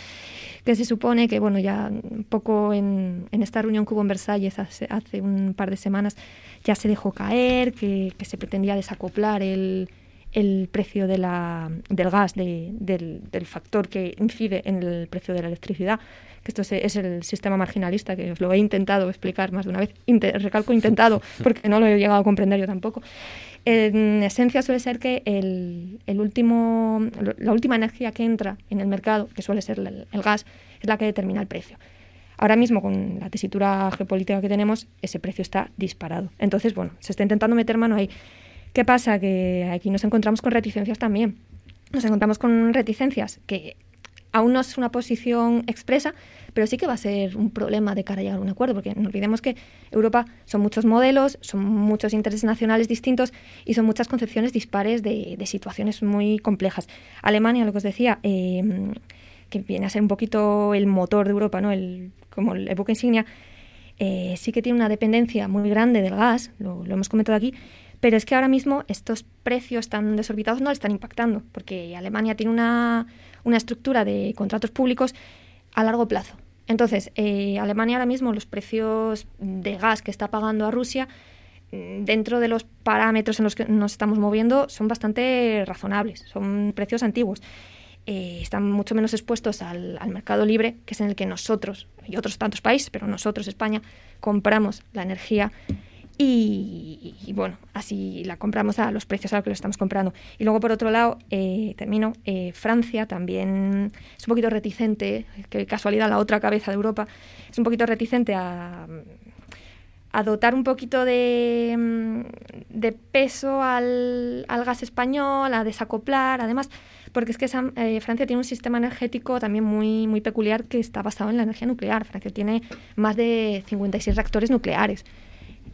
que se supone que, bueno, ya un poco en, esta reunión que hubo en Versalles hace, hace, un par de semanas, ya se dejó caer, que se pretendía desacoplar el, el precio de la, del gas, de, del, del, factor que incide en el precio de la electricidad, que esto es, el sistema marginalista, que os lo he intentado explicar más de una vez, recalco intentado, porque no lo he llegado a comprender yo tampoco. En esencia suele ser que el, el último, la última energía que entra en el mercado, que suele ser el, el gas, es la que determina el precio. Ahora mismo, con la tesitura geopolítica que tenemos, ese precio está disparado. Entonces, bueno, se está intentando meter mano ahí. ¿Qué pasa? Que aquí nos encontramos con reticencias también. Nos encontramos con reticencias que aún no es una posición expresa, pero sí que va a ser un problema de cara a llegar a un acuerdo, porque no olvidemos que Europa son muchos modelos, son muchos intereses nacionales distintos y son muchas concepciones dispares de, situaciones muy complejas. Alemania, lo que os decía, em, que viene a ser un poquito el motor de Europa, ¿no? el, como el buque insignia, eh, sí que tiene una dependencia muy grande del gas, lo hemos comentado aquí, pero es que ahora mismo estos precios tan desorbitados no le están impactando, porque Alemania tiene una, estructura de contratos públicos a largo plazo. Entonces, eh, Alemania ahora mismo los precios de gas que está pagando a Rusia mm, dentro de los parámetros en los que nos estamos moviendo son bastante razonables, son precios antiguos. Eh, están mucho menos expuestos al, al, mercado libre, que es en el que nosotros y otros tantos países, pero nosotros, España, compramos la energía y, bueno, así la compramos a los precios a los que lo estamos comprando. Y luego, por otro lado, eh, termino, eh, Francia también es un poquito reticente, que casualidad la otra cabeza de Europa, es un poquito reticente a, a dotar un poquito de, de peso al, al, gas español, a desacoplar, además, porque es que eh, Francia tiene un sistema energético también muy, muy peculiar que está basado en la energía nuclear. Francia tiene más de 56 reactores nucleares.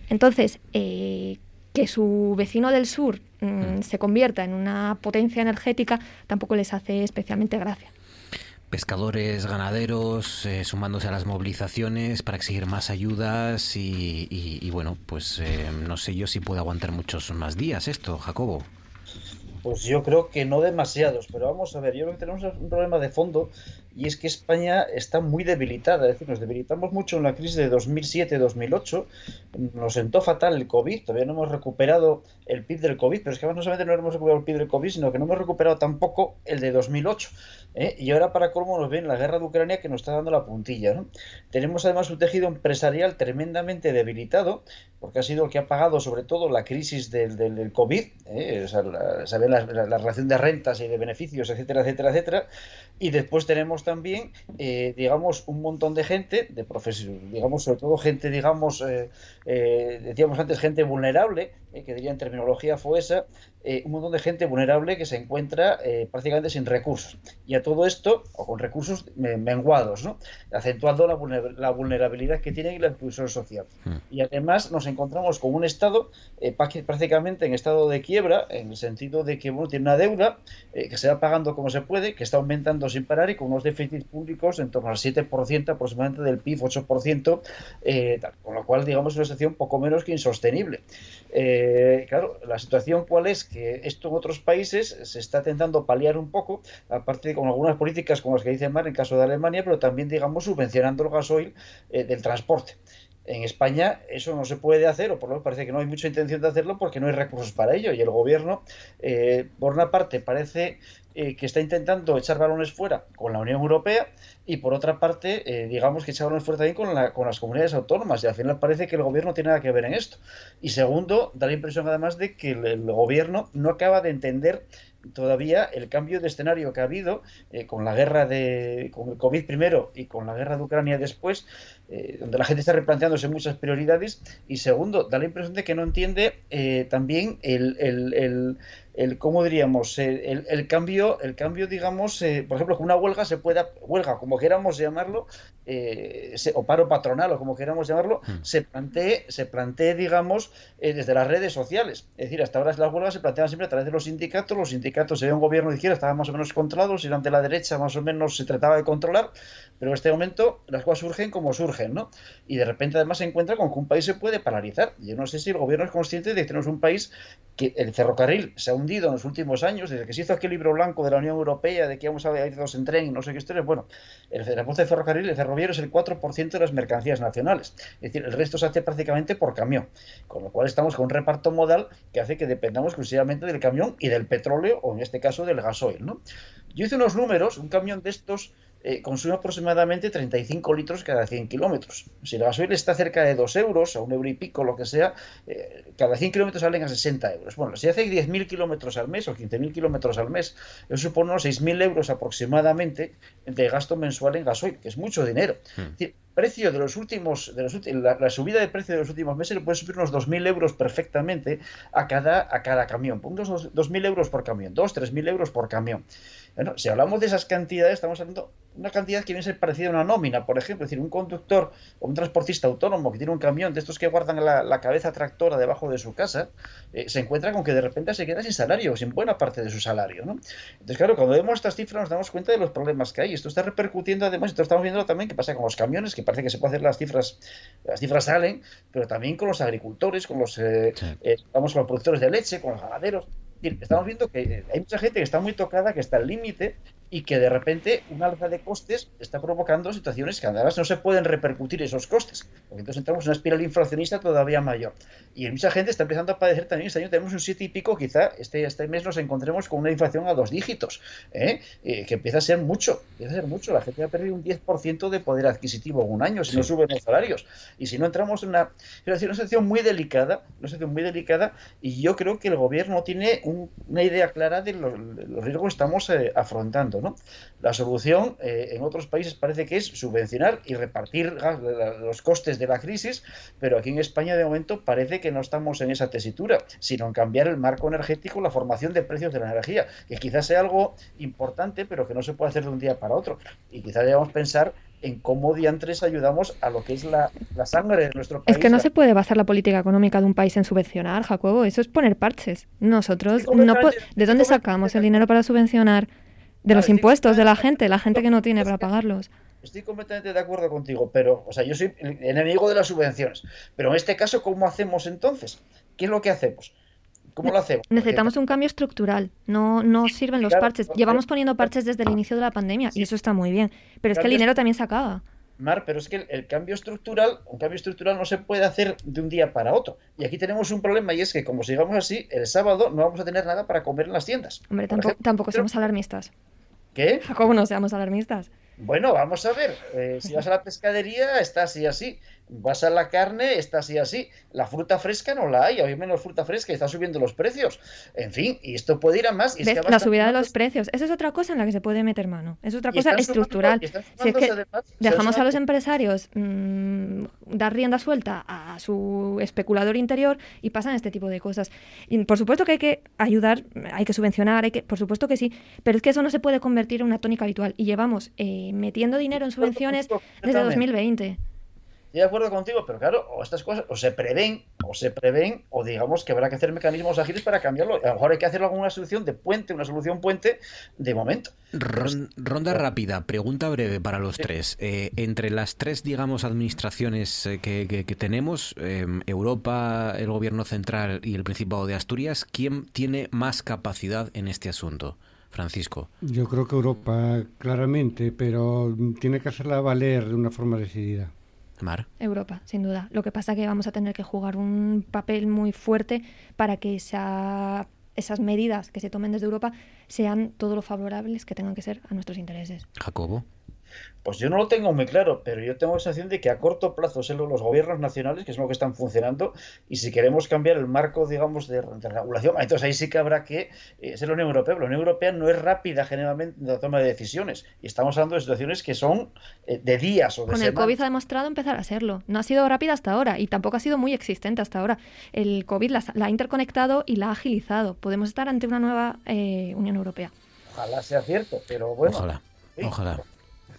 Entonces, eh, que su vecino del sur mm, mm. se convierta en una potencia energética tampoco les hace especialmente gracia. Pescadores, ganaderos, eh, sumándose a las movilizaciones para exigir más ayudas y, bueno, pues eh, no sé yo si puede aguantar muchos más días esto, Jacobo. Pues yo creo que no demasiados, pero vamos a ver, yo creo que tenemos un problema de fondo y es que España está muy debilitada, es decir, nos debilitamos mucho en la crisis de 2007-2008, nos sentó fatal el COVID, todavía no hemos recuperado el PIB del COVID, pero es que además no solamente no hemos recuperado el PIB del COVID, sino que no hemos recuperado tampoco el de 2008. ¿eh? Y ahora para colmo nos viene la guerra de Ucrania que nos está dando la puntilla. ¿no? Tenemos además un tejido empresarial tremendamente debilitado, porque ha sido el que ha pagado sobre todo la crisis del, del, COVID, ¿eh? la, la, relación de rentas y de beneficios, etcétera, etcétera, etcétera. Y después tenemos también, eh, digamos, un montón de gente, de profesión, digamos, sobre todo gente, digamos, eh, eh, decíamos antes, gente vulnerable, que diría en terminología fue esa, eh, un montón de gente vulnerable que se encuentra eh, prácticamente sin recursos. Y a todo esto, o con recursos menguados, ¿no? acentuando la, vulnerabilidad que tienen y la exclusión social. Hmm. Y además nos encontramos con un Estado eh, prácticamente en estado de quiebra, en el sentido de que bueno, tiene una deuda que se va pagando como se puede, que está aumentando sin parar y con unos déficits públicos en torno al 7% aproximadamente del PIB, 8%, con lo cual, digamos, es una situación poco menos que insostenible. Claro, la situación cuál es que esto en otros países se está intentando paliar un poco, aparte de con algunas políticas como las que dice Mar en caso de Alemania, pero también, digamos, subvencionando el gasoil eh, del transporte. En España eso no se puede hacer, o por lo menos parece que no hay mucha intención de hacerlo porque no hay recursos para ello. Y el gobierno, eh, por una parte, parece eh, que está intentando echar balones fuera con la Unión Europea y por otra parte, eh, digamos que echar balones fuera también con, la, con las comunidades autónomas y al final parece que el gobierno tiene nada que ver en esto. Y segundo, da la impresión además de que el, gobierno no acaba de entender todavía el cambio de escenario que ha habido eh, con la guerra de con el COVID primero y con la guerra de Ucrania después, donde la gente está replanteándose muchas prioridades y segundo, da la impresión de que no entiende también el, cómo diríamos el, el, cambio el cambio digamos eh, por ejemplo que una huelga se pueda huelga como queramos llamarlo eh, o paro patronal o como queramos llamarlo hmm. se plantee se plantee digamos eh, desde las redes sociales. Es decir hasta ahora las huelgas se planteaban siempre a través de los sindicatos los sindicatos se ve un gobierno de izquierda estaban más o menos controlados y durante la derecha más o menos se trataba de controlar pero en este momento las cosas surgen como surgen no y de repente además se encuentra con que un país se puede paralizar. Yo no sé si el gobierno es consciente de que tenemos un país que el ferrocarril se ha hundido en los últimos años, desde que se hizo aquí el libro blanco de la Unión Europea, de que vamos a ir dos en tren y no sé qué historias, bueno, el transporte ferrocarril, el ferroviario es el 4% de las mercancías nacionales. Es decir, el resto se hace prácticamente por camión. Con lo cual estamos con un reparto modal que hace que dependamos exclusivamente del camión y del petróleo, o en este caso del gasoil. ¿no? Yo hice unos números, un camión de estos eh, consume aproximadamente 35 litros cada 100 kilómetros. Si el gasoil está cerca de 2 euros, a un euro y pico, lo que sea, eh, cada 100 kilómetros salen a 60 euros. Bueno, si hace 10.000 kilómetros al mes o 15.000 kilómetros al mes, eso supone unos 6.000 euros aproximadamente de gasto mensual en gasoil, que es mucho dinero. Hmm. precio de los últimos, de los, la, subida de precio de los últimos meses le puede subir unos 2.000 euros perfectamente a cada, a cada camión. Unos 2.000 euros por camión, 2, 3.000 euros por camión. Bueno, si hablamos de esas cantidades, estamos hablando de una cantidad que viene a ser parecida a una nómina, por ejemplo, es decir, un conductor o un transportista autónomo que tiene un camión de estos que guardan la, cabeza tractora debajo de su casa, eh, se encuentra con que de repente se queda sin salario, sin buena parte de su salario, ¿no? Entonces, claro, cuando vemos estas cifras nos damos cuenta de los problemas que hay. Esto está repercutiendo además, esto estamos viendo también qué pasa con los camiones, que parece que se puede hacer las cifras, las cifras salen, pero también con los agricultores, con los, eh, eh, vamos, con los productores de leche, con los ganaderos estamos viendo que hay mucha gente que está muy tocada, que está al límite y que de repente un alza de costes está provocando situaciones que además no se pueden repercutir esos costes, porque entonces entramos en una espiral inflacionista todavía mayor. Y mucha gente está empezando a padecer también, este año tenemos un 7 y pico, quizá este, este mes nos encontremos con una inflación a dos dígitos, ¿eh? Eh, que empieza a ser mucho, empieza a ser mucho, la gente va a perder un 10% de poder adquisitivo en un año si no suben los salarios. Y si no entramos en una, una situación muy delicada, una situación muy delicada, y yo creo que el gobierno tiene una idea clara de los, riesgos que estamos eh, afrontando. La solución eh, en otros países parece que es subvencionar y repartir los costes de la crisis, pero aquí en España de momento parece que no estamos en esa tesitura, sino en cambiar el marco energético, la formación de precios de la energía, que quizás sea algo importante, pero que no se puede hacer de un día para otro. Y quizás debamos pensar en cómo diantres ayudamos a lo que es la, sangre de nuestro país. Es que no se puede basar la política económica de un país en subvencionar, Jacobo, eso es poner parches. Nosotros, no ¿de dónde sacamos el dinero para subvencionar de los impuestos de la gente, la gente que no tiene para pagarlos. Estoy completamente de acuerdo contigo, pero, o sea, yo soy el enemigo de las subvenciones. Pero en este caso, ¿cómo hacemos entonces? ¿Qué es lo que hacemos? ¿Cómo lo hacemos? Necesitamos un cambio estructural. No, no sirven los parches. Llevamos poniendo parches desde el inicio de la pandemia y eso está muy bien. Pero es que el dinero también se acaba. Mar, pero es que el, cambio estructural, un cambio estructural no se puede hacer de un día para otro. Y aquí tenemos un problema y es que como sigamos así, el sábado no vamos a tener nada para comer en las tiendas. Hombre, tampoco, tampoco somos alarmistas. ¿Qué? ¿Cómo no seamos alarmistas? Bueno, vamos a ver. Eh, si vas a la pescadería, está así así. Vas a la carne, está así así. La fruta fresca no la hay, hay menos fruta fresca y están subiendo los precios. En fin, y esto puede ir a más. Y es La subida de los precios. Esa es otra cosa en la que se puede meter mano. Es otra cosa sumando- estructural. Si es que además- dejamos a los empresarios mm, dar rienda suelta a su especulador interior y pasan este tipo de cosas. Y por supuesto que hay que ayudar, hay que subvencionar, hay que, por supuesto que sí, pero es que eso no se puede convertir en una tónica habitual. Y llevamos eh, metiendo dinero en subvenciones desde completamente. 2020. Estoy de acuerdo contigo, pero claro, o estas cosas o se prevén, o se prevén, o digamos que habrá que hacer mecanismos ágiles para cambiarlo. A lo mejor hay que hacerlo con una solución de puente, una solución puente de momento. Ron- ronda rápida, pregunta breve para los tres. Eh, entre las tres, digamos, administraciones eh, que, que- que tenemos, eh, Europa, el Gobierno Central y el Principado de Asturias, ¿quién tiene más capacidad en este asunto? Francisco. Yo creo que Europa, claramente, pero tiene que hacerla valer de una forma decidida. Mar. Europa, sin duda. Lo que pasa que vamos a tener que jugar un papel muy fuerte para que esa- esas medidas que se tomen desde Europa sean todo lo favorables que tengan que ser a nuestros intereses. Jacobo. Pues yo no lo tengo muy claro, pero yo tengo la sensación de que a corto plazo son los gobiernos nacionales que son los que están funcionando y si queremos cambiar el marco, digamos, de, de regulación, entonces ahí sí que habrá que eh, ser la Unión Europea. Pero la Unión Europea no es rápida generalmente en la toma de decisiones y estamos hablando de situaciones que son eh, de días o de Con el. COVID ha demostrado empezar a serlo. No ha sido rápida hasta ahora y tampoco ha sido muy existente hasta ahora. El COVID la, la ha interconectado y la ha agilizado. Podemos estar ante una nueva eh, Unión Europea. Ojalá sea cierto, pero bueno. Ojalá. sí, Ojalá.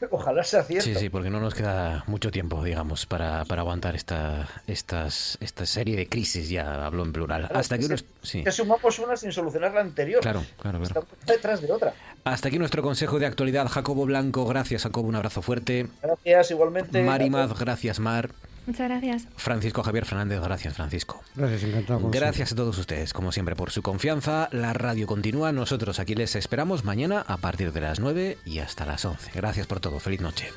Ojalá sea cierto. Sí, sí, porque no nos queda mucho tiempo, digamos, para, para aguantar esta, estas, esta serie de crisis, ya hablo en plural. Claro, Hasta aquí, que unos- se- sí. que sumamos una sin solucionar la anterior. Claro, claro, claro. Estamos detrás de otra. Hasta aquí nuestro consejo de actualidad. Jacobo Blanco, gracias, Jacobo, un abrazo fuerte. Gracias, igualmente. Marimaz, gracias, Mar. Muchas gracias. Francisco Javier Fernández, gracias, Francisco. Gracias, encantado. Gracias a todos ustedes, como siempre, por su confianza. La radio continúa. Nosotros aquí les esperamos mañana a partir de las 9 y hasta las 11. Gracias por todo. Feliz noche.